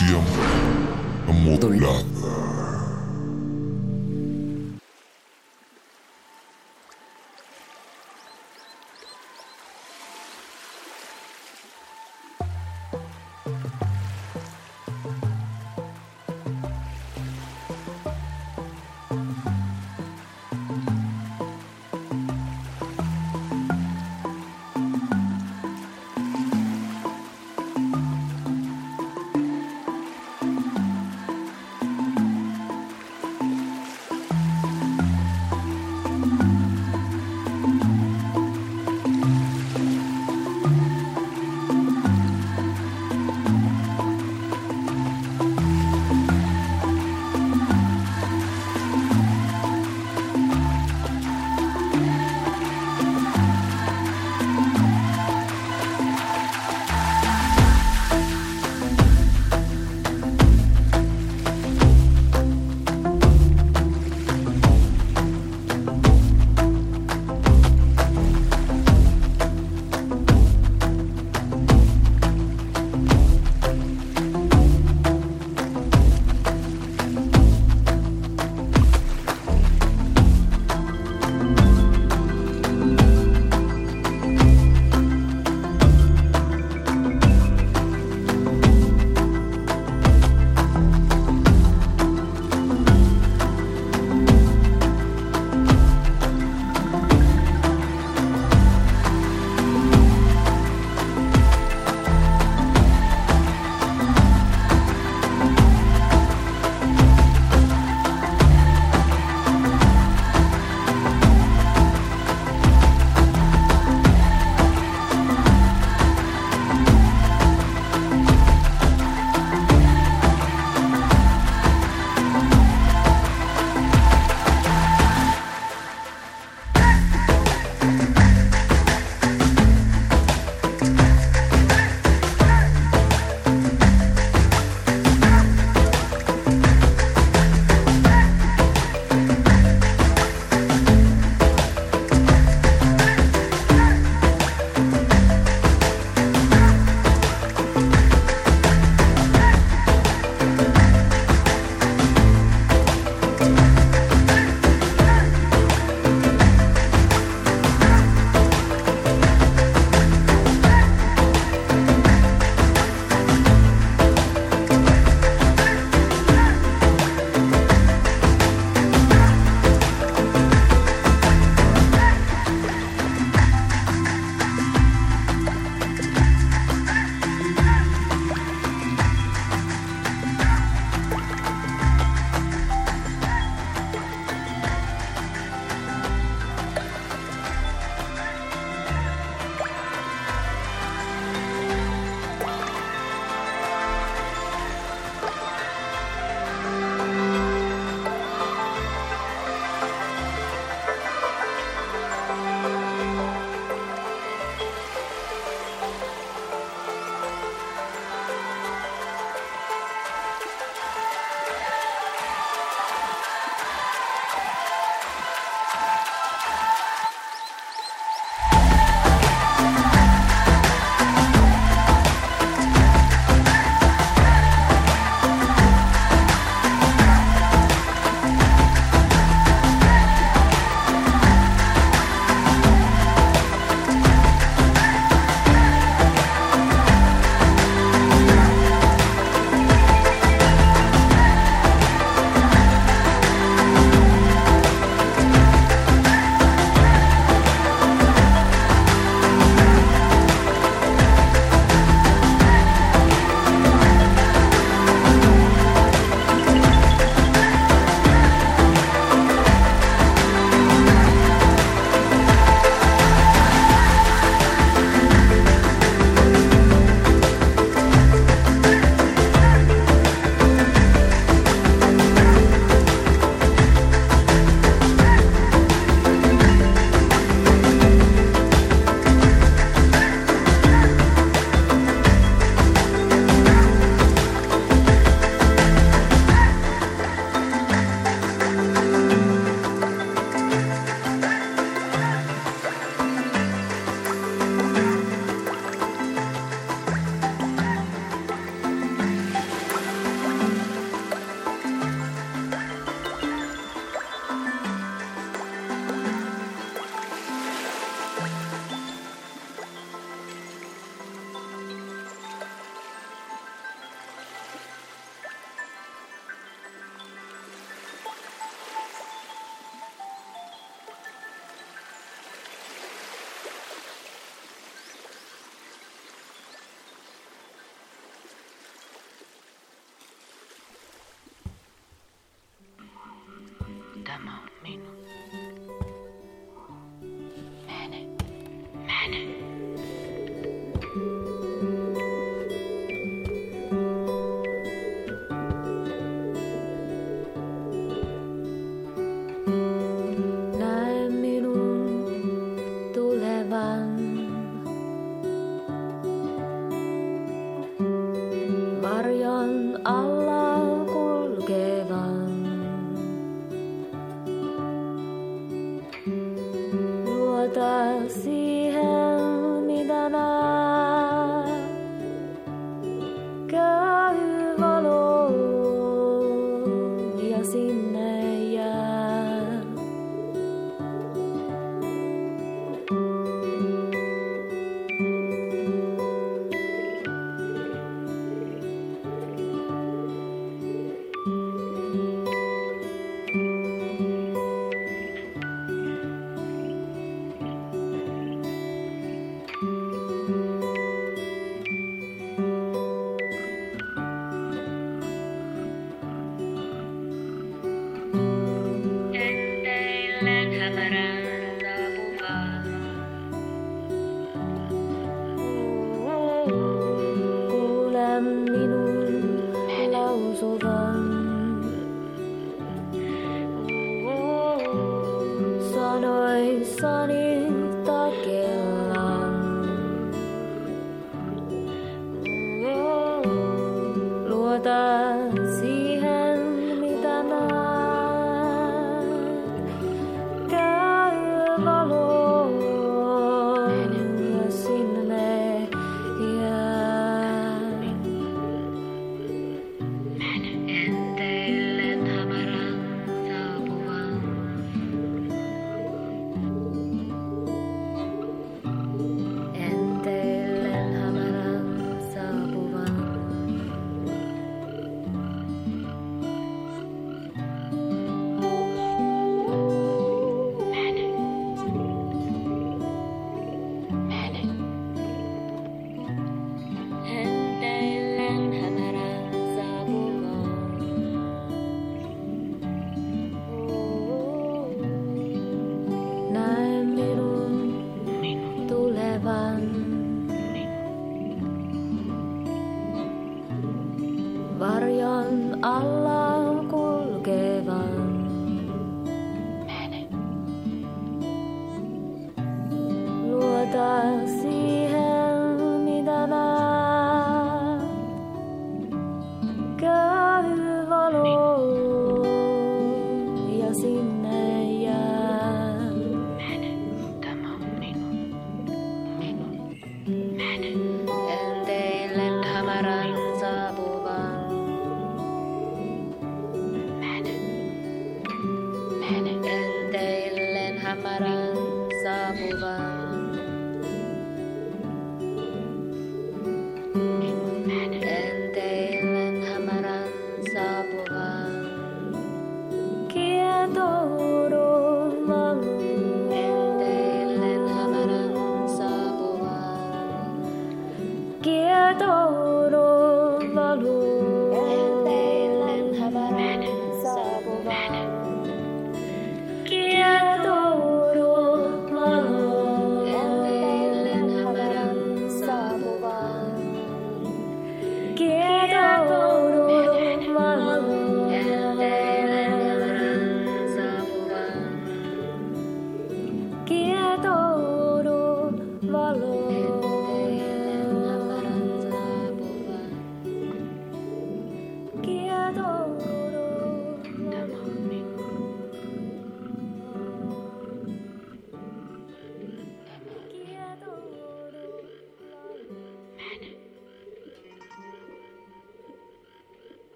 Frecuencia modulada.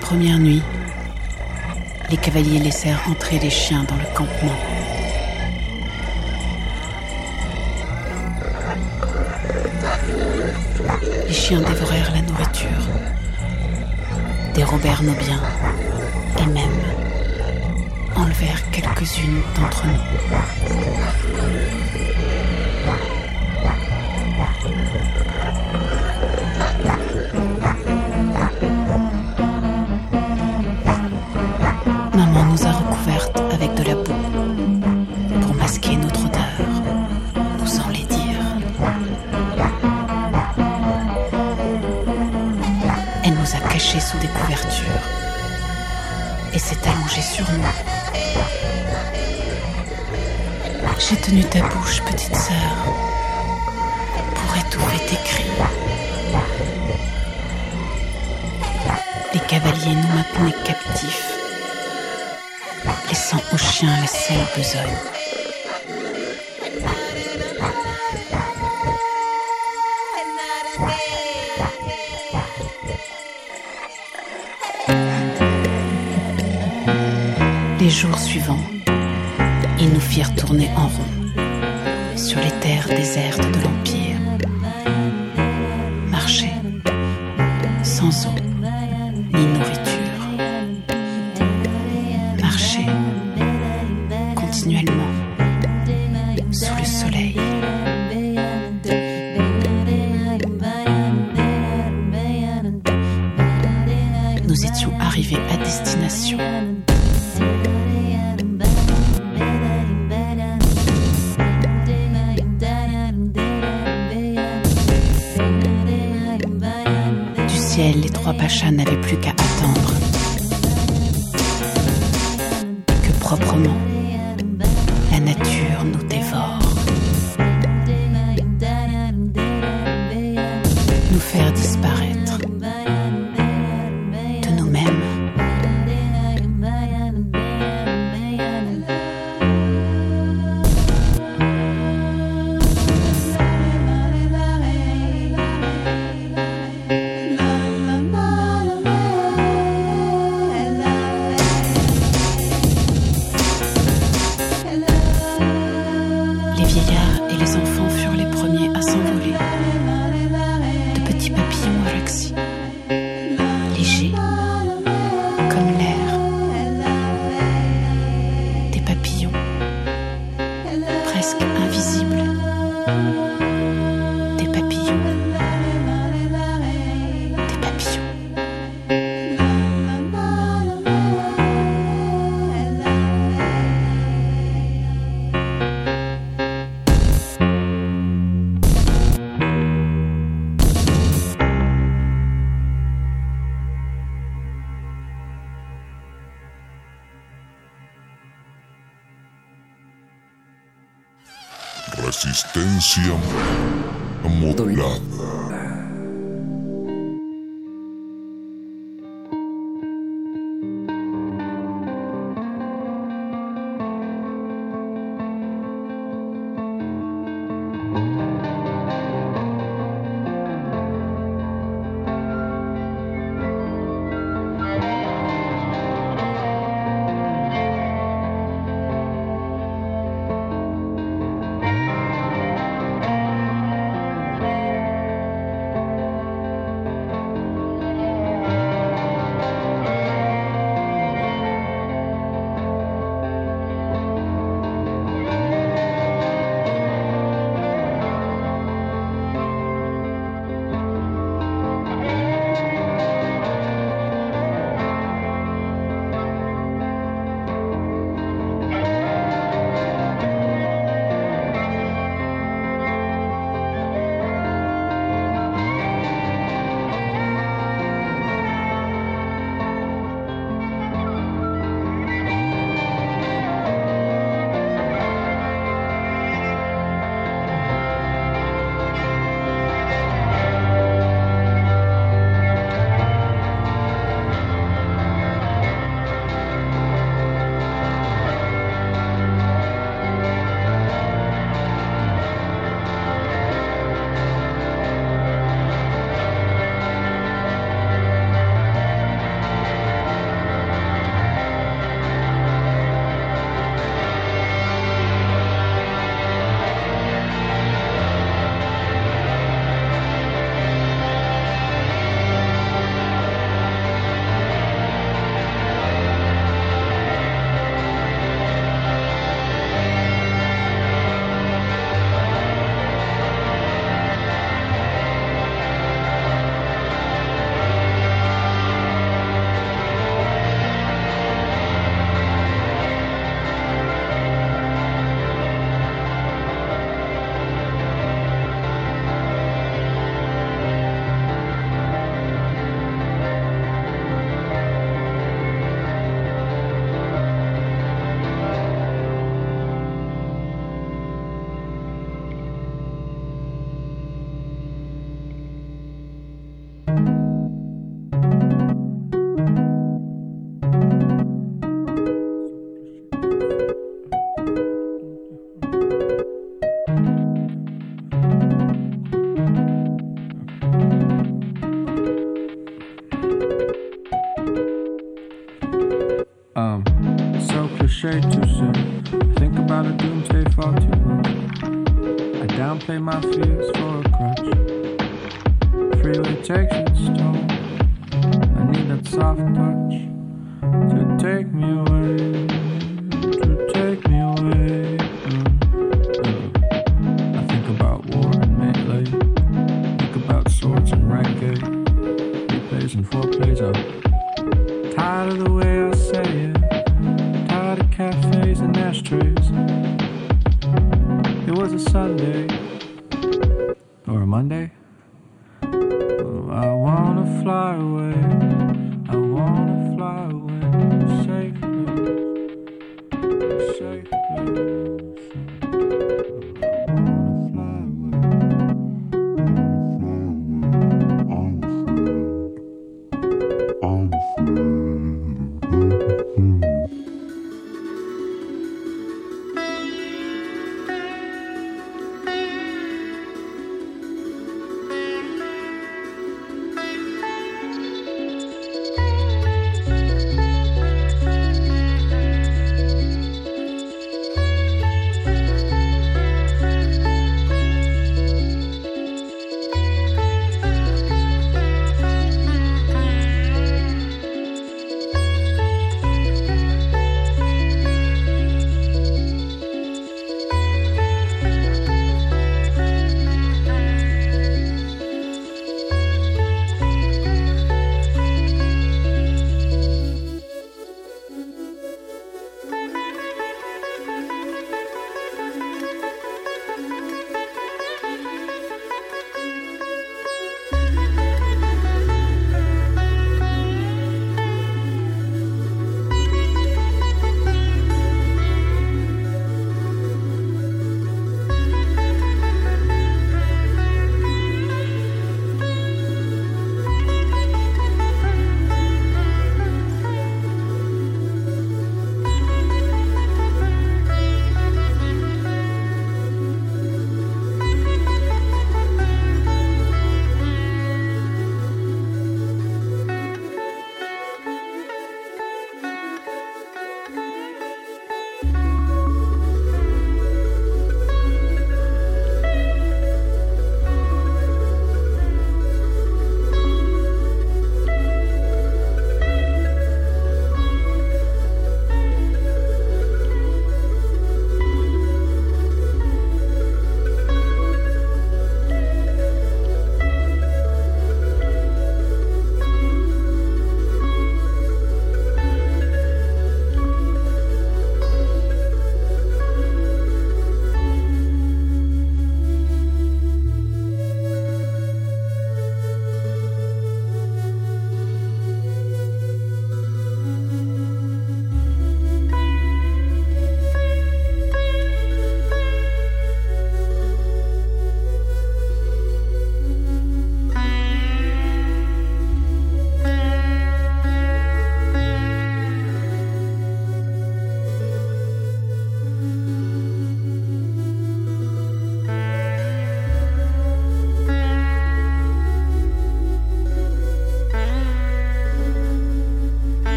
première nuit, les cavaliers laissèrent entrer les chiens dans le campement. Les chiens dévorèrent la nourriture, dérobèrent nos biens et même enlevèrent quelques-unes d'entre nous. j'ai tenu ta bouche, petite sœur, pour étouffer tes cris. Les cavaliers nous maintenaient captifs, laissant aux chiens la seule besogne. les jours suivants firent tourner en rond sur les terres désertes de l'Empire.